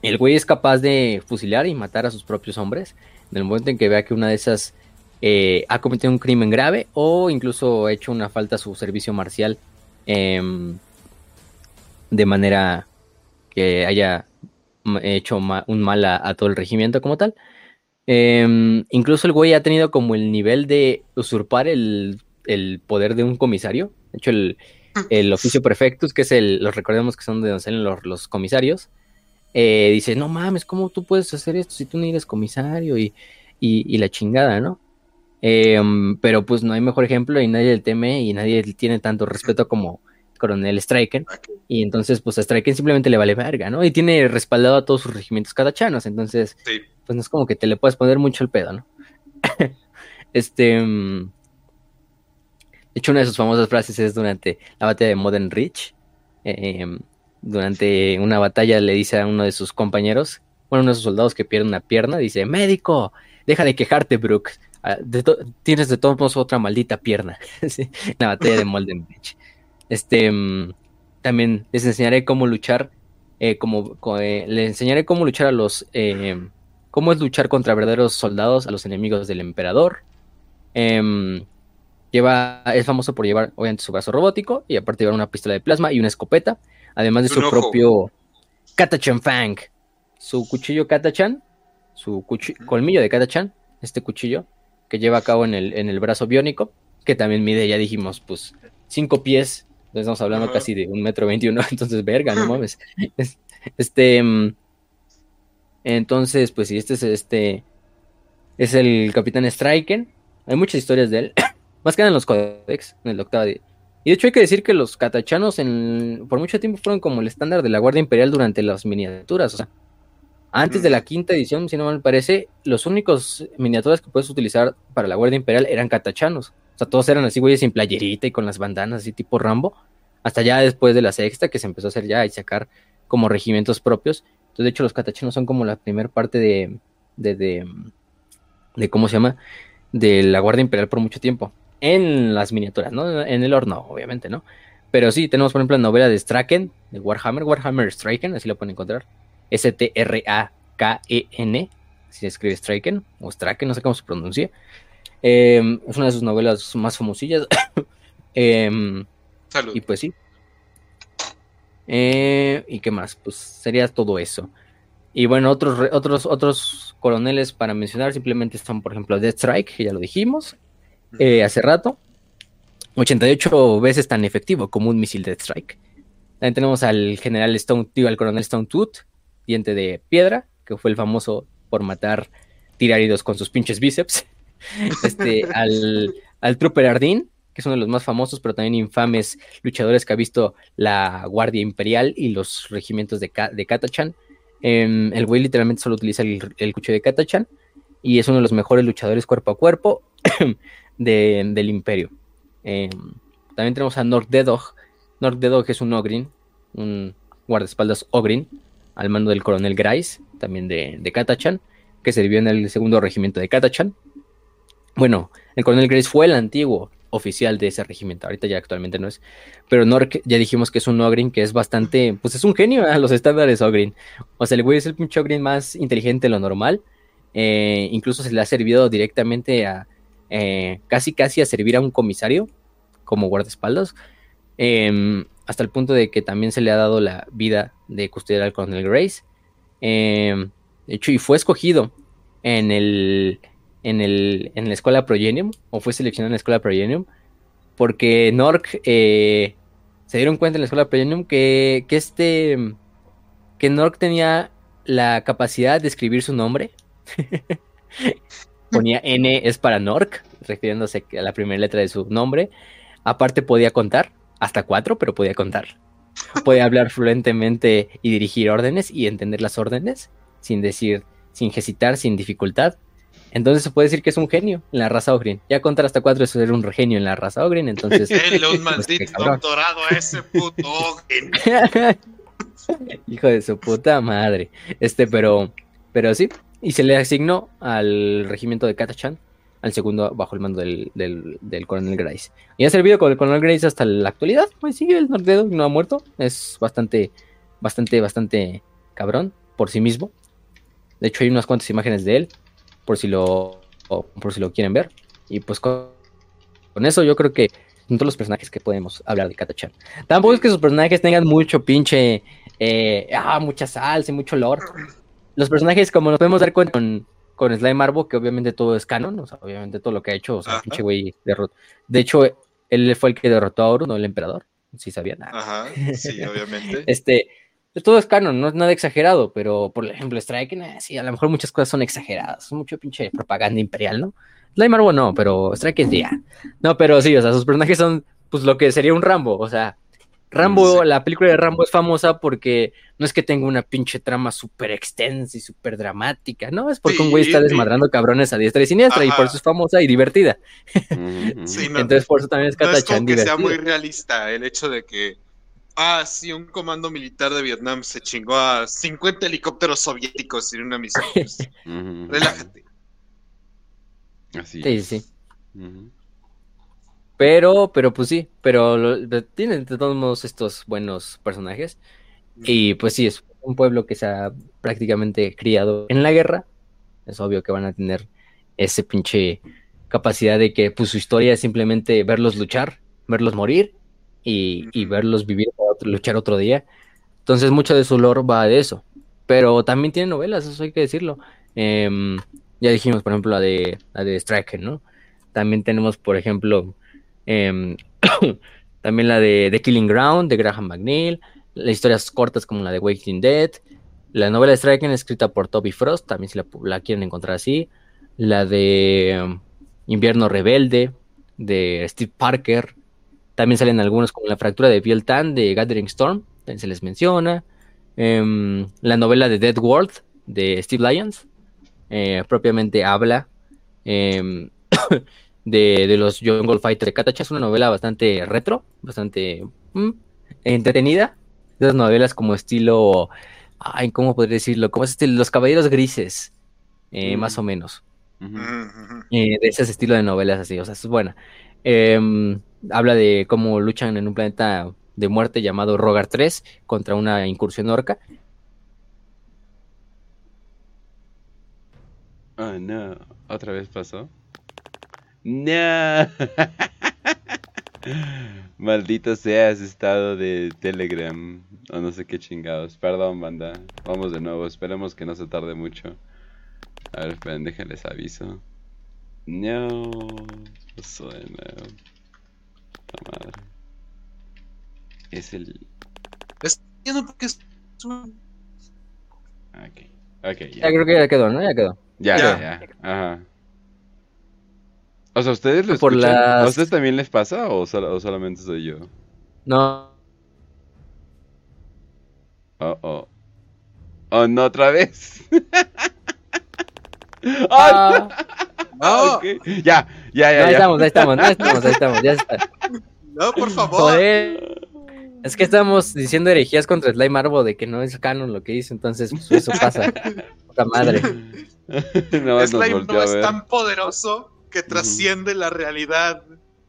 el güey es capaz de fusilar y matar a sus propios hombres en el momento en que vea que una de esas eh, ha cometido un crimen grave o incluso ha hecho una falta a su servicio marcial em, de manera que haya hecho un mal a, todo el regimiento como tal. Em, incluso el güey ha tenido como el nivel de usurpar el, poder de un comisario. De hecho, el, oficio prefectus, que es el, los recordemos que son de donde salen los comisarios, eh, dice, no mames, ¿cómo tú puedes hacer esto si tú no eres comisario y, la chingada, ¿no? Em, pero pues no hay mejor ejemplo y nadie le teme y nadie tiene tanto respeto como Coronel Striken. Y entonces, pues a Striken simplemente le vale verga, ¿no? Y tiene respaldado a todos sus regimientos cadachanos. Entonces, pues no es como que te le puedes poner mucho el pedo, ¿no? este. Em, de hecho, una de sus famosas frases es durante la batalla de Modern Reach. Eh, durante una batalla le dice a uno de sus compañeros, bueno, uno de sus soldados que pierde una pierna, dice, médico, deja de quejarte, Brooke. Ah, tienes de todos modos otra maldita pierna. la batalla de Molden Beach. Este, mm, también les enseñaré cómo luchar, eh, como, eh, le enseñaré cómo luchar a los, eh, cómo es luchar contra verdaderos soldados, a los enemigos del emperador. Em, lleva, es famoso por llevar, obviamente, su brazo robótico y aparte llevar una pistola de plasma y una escopeta además de su propio Katachan Fang, su cuchillo Katachan, su colmillo de Katachan, este cuchillo que lleva a cabo en el, en el brazo biónico, que también mide, ya dijimos, pues cinco pies, estamos hablando casi de un metro veintiuno, entonces verga, no mames. Este, mm, entonces, pues sí, este es este, es el Capitán Striken, hay muchas historias de él, más que en los códex, en el octavo y de hecho hay que decir que los catachanos en, por mucho tiempo fueron como el estándar de la Guardia Imperial durante las miniaturas. O sea, antes de la quinta edición, si no me parece, los únicos miniaturas que puedes utilizar para la Guardia Imperial eran catachanos. O sea, todos eran así, güeyes, sin playerita y con las bandanas así tipo Rambo. Hasta ya después de la sexta, que se empezó a hacer ya y sacar como regimientos propios. Entonces, de hecho, los catachanos son como la primera parte de, de, de, de, ¿cómo se llama? De la Guardia Imperial por mucho tiempo en las miniaturas, ¿no? En el horno, obviamente, ¿no? Pero sí, tenemos por ejemplo la novela de Straken, de Warhammer, Warhammer Straken, así lo pueden encontrar. S-T-R-A-K-E-N, si se escribe Straken, o Straken, no sé cómo se pronuncia. Em, es una de sus novelas más famosillas. Em, Salud. y pues sí. Eh, ¿Y qué más? Pues sería todo eso. Y bueno, otros, otros, otros coroneles para mencionar simplemente están, por ejemplo, Death Strike, que ya lo dijimos eh, hace rato. 88 veces tan efectivo como un misil Death Strike. También tenemos al general Stone, digo, al coronel Stone Tooth, diente de piedra, que fue el famoso por matar tiraridos con sus pinches bíceps. Este, al, al Trooper Ardin, que es uno de los más famosos, pero también infames luchadores que ha visto la Guardia Imperial y los regimientos de, de Katachan. Em, el güey literalmente solo utiliza el, el cuchillo de Katachan y es uno de los mejores luchadores cuerpo a cuerpo de, del Imperio. Em, también tenemos a Nord Dedog. Nord Dedog es un Ogrin, un guardaespaldas Ogrin, al mando del coronel Grice, también de, de Katachan, que sirvió en el segundo regimiento de Katachan. Bueno, el coronel Grace fue el antiguo oficial de ese regimiento, ahorita ya actualmente no es, pero Nork ya dijimos que es un Ogrin que es bastante, pues es un genio a los estándares Ogrin, o sea, el güey es el pinche Ogrin más inteligente de lo normal, eh, incluso se le ha servido directamente a, eh, casi casi a servir a un comisario como guardaespaldas, eh, hasta el punto de que también se le ha dado la vida de custodiar al coronel Grace, de hecho, y fue escogido en el en, el, en la escuela Progenium, o fue seleccionado en la escuela Progenium, porque Nork eh, se dieron cuenta en la escuela Progenium que, que este, que Nork tenía la capacidad de escribir su nombre. Ponía N es para Nork, refiriéndose a la primera letra de su nombre. Aparte podía contar, hasta cuatro, pero podía contar. Podía hablar fluentemente y dirigir órdenes y entender las órdenes sin decir, sin hesitar, sin dificultad. Entonces se puede decir que es un genio en la raza Ogrin. Ya contar hasta cuatro es ser un genio en la raza Ogrin, entonces... Denle un maldito pues, doctorado a ese puto Ogrin. Hijo de su puta madre. Este, pero... Pero sí. Y se le asignó al regimiento de Katachan, al segundo bajo el mando del, del, del coronel Grace. Y ha servido con el coronel Grace hasta la actualidad. Pues sigue el Nordedo, no ha muerto. Es bastante, bastante, bastante cabrón por sí mismo. De hecho, hay unas cuantas imágenes de él por si lo por si lo quieren ver. Y pues con, eso yo creo que son todos los personajes que podemos hablar de Katachan. Tampoco es que sus personajes tengan mucho pinche eh, ah, mucha salsa y mucho lore. Los personajes, como nos podemos dar cuenta con, con Slime Marbo, que obviamente todo es canon, o sea, obviamente todo lo que ha hecho, o sea, pinche güey derrotó. De hecho, él fue el que derrotó a Oro, no el emperador. Si sabían. Ajá, sí, obviamente. este, todo es canon, no es nada exagerado, pero por ejemplo, Strike, eh, sí, a lo mejor muchas cosas son exageradas, mucho pinche propaganda imperial, ¿no? Slime Arbo no, pero Strike es ya. No, pero sí, o sea, sus personajes son pues lo que sería un Rambo, o sea, Rambo, la película de Rambo es famosa porque no es que tenga una pinche trama súper extensa y súper dramática, ¿no? Es porque un güey está desmadrando cabrones a diestra y siniestra y por eso es famosa y divertida. Sí, Entonces por eso también es Katachan no es que sea muy realista el hecho de que Ah, sí, un comando militar de Vietnam se chingó a 50 helicópteros soviéticos en una misión. Pues, relájate. Así sí, sí. Pero, pero pues sí, pero tienen de todos modos estos buenos personajes. Y pues sí, es un pueblo que se ha prácticamente criado en la guerra. Es obvio que van a tener ese pinche capacidad de que pues su historia es simplemente verlos luchar, verlos morir y, verlos vivir, luchar otro día. Entonces, mucho de su lore va de eso. Pero también tiene novelas, eso hay que decirlo. Em, ya dijimos, por ejemplo, la de, la de Striker, ¿no? También tenemos, por ejemplo, em, también la de The Killing Ground, de Graham McNeil. Las historias cortas como la de Waking Dead. La novela de Striker escrita por Toby Frost, también si la, quieren encontrar así. La de em, Invierno Rebelde, de Steve Parker. También salen algunos como la fractura de piel tan de Gathering Storm, también se les menciona. Em, la novela de Dead World de Steve Lyons, eh, propiamente habla em, de, los Jungle Fighters de Katacha. Es una novela bastante retro, bastante mm, entretenida. Esas novelas como estilo, ay, ¿cómo podría decirlo? Como es estilo, Los Caballeros Grises, eh, más o menos. Eh, de ese estilo de novelas así, o sea, es buena. Em, habla de cómo luchan en un planeta de muerte llamado Rogar 3 contra una incursión orca. Oh no, otra vez pasó. No. Maldito sea ese estado de Telegram. O no sé qué chingados. Perdón, banda. Vamos de nuevo. Esperemos que no se tarde mucho. A ver, esperen, déjenles aviso. No. Suena. La madre. Es el. Es porque es. Ok. Ok, ya. Ya creo que ya quedó, ¿no? Ya quedó. Ya, ya, Ya. ya. Ajá. O sea, ¿ustedes lo Por escuchan? ¿A las- ustedes también les pasa o, solo- o solamente soy yo? No. Oh, oh. Oh, no, otra vez. ¡Ah! Ah, No, ok. Ya, ya, ya, ahí ya. estamos, ahí estamos, ahí estamos, ahí estamos, ya está. no, por favor. Joder. Es que estamos diciendo herejías contra Slime Arbo de que no es canon lo que hizo, entonces pues, eso pasa. Puta madre. Nos Slime no es tan poderoso que trasciende la realidad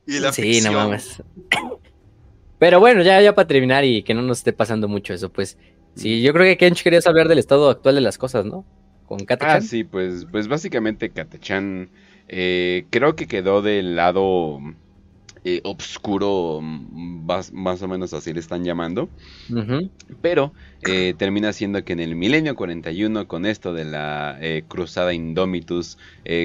y la Sí, ficción. no mames. Pero bueno, ya, ya para terminar y que no nos esté pasando mucho eso, pues. Sí, yo creo que Kench querías hablar del estado actual de las cosas, ¿no? Con Ah, Katachan. sí, pues, pues básicamente Katachan eh, creo que quedó del lado eh, obscuro, mm, más, más o menos así le están llamando. Pero eh, termina siendo que en el milenio 41, con esto de la eh, cruzada Indomitus,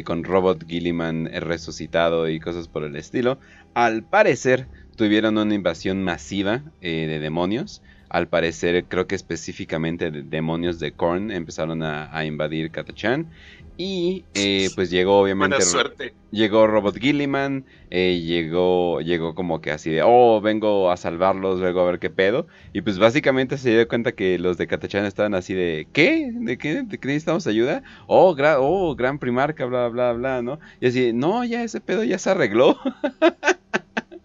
con Robot Gilliman resucitado y cosas por el estilo, al parecer tuvieron una invasión masiva eh, de demonios. Al parecer, creo que específicamente de demonios de Korn empezaron a, a invadir Katachan. Y eh, pues llegó obviamente... Buena suerte. Llegó Robot Gilliman, eh, llegó, llegó como que así de, oh, vengo a salvarlos, vengo a ver qué pedo. Y pues básicamente se dio cuenta que los de Katachan estaban así de, ¿qué? ¿De qué, ¿De qué necesitamos ayuda? Oh, gra- oh, gran primarca, bla, bla, bla, ¿no? Y así, no, ya ese pedo ya se arregló.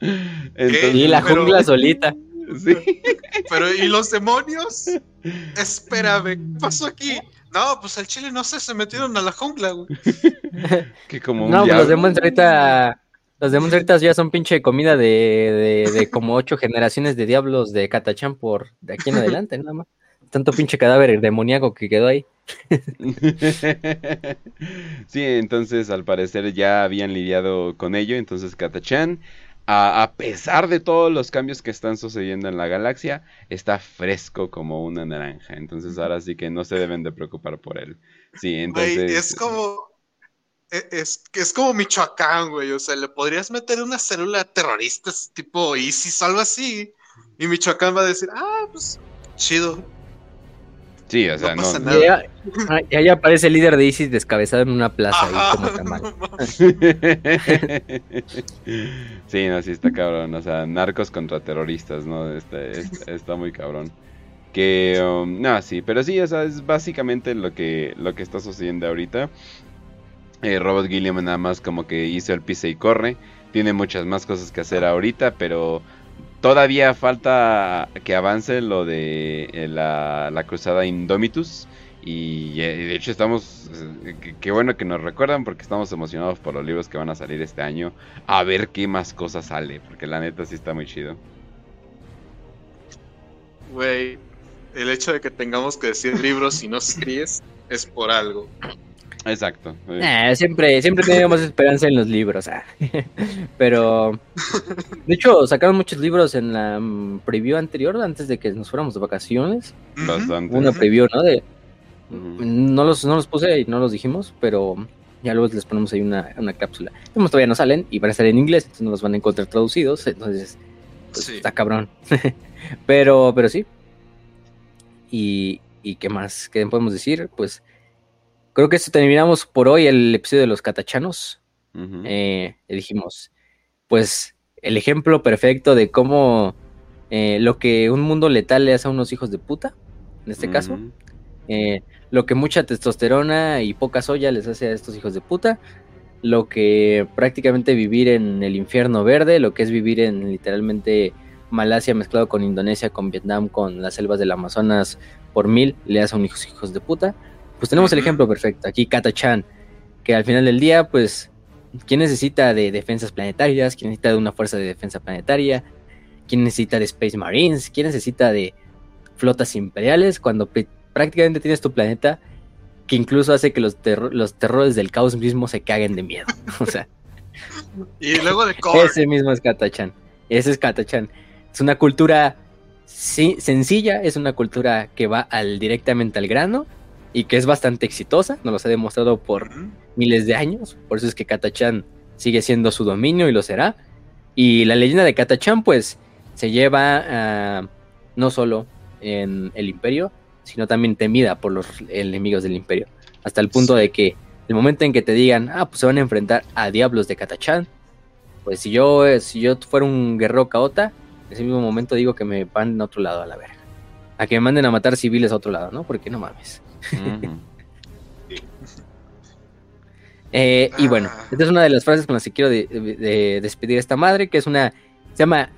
Entonces, Y la Pero- jungla solita. Sí. Pero, ¿y los demonios? Espérame, ¿qué pasó aquí? No, pues al chile no sé, se metieron a la jungla, güey. Que como un No, pues diablo. los demonios ahorita. Los demonios ahorita ya son pinche comida de, de, de como ocho generaciones de diablos de Katachan por de aquí en adelante, nada más. Tanto pinche cadáver demoníaco que quedó ahí. sí, entonces al parecer ya habían lidiado con ello, entonces Katachan, a, a pesar de todos los cambios que están sucediendo en la galaxia, está fresco como una naranja, entonces ahora sí que no se deben de preocupar por él. Sí, entonces... es como. e- Es, es como Michoacán, güey. O sea, le podrías meter una célula terrorista tipo ISIS o algo así. Y Michoacán va a decir, ah, pues chido. Sí, o sea, no no... pasa Y nada. ya, ah, y ahí aparece el líder de ISIS descabezado en una plaza ahí como tamal. sí, no, sí está cabrón. O sea, narcos contra terroristas, ¿no? Está, está, está muy cabrón. Que, um, no, sí, pero sí, o sea, es básicamente lo que, lo que está sucediendo ahorita. Eh, Robert Gilliam nada más como que hizo el pise y corre. Tiene muchas más cosas que hacer ahorita, pero todavía falta que avance lo de eh, la, la cruzada Indomitus. Y eh, de hecho estamos, eh, qué- bueno que nos recuerdan porque estamos emocionados por los libros que van a salir este año. A ver qué más cosas sale, porque la neta sí está muy chido. Güey, el hecho de que tengamos que decir libros y no series es por algo. Exacto. Eh, siempre, siempre teníamos esperanza en los libros. ah. Pero, de hecho, sacaron muchos libros en la mm, preview anterior, antes de que nos fuéramos de vacaciones. Bastante. Una preview, ¿no? De, no, los, no los puse y no los dijimos, pero ya luego les ponemos ahí una, una cápsula. Como todavía no salen y van a estar en inglés, entonces no los van a encontrar traducidos, entonces pues, Sí. está cabrón. pero, pero sí. Y, y qué más, ¿qué podemos decir? Pues creo que esto terminamos por hoy el episodio de los catachanos. Eh, y dijimos, pues el ejemplo perfecto de cómo eh, lo que un mundo letal le hace a unos hijos de puta, en este caso, eh, lo que mucha testosterona y poca soya les hace a estos hijos de puta, lo que prácticamente vivir en el infierno verde, lo que es vivir en literalmente Malasia mezclado con Indonesia, con Vietnam, con las selvas del Amazonas por mil, le hace a unos hijos de puta. Pues tenemos el ejemplo perfecto, aquí Kata-chan, que al final del día, pues, ¿quién necesita de defensas planetarias? ¿Quién necesita de una fuerza de defensa planetaria? ¿Quién necesita de Space Marines? ¿Quién necesita de flotas imperiales cuando pr- prácticamente tienes tu planeta que incluso hace que los, los terrores del caos mismo se caguen de miedo? O sea, y luego de Ese mismo es Katachan. Ese es Katachan. Es una cultura sencilla, es una cultura que va al, directamente al grano y que es bastante exitosa, nos lo ha demostrado por miles de años, por eso es que Katachan sigue siendo su dominio y lo será. Y la leyenda de Katachan pues se lleva ah, no solo en el imperio, sino también temida por los enemigos del imperio, hasta el punto de que el momento en que te digan, ah, pues se van a enfrentar a diablos de Katachan, pues si yo, si yo fuera un guerrero caota, en ese mismo momento digo que me van a otro lado a la verga. A que me manden a matar civiles a otro lado, ¿no? Porque no mames. Eh, y bueno, ah. esta es una de las frases con las que quiero despedir a esta madre, que es una, se llama,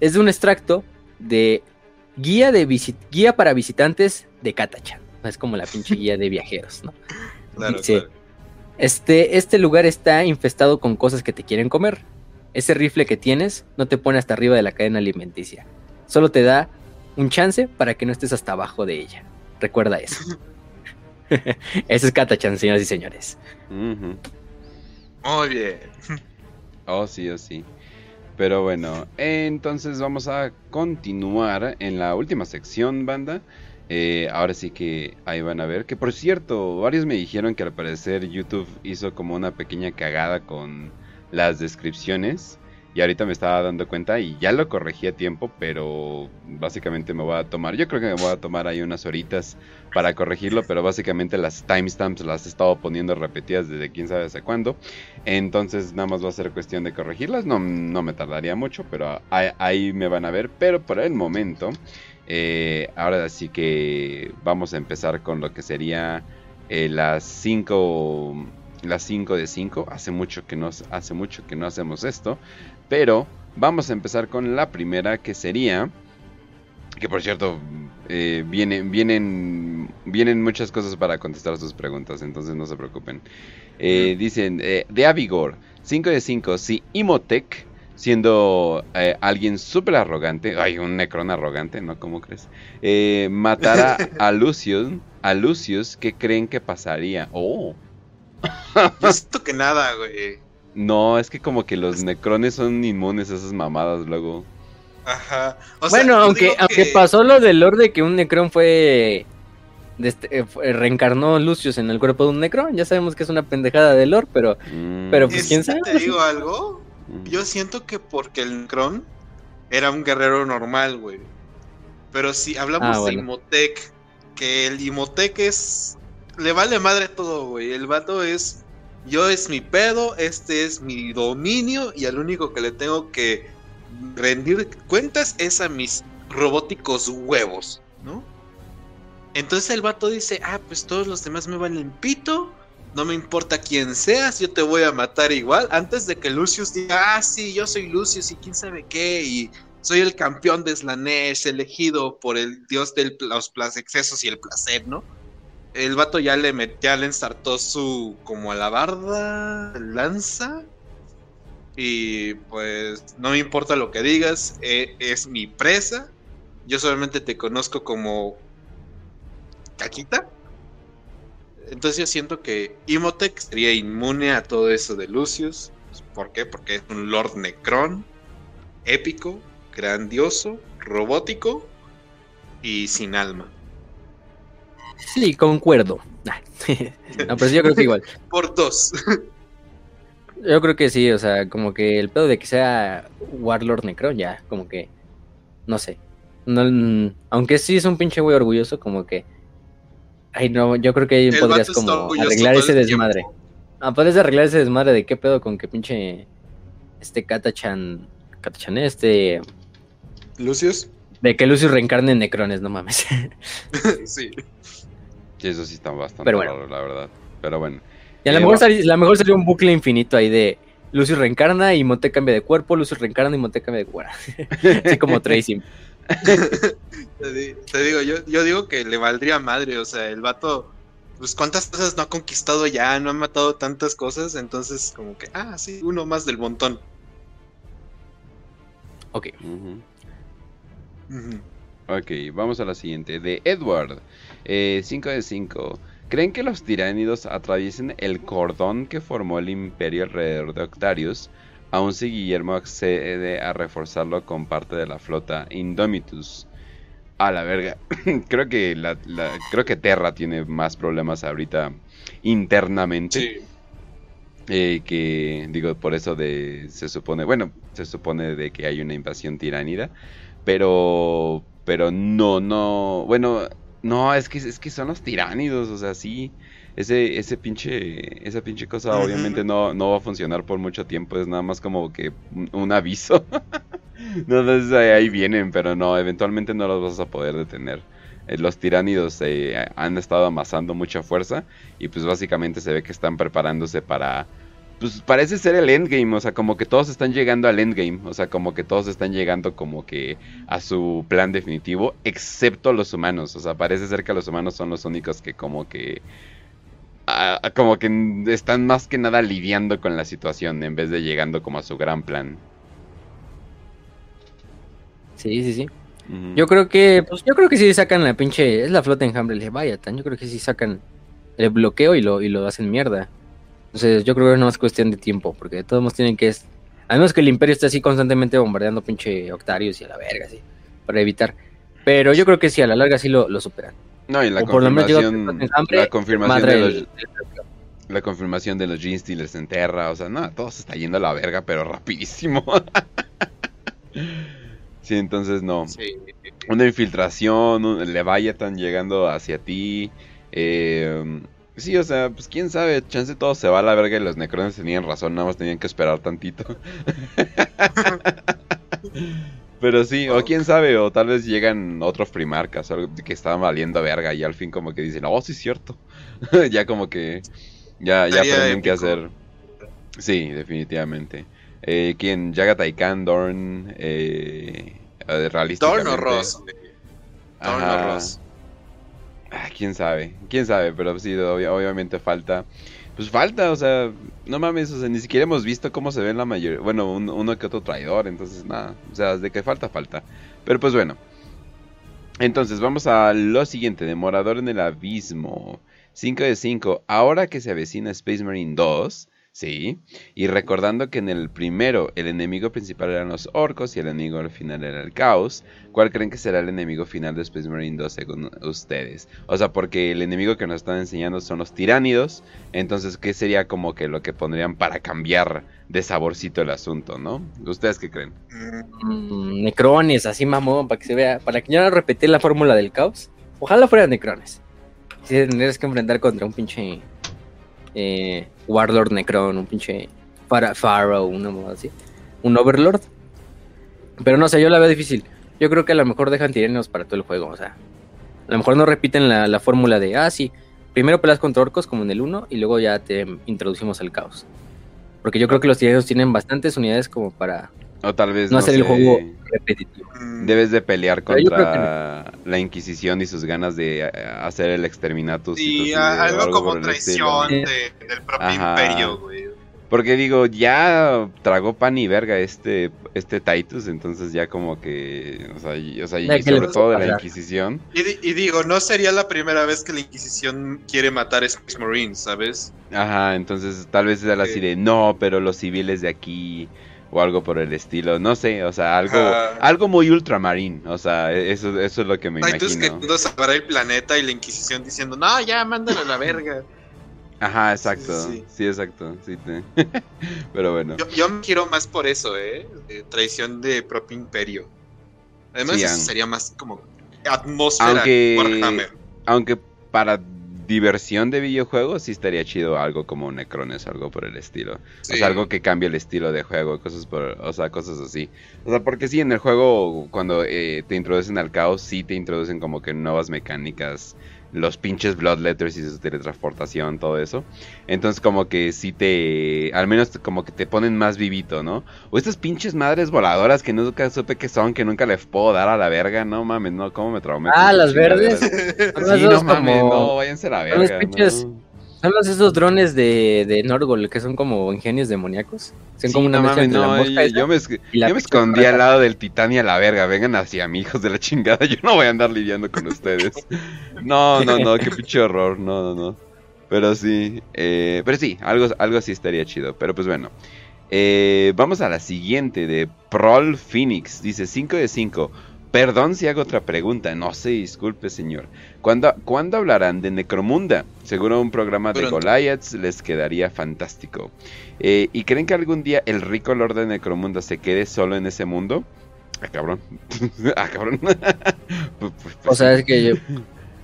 es de un extracto de guía, de guía para visitantes de Katachan. Es como la pinche guía de viajeros, ¿no? Este, este lugar está infestado con cosas que te quieren comer. Ese rifle que tienes no te pone hasta arriba de la cadena alimenticia. Solo te da un chance para que no estés hasta abajo de ella. Recuerda eso. Ese es Katachan, señoras y señores. Muy bien. Oh, sí, oh, sí. Pero bueno, entonces vamos a continuar en la última sección, banda. Eh, ahora sí que ahí van a ver. Que por cierto, varios me dijeron que al parecer YouTube hizo como una pequeña cagada con las descripciones. Y ahorita me estaba dando cuenta y ya lo corregí a tiempo, pero básicamente me voy a tomar, yo creo que me voy a tomar ahí unas horitas para corregirlo, pero básicamente las timestamps las he estado poniendo repetidas desde quién sabe hace cuándo. Entonces nada más va a ser cuestión de corregirlas, no, no me tardaría mucho, pero ahí me van a ver. Pero por el momento eh, ahora sí que vamos a empezar con lo que sería eh, las 5 las 5 de 5. Hace mucho que no hace mucho que no hacemos esto, pero vamos a empezar con la primera que sería que por cierto eh, vienen vienen vienen muchas cosas para contestar sus preguntas, entonces no se preocupen. dicen de Avigor 5 de 5 si Imotech siendo eh, alguien súper arrogante, ay, un Necron arrogante, ¿no? ¿Cómo crees? Eh, matara a Lucius, a Lucius, ¿qué creen que pasaría? Oh. Yo siento que nada, güey. No, es que como que los Necrones son inmunes a esas mamadas luego. Ajá. bueno, aunque, aunque pasó lo del Lord de que un Necron fue... Este, eh, reencarnó Lucius en el cuerpo de un Necron, ya sabemos que es una pendejada de Lord, pero, mm. pero pues quién sabe. ¿Te digo algo? Yo siento que porque el Kron era un guerrero normal, güey. Pero si hablamos ah, de Imotec, que el Imotec es. Le vale madre todo, güey. El vato es. Yo es mi pedo, este es mi dominio, y al único que le tengo que rendir cuentas es a mis robóticos huevos, ¿no? Entonces el vato dice: Ah, pues todos los demás me valen pito no me importa quién seas, yo te voy a matar igual. Antes de que Lucius diga, ah, sí, yo soy Lucius y quién sabe qué, y soy el campeón de Slanesh, elegido por el dios de los excesos y el placer, ¿no? El vato ya le metió, ya le ensartó su como alabarda, lanza. Y pues no me importa lo que digas, e, es mi presa. Yo solamente te conozco como Caquita. Entonces yo siento que Imotech sería inmune a todo eso de Lucius. ¿Por qué? Porque es un Lord Necron, épico, grandioso, robótico y sin alma. Sí, concuerdo. no, pero yo creo que igual. Por dos. yo creo que sí, o sea, como que el pedo de que sea Warlord Necron, ya, como que, no sé. No, aunque sí es un pinche güey orgulloso, como que Ay, no, yo creo que ahí podrías como arreglar ese desmadre. Ah, podrías arreglar ese desmadre de qué pedo con que pinche este Katachan, Katachan este Lucius. De que Lucius reencarne en Necrones, no mames. sí. Sí, eso sí está bastante raro, la verdad. Pero bueno. Y a lo mejor, salió, mejor sería un bucle infinito ahí de Lucius reencarna y Monte cambia de cuerpo, Lucius reencarna y Monte cambia de cuerpo. Así como Tracy. te, digo, yo, yo digo que le valdría madre, o sea, el vato, pues cuántas cosas no ha conquistado ya, no ha matado tantas cosas, entonces como que, ah, sí, uno más del montón. Ok. Ok, vamos a la siguiente. De Edward, 5 eh, de 5. ¿Creen que los tiránidos atraviesen el cordón que formó el imperio alrededor de Octarius? Aún si Guillermo accede a reforzarlo con parte de la flota Indomitus. A la verga. creo que la, creo que Terra tiene más problemas ahorita internamente. Sí. Eh, que digo, por eso de se supone, bueno, se supone de que hay una invasión tiránida, pero pero no, no, bueno, no, es que es que son los tiránidos, o sea, sí ese, ese pinche, esa pinche cosa obviamente no, no va a funcionar por mucho tiempo, es nada más como que un, aviso. no, entonces ahí vienen, pero no, eventualmente no los vas a poder detener. Eh, los tiránidos eh, han estado amasando mucha fuerza y pues básicamente se ve que están preparándose para... Pues parece ser el endgame, o sea, como que todos están llegando al endgame, o sea, como que todos están llegando como que a su plan definitivo, excepto los humanos, o sea, parece ser que los humanos son los únicos que como que como que están más que nada lidiando con la situación en vez de llegando como a su gran plan. Sí, sí, sí. Yo creo que, pues yo creo que sí sacan la pinche, es la flota enjambre de Leviathan, yo creo que sí sacan el bloqueo y lo, y lo hacen mierda. Entonces yo creo que no es cuestión de tiempo, porque de todos modos tienen que, además que el imperio esté así constantemente bombardeando pinche Octarios y a la verga, así, para evitar. Pero yo creo que sí, a la larga sí lo, lo superan. No, y la confirmación, la confirmación de los, la confirmación de los Gene Stealers en Terra, o sea, no, todo se está yendo a la verga, pero rapidísimo. sí, entonces no. Una infiltración, un Leviathan llegando hacia ti. Eh, sí, o sea, pues quién sabe, chance todo se va a la verga y los Necrones tenían razón, nada más tenían que esperar tantito. Pero sí, o quién sabe, o tal vez llegan otros primarcas algo que estaban valiendo verga y al fin como que dicen, oh, sí es cierto. ya como que ya, ya aprenden qué hacer. Sí, definitivamente. Eh, ¿Quién? Yagataikan, Dorn, eh, eh Dorn o Ross. Dorn o Ross. Ah, quién sabe, quién sabe, pero sí, obviamente falta pues falta, o sea, no mames, o sea, ni siquiera hemos visto cómo se ven la mayoría, bueno, uno que otro traidor, entonces nada, o sea, de que falta, falta. Pero pues bueno. Entonces, vamos a lo siguiente, Demorador en el Abismo. 5 de 5. Ahora que se avecina Space Marine 2, Sí, y recordando que en el primero el enemigo principal eran los orcos y el enemigo al final era el caos, ¿cuál creen que será el enemigo final de Space Marine 2 según ustedes? O sea, porque el enemigo que nos están enseñando son los tiránidos, entonces, ¿qué sería como que lo que pondrían para cambiar de saborcito el asunto, no? ¿Ustedes qué creen? Mm, necrones, así mamón, para que se vea, para que ya no repetir la fórmula del caos. Ojalá fueran necrones. Si tendrías que enfrentar contra un pinche eh, Warlord Necron, un pinche Pharaoh, una moda así, un Overlord. Pero no sé, yo la veo difícil. Yo creo que a lo mejor dejan tiranos para todo el juego, o sea, a lo mejor no repiten la, fórmula de, ah, sí, primero peleas contra orcos como en el 1 y luego ya te introducimos al caos. Porque yo creo que los tiranos tienen bastantes unidades como para o tal vez no, hacer el juego repetitivo. Mm. Debes de pelear contra la Inquisición y sus ganas de eh, hacer el exterminatus. y algo, como traición del propio imperio, güey. Porque digo, ya tragó pan y verga este, este Titus, entonces ya como que, o sea, y, sobre todo de la Inquisición. Y, digo, no sería la primera vez que la Inquisición quiere matar a Space Marines, ¿sabes? Ajá, entonces tal vez sea así de, no, pero los civiles de aquí o algo por el estilo, no sé, o sea, algo algo muy ultramarín, o sea, eso, eso es lo que me imagino. Titus queriendo salvar el planeta y la Inquisición diciendo, no, ya, mándalo a la verga. Ajá, exacto, sí, exacto, sí, pero bueno. Yo, me quiero más por eso, ¿eh? traición de propio imperio. Además, eso sería más como atmósfera aunque, Warhammer. Aunque para diversión de videojuegos, sí estaría chido algo como Necrones o algo por el estilo. O sea, algo que cambie el estilo de juego, cosas por, o sea, cosas así. O sea, porque sí, en el juego, cuando eh, te introducen al caos, sí te introducen como que nuevas mecánicas los pinches Bloodletters y su teletransportación, todo eso. Entonces como que sí te, al menos como que te ponen más vivito, ¿no? O estas pinches madres voladoras que nunca supe que son, que nunca les puedo dar a la verga, no mames, no, ¿cómo me traumé? Ah, las verdes. sí, no mames, no, váyanse a la verga. pinches Son los esos drones de, de Norgol que son como ingenios demoníacos. Son como una no, no, yo, me, escondí al lado del Titania a la verga. Vengan hacia mí, hijos de la chingada. Yo no voy a andar lidiando con ustedes. No, no, no, qué pinche horror. No, no, no. Pero sí, eh, pero sí, algo, algo así estaría chido. Pero pues bueno. Eh, vamos a la siguiente de Prol Phoenix. Dice 5 de 5. Perdón si hago otra pregunta, no se disculpe señor. ¿Cuándo, ¿cuándo hablarán de Necromunda? Seguro un programa de Goliaths les quedaría fantástico. Eh, ¿Y creen que algún día el rico lord de Necromunda se quede solo en ese mundo? Ah, cabrón. ah, cabrón. Pues, pues, o sea, es que yo,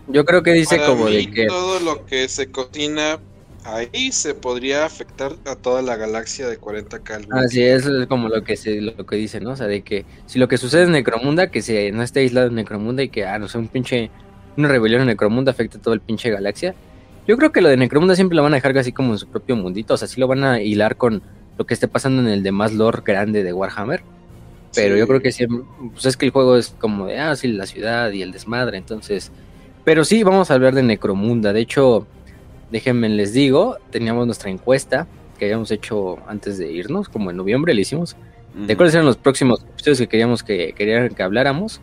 yo creo que dice como de que... Todo lo que se cocina ahí se podría afectar a toda la galaxia de 40K. Así es, es como lo que se, lo que dice, ¿no? O sea, de que si lo que sucede en Necromunda, que se no esté aislado en Necromunda y que, ah, no sé, un pinche, una rebelión en Necromunda afecta a todo el pinche galaxia. Yo creo que lo de Necromunda siempre lo van a dejar así como en su propio mundito, o sea, sí lo van a hilar con lo que esté pasando en el demás lore grande de Warhammer. Pero yo creo que sí, pues es que el juego es como de, ah, sí, la ciudad y el desmadre, entonces... Pero sí, vamos a hablar de Necromunda. De hecho, déjenme les digo, teníamos nuestra encuesta que habíamos hecho antes de irnos, como en noviembre le hicimos, de cuáles eran los próximos episodios que queríamos que, querían que habláramos.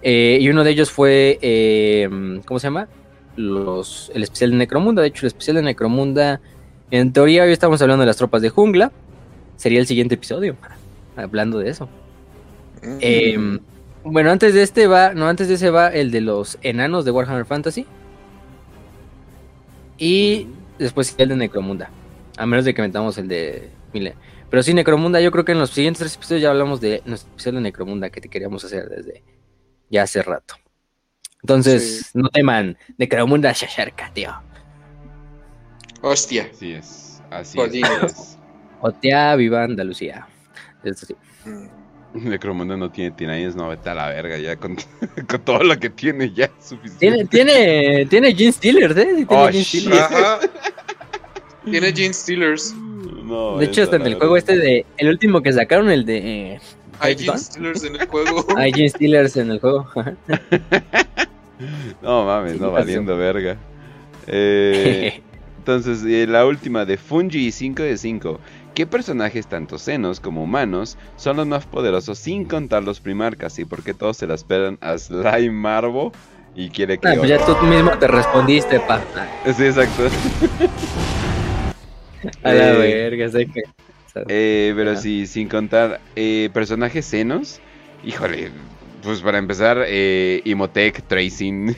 Eh, y uno de ellos fue, eh, ¿cómo se llama? Los, el especial de Necromunda. De hecho, el especial de Necromunda, en teoría hoy estamos hablando de las tropas de jungla. Sería el siguiente episodio, hablando de eso. Em, bueno, antes de este va, no, antes de ese va el de los enanos de Warhammer Fantasy. Y después el de Necromunda. A menos de que metamos el de Mile. Pero sí, Necromunda, yo creo que en los siguientes tres episodios ya hablamos de nuestro episodio de Necromunda que te queríamos hacer desde ya hace rato. Entonces, no teman, Necromunda se acerca, tío. Hostia. Así es. Así es. Hostia, viva Andalucía. Eso sí. Mm. Necromunda no tiene tirañas, no, vete a la verga ya con, con, todo lo que tiene ya es suficiente. Tiene, tiene, tiene Gene Steelers, ¿eh? Tiene oh, Gene Steelers. tiene Gene Steelers. No, de hecho, hasta en el juego este de. El último que sacaron, el de. Eh, Hay Gene Steelers en el juego. Hay Gene Steelers en el juego. no mames, no valiendo verga. Eh, entonces, eh, la última de Fungi 5 de 5. ¿Qué personajes, tanto senos como humanos, son los más poderosos sin contar los primarcas? ¿Y por qué todos se la esperan a Slime Marvo? Y quiere que. Ah, pues ya tú mismo te respondiste, pa. Sí, exacto. a la eh, verga, sé que. Eh, pero sí, sin contar eh, personajes senos. Híjole, pues para empezar, eh, Imotech Tracing.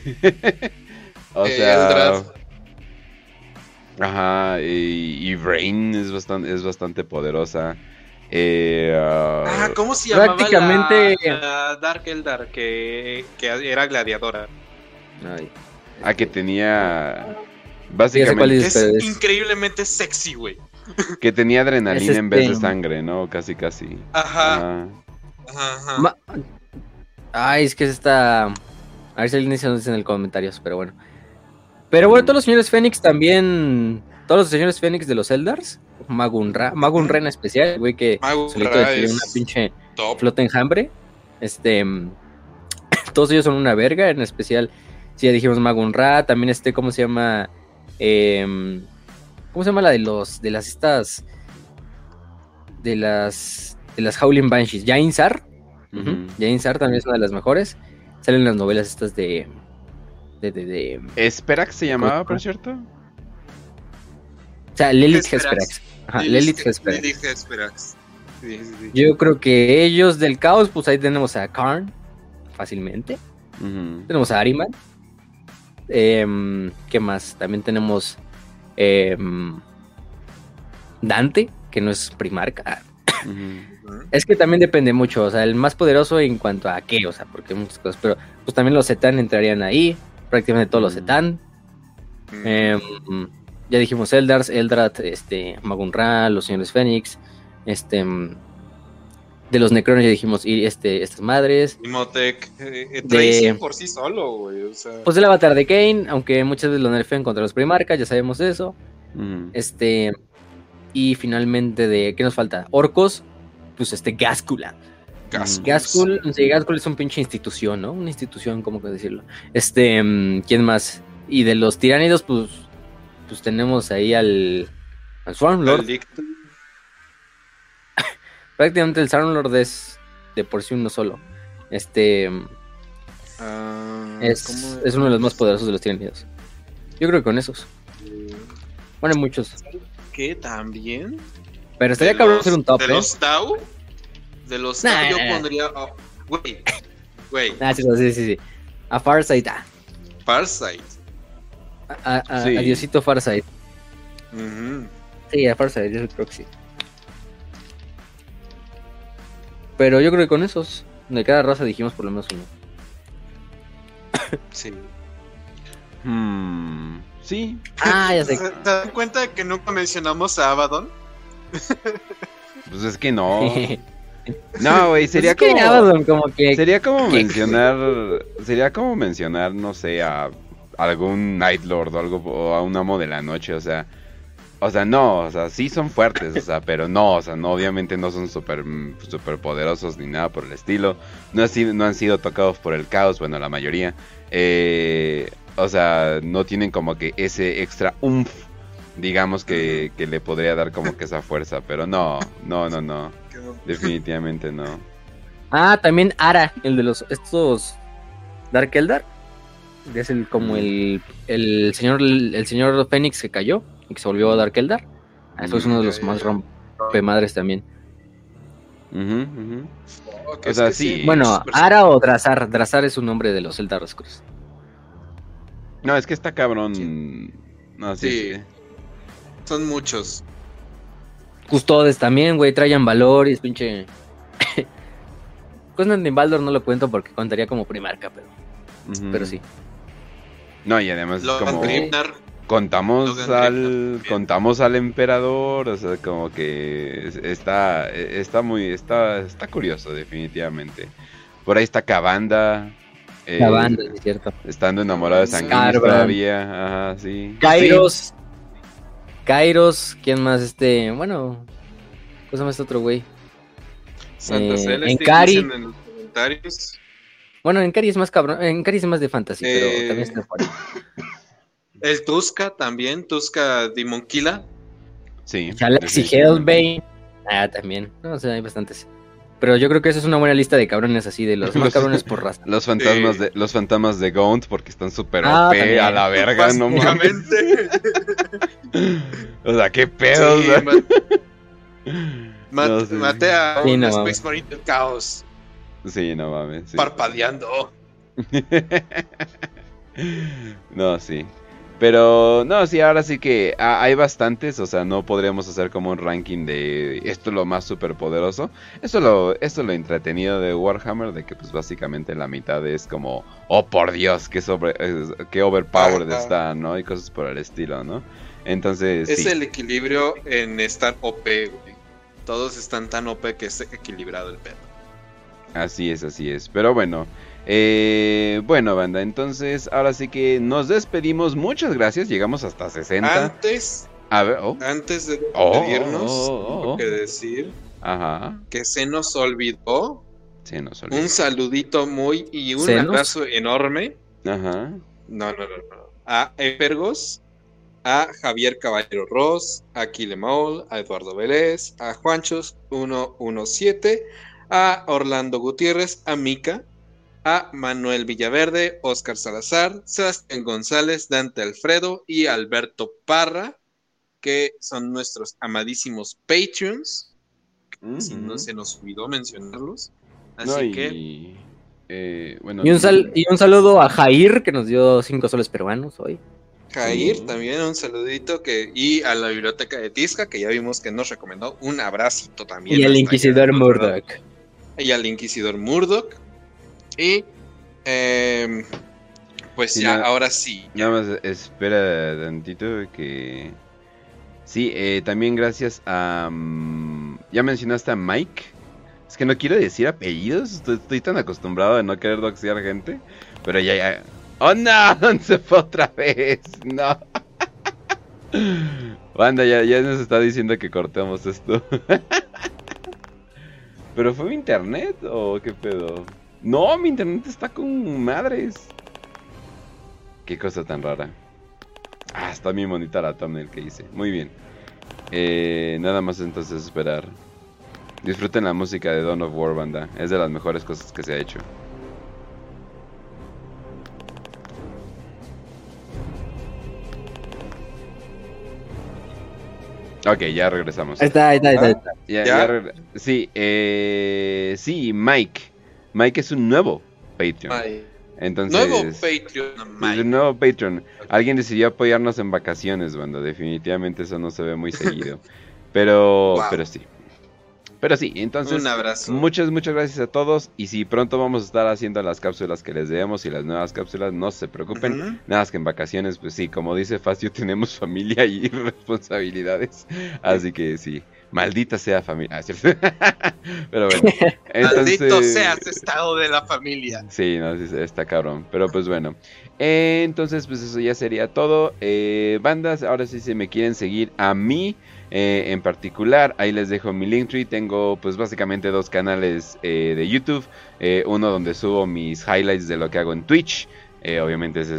o sea. Ajá, y, Brain es bastante, es bastante poderosa. Eh, ah, ¿cómo se llamaba prácticamente... Dark Eldar, que, que era gladiadora? Ay. Ah, que tenía... Básicamente... Es, increíblemente sexy, güey. Que tenía adrenalina en vez de sangre, ¿no? Casi, casi. Ajá. Ajá. Ay, es que está... A ver si alguien dice en el comentarios, pero bueno. Pero bueno, todos los señores Fénix también. Todos los señores Fénix de los Eldars. Magunra, Magunra en especial, güey, que solito es una pinche flota enjambre. Este. todos ellos son una verga, en especial. Si ya dijimos Magunra, también este, ¿cómo se llama? Em, ¿Cómo se llama la de los. de las estas. De las. De las Howling Banshees. Jainsar. Jainsar también es una de las mejores. Salen las novelas estas de de, de, ¿Esperax se llamaba, por cierto? O sea, Lilith Hesperax. Ajá, Lilith Hesperax. Yo creo que ellos del caos, pues ahí tenemos a Karn, fácilmente. Tenemos a Ariman. Em, ¿Qué más? También tenemos em, Dante, que no es primarca. Es que también depende mucho, o sea, el más poderoso en cuanto a qué, o sea, porque muchas cosas, pero pues también los Zetan entrarían ahí prácticamente todos los Zetan. Mm. Em, ya dijimos Eldars, Eldrat, este, Magunra, los señores Fénix, este de los Necrones ya dijimos y este, estas madres. Imotec, eh, eh por sí solo, güey. O sea... Pues el avatar de Kane, aunque muchas veces lo nerfean contra los primarcas, ya sabemos eso. Este. Y finalmente de. ¿Qué nos falta? Orcos. Pues este Gascula. Gaskull, sí, es un pinche institución, ¿no? Una institución, ¿cómo que decirlo? Este, mm, ¿quién más? Y de los tiránidos, pues, pues tenemos ahí al, al Swarmlord. Prácticamente el Swarmlord es de por sí uno solo. Este ah, es, es, uno de los más poderosos de los tiranidos. Yo creo que con esos. Bueno, muchos. ¿Qué? ¿También? Pero estaría cabrón hacer un top, ¿De los Tau? De los Tau yo pondría... Oh, güey, güey. Ah, sí, sí, sí. A Farsight. Ah. Farsight. A, a, sí. Diosito Farsight. Sí, a Farsight, yo creo que sí. Pero yo creo que con esos, de cada raza dijimos por lo menos uno. Sí. Hmm. Sí. Ah, ya sé. ¿Te das cuenta de que nunca mencionamos a Abaddon? Pues es que no. No, güey, sería como, Abaddon, como que, sería como mencionar sería como mencionar, no sé, a algún Night Lord o algo o a un amo de la noche, o sea, o sea, no, o sea, sí son fuertes, o sea, pero no, o sea, no, obviamente no son súper super poderosos ni nada por el estilo. No, no han sido tocados por el caos, bueno, la mayoría. Eh, o sea, no tienen como que ese extra umf, digamos que, que le podría dar como que esa fuerza, pero no, no, no, no. Definitivamente no. Ah, también Ara, el de los estos Dark Eldar. Es el como el, el señor el, señor Fénix que cayó y que se volvió a Dark Eldar. Ah, eso es uno de los más rompemadres también. o sea, sí. Bueno, Ara o Drazar. Drazar es un nombre de los Eldar Oscuros. No, es que está cabrón. No, sí, Son muchos. Custodes también, güey, traían valor y es pinche. Constantin Baldor no lo cuento porque contaría como primarca, pero. Pero sí. No, y además como. Contamos al. Contamos al emperador. O sea, como que está. Está muy. Está. Está curioso, definitivamente. Por ahí está Cabanda. Eh, es cierto. Estando enamorado de Sanguinis todavía. Ajá, sí. Kairos. Kairos, ¿quién más? Este, bueno, ¿cómo se llama este otro güey? Santa eh, en Cari. En bueno, en Cari es más cabrón, en Cari es más de fantasy, pero eh, también está fuerte. El Tuska también, Tuska Dimonquila. Sí. Alex y Hellbane. Ah, también. No, o sea, hay bastantes. Pero yo creo que esa es una buena lista de cabrones así, de los más cabrones por raza. Los fantasmas de, los fantasmas de Gaunt, porque están súper ah, OP a la verga, no mames. o sea, qué pedo. Sí, Mate a un Space Marine del caos. Sí, no mames. Parpadeando. no, sí. Pero no, sí, ahora sí que hay bastantes, o sea, no podríamos hacer como un ranking de esto es lo más super poderoso. Esto lo, esto es lo entretenido de Warhammer, de que pues básicamente la mitad es como, oh por Dios, qué sobre, qué overpowered está, ¿no? Y cosas por el estilo, ¿no? Entonces... Es el equilibrio en estar OP, güey. Todos están tan OP que es equilibrado el pedo. Así es, así es. Pero bueno, eh, bueno, banda, entonces ahora sí que nos despedimos. Muchas gracias, llegamos hasta 60. Antes, a ver, oh. antes de oh, despedirnos, oh, tengo que decir Ajá. que se nos olvidó. Se nos olvidó. Un saludito muy y un abrazo enorme. Ajá. No, no, no, no. A Epergos, a Javier Caballero Ross, a Quilemol, a Eduardo Vélez, a Juanchos 117, a Orlando Gutiérrez, a Mica, a Manuel Villaverde, Oscar Salazar, Sebastián González, Dante Alfredo y Alberto Parra, que son nuestros amadísimos Patreons. Si no se nos olvidó mencionarlos. Así que. Eh, bueno, y, un y un saludo a Jair, que nos dio cinco soles peruanos hoy. Jair, también un saludito que y a la biblioteca de Tisca, que ya vimos que nos recomendó un abracito también. Y al Inquisidor Murdoch. Y al Inquisidor Murdoch. Y em, pues ya, ahora sí. Nada más espera tantito que... Sí, eh, también gracias a... Mm, ya mencionaste a Mike. Es que no quiero decir apellidos, estoy, tan acostumbrado a no querer doxear gente. Pero ya, ya... ¡Oh, no! Se fue otra vez. No. Banda, ya, ya nos está diciendo que cortemos esto. ¿Pero fue mi internet o qué pedo? No, mi internet está con madres. Qué cosa tan rara. Ah, está bien bonita la thumbnail que hice. Muy bien. Eh, nada más entonces esperar. Disfruten la música de Dawn of War, banda. Es de las mejores cosas que se ha hecho. Ok, ya regresamos. Ahí está, ahí está, ahí está. ¿Ya? sí, eh, sí, Mike. Mike es un nuevo Patreon. Entonces, nuevo Patreon. Mike. Nuevo Patreon. Alguien decidió apoyarnos en vacaciones, banda. Definitivamente eso no se ve muy seguido. Pero, pero sí. Pero sí, entonces. Un abrazo. Muchas, muchas gracias a todos. Y si pronto vamos a estar haciendo las cápsulas que les demos y las nuevas cápsulas, no se preocupen. Nada más que en vacaciones, pues sí, como dice Facio, tenemos familia y responsabilidades. Así que sí. Maldita sea familia. Ah, Pero bueno. Maldito seas estado de la familia. Sí, no, está cabrón. Pero pues bueno. entonces, pues eso ya sería todo. Eh, bandas, ahora sí, si me quieren seguir a mí. Eh, en particular. Ahí les dejo mi Linktree. Tengo pues básicamente dos canales eh, de YouTube. Eh, uno donde subo mis highlights de lo que hago en Twitch. obviamente ese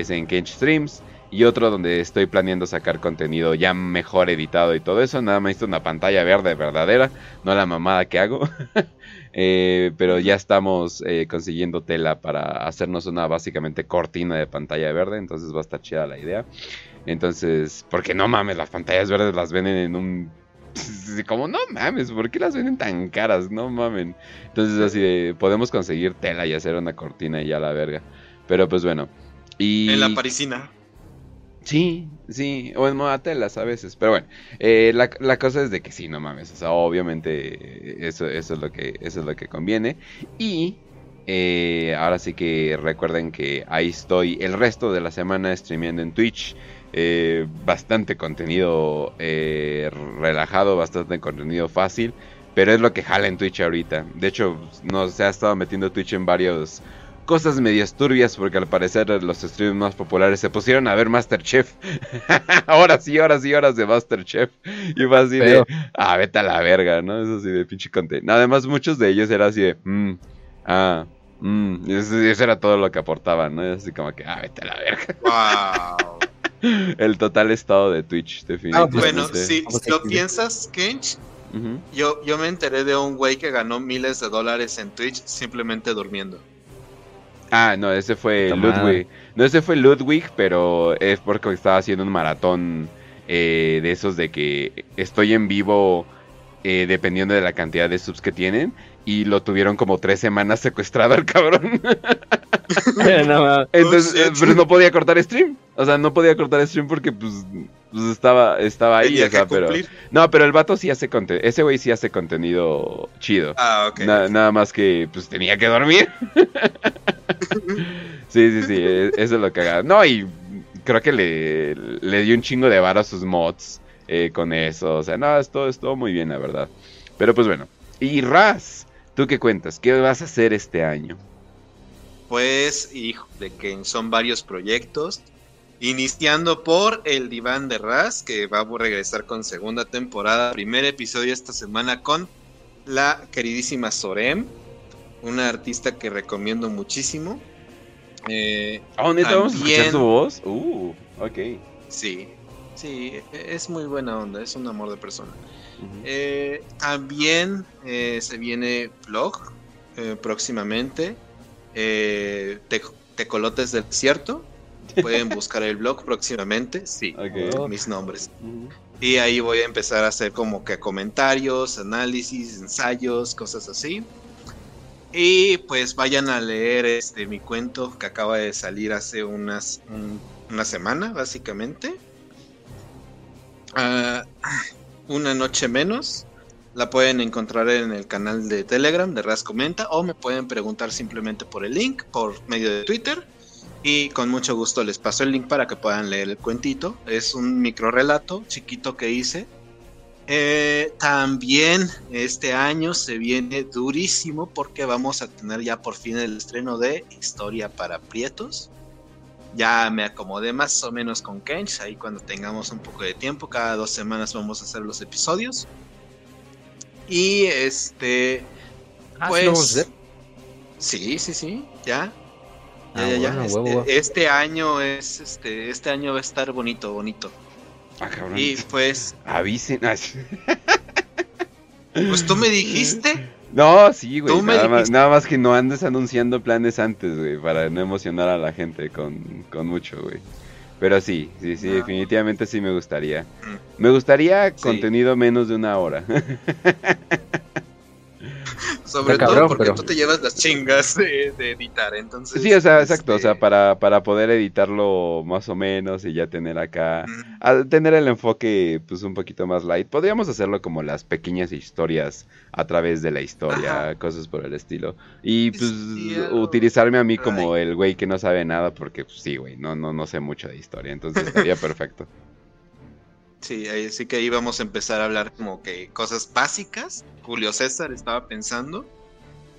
es, en Kench Streams. Y otro donde estoy planeando sacar contenido ya mejor editado y todo eso. Nada más visto una pantalla verde verdadera. No la mamada que hago. pero ya estamos consiguiendo tela para hacernos una básicamente cortina de pantalla verde. Entonces va a estar chida la idea. Entonces, porque no mames, las pantallas verdes las venden en un como no mames, ¿por qué las venden tan caras? No mamen. Entonces así de, podemos conseguir tela y hacer una cortina y ya la verga. Pero pues bueno. Y... En la parisina. Sí, sí, o en moda telas a veces, pero bueno, eh, la, la, cosa es de que sí, no mames, o sea, obviamente eso, eso, es, lo que, eso es lo que conviene. Y eh, ahora sí que recuerden que ahí estoy el resto de la semana streameando en Twitch. Eh, bastante contenido eh, relajado, bastante contenido fácil, pero es lo que jala en Twitch ahorita. De hecho, no se ha estado metiendo Twitch en varias cosas medias turbias porque al parecer los streams más populares se pusieron a ver Masterchef. horas y horas y horas de Masterchef. Y fue así de, ah, vete a la verga, ¿no? Eso así de pinche contenido. Además, muchos de ellos era así de, mmm, ah, mmm. Eso, era todo lo que aportaban, ¿no? Así como que, ah, vete a la verga. Wow. el total estado de Twitch, definitivamente. Ah, bueno, si lo piensas, Kench, yo, yo me enteré de un güey que ganó miles de dólares en Twitch simplemente durmiendo. Ah, no, ese fue Ludwig. No, ese fue Ludwig, pero es porque estaba haciendo un maratón eh, de esos de que estoy en vivo eh, dependiendo de la cantidad de subs que tienen y lo tuvieron como tres semanas secuestrado al cabrón. Entonces, eh, pero no podía cortar stream. O sea, no podía cortar stream porque pues, pues estaba, estaba ahí. pero, no, pero el vato sí hace contenido. Ese güey sí hace contenido chido. Ah, ok. nada más que pues tenía que dormir. sí, sí, sí. E, eso es lo que haga. No, y creo que le, le dio un chingo de bar a sus mods eh, con eso. O sea, no, esto estuvo muy bien, la verdad. Pero pues bueno. Y Raz, ¿Tú qué cuentas? ¿Qué vas a hacer este año? Pues, hijo, de que son varios proyectos. Iniciando por el diván de Raz, que va a regresar con segunda temporada. Primer episodio esta semana con la queridísima Sorem, una artista que recomiendo muchísimo. Eh, ¿A dónde vamos a escuchar su voz? Uh, ok. Sí, sí, es muy buena onda, es un amor de persona. Eh, también eh, se viene vlog eh, próximamente. Tecolotes del Desierto. Pueden buscar el blog próximamente. Sí, mis nombres. Y ahí voy a empezar a hacer como que comentarios, análisis, ensayos, cosas así. Y pues vayan a leer este mi cuento que acaba de salir hace unas una semana, básicamente. Uh, una noche menos. La pueden encontrar en el canal de Telegram de Ras Comenta o me pueden preguntar simplemente por el link, por medio de Twitter. Y con mucho gusto les paso el link para que puedan leer el cuentito. Es un micro relato chiquito que hice. Eh, también este año se viene durísimo porque vamos a tener ya por fin el estreno de Historia para Prietos ya me acomodé más o menos con Kench. Ahí cuando tengamos un poco de tiempo, cada dos semanas vamos a hacer los episodios. Y este. Ah, pues, ¿sí, sí, sí, sí, ya. Ah, este, este, año es, este, este año va a estar bonito, bonito. Ah, cabrón. Y pues. Avisen. Pues tú me dijiste. No, sí, güey. Nada más, nada más, que no andes anunciando planes antes, güey, para no emocionar a la gente con, con mucho, güey. Pero sí, sí, sí, ah. definitivamente sí me gustaría. Me gustaría contenido menos de una hora. Sobre todo porque tú te llevas las chingas de, editar, entonces... Sí, o sea, exacto, o sea, este, para, para poder editarlo más o menos y ya tener acá... Al tener el enfoque pues un poquito más light, podríamos hacerlo como las pequeñas historias a través de la historia, cosas por el estilo. Y pues utilizarme a mí como el güey que no sabe nada porque pues, sí, güey, no, no, no sé mucho de historia, entonces estaría perfecto. Sí, así que ahí vamos a empezar a hablar como que cosas básicas. Julio César estaba pensando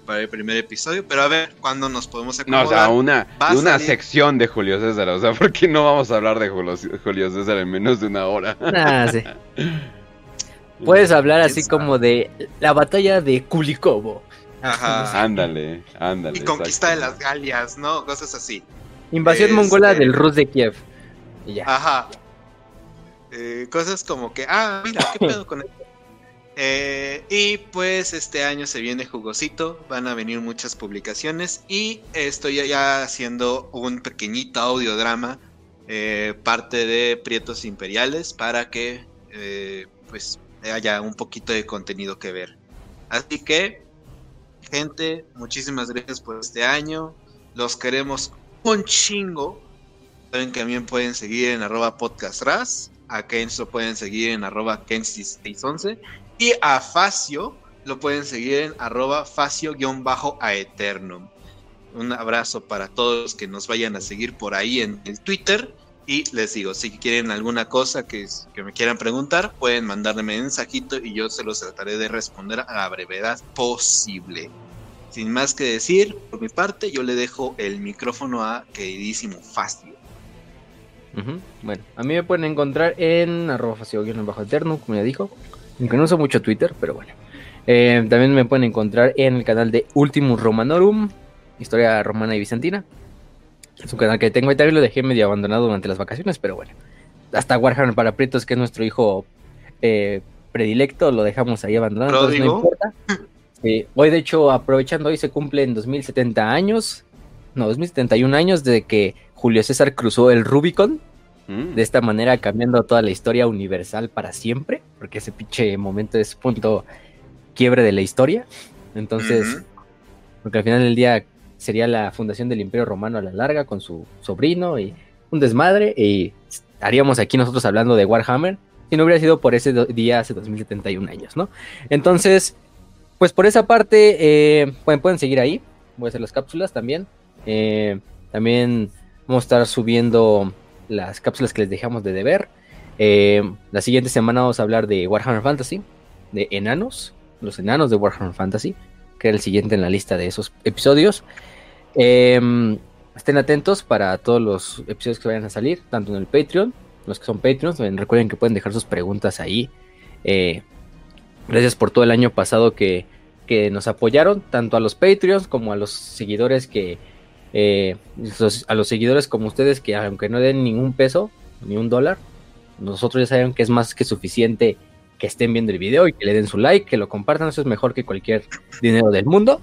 para el primer episodio, pero a ver cuándo nos podemos acomodar. No, o sea, una, una sección de Julio César, o sea, ¿por qué no vamos a hablar de Julio, César en menos de una hora? Ah, sí. Puedes hablar así como de la batalla de Kulikovo. Ajá. Ándale, ándale. Y conquista de las Galias, ¿no? Cosas así. Invasión mongola este del Rus de Kiev. Y ya. Ajá. Eh, cosas como que, ah, mira, ¿qué pedo con esto? Eh, y pues este año se viene jugosito, van a venir muchas publicaciones y estoy ya haciendo un pequeñito audiodrama, eh, parte de Prietos Imperiales, para que pues haya un poquito de contenido que ver. Así que, gente, muchísimas gracias por este año, los queremos un chingo. Saben que también pueden seguir en arroba podcastras a Kench lo pueden seguir en arroba Kench611. Y a Facio lo pueden seguir en arroba Facio-aeternum. Un abrazo para todos los que nos vayan a seguir por ahí en el Twitter. Y les digo, si quieren alguna cosa que, me quieran preguntar, pueden mandarme mensajito y yo se los trataré de responder a la brevedad posible. Sin más que decir, por mi parte, yo le dejo el micrófono a queridísimo Facio. Bueno, a mí me pueden encontrar en arroba bajo eterno, como ya dijo. Aunque no uso mucho Twitter, pero bueno. Eh, también me pueden encontrar en el canal de Ultimus Romanorum, historia romana y bizantina. Es un canal que tengo y también lo dejé medio abandonado durante las vacaciones, pero bueno. Hasta Warhammer para Prietos, que es nuestro hijo eh, predilecto, lo dejamos ahí abandonado, entonces no importa. hoy, de hecho, aprovechando, hoy se cumplen 2070 años, no, 2071 años de que Julio César cruzó el Rubicon. Mm. De esta manera cambiando toda la historia universal para siempre. Porque ese pinche momento es punto quiebre de la historia. Entonces, porque al final del día sería la fundación del Imperio Romano a la larga con su sobrino y un desmadre. Y estaríamos aquí nosotros hablando de Warhammer si no hubiera sido por ese día hace 2071 años, ¿no? Entonces, pues por esa parte, eh, pueden, pueden seguir ahí. Voy a hacer las cápsulas también. Eh, también Vamos a estar subiendo las cápsulas que les dejamos de deber. Eh, la siguiente semana vamos a hablar de Warhammer Fantasy, de enanos, los enanos de Warhammer Fantasy, que era el siguiente en la lista de esos episodios. Em, estén atentos para todos los episodios que vayan a salir, tanto en el Patreon, los que son Patreons, recuerden que pueden dejar sus preguntas ahí. Eh, gracias por todo el año pasado que, que nos apoyaron, tanto a los Patreons como a los seguidores que eh, a los seguidores como ustedes que aunque no den ningún peso, ni un dólar, nosotros ya saben que es más que suficiente que estén viendo el video y que le den su like, que lo compartan, eso es mejor que cualquier dinero del mundo.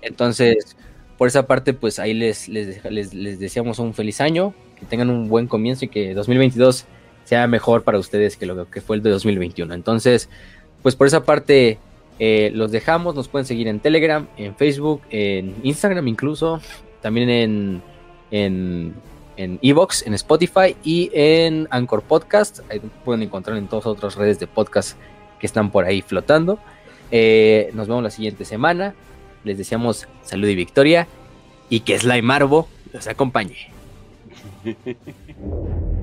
Entonces, por esa parte, pues ahí les, les, les, deseamos un feliz año, que tengan un buen comienzo y que 2022 sea mejor para ustedes que lo que fue el de 2021. Entonces, pues por esa parte, eh, los dejamos, nos pueden seguir en Telegram, en Facebook, en Instagram incluso, también en en en Evox, en Spotify y en Anchor Podcast. Ahí pueden encontrar en todas otras redes de podcast que están por ahí flotando. Eh, nos vemos la siguiente semana. Les deseamos salud y victoria y que Slime Marvo los acompañe.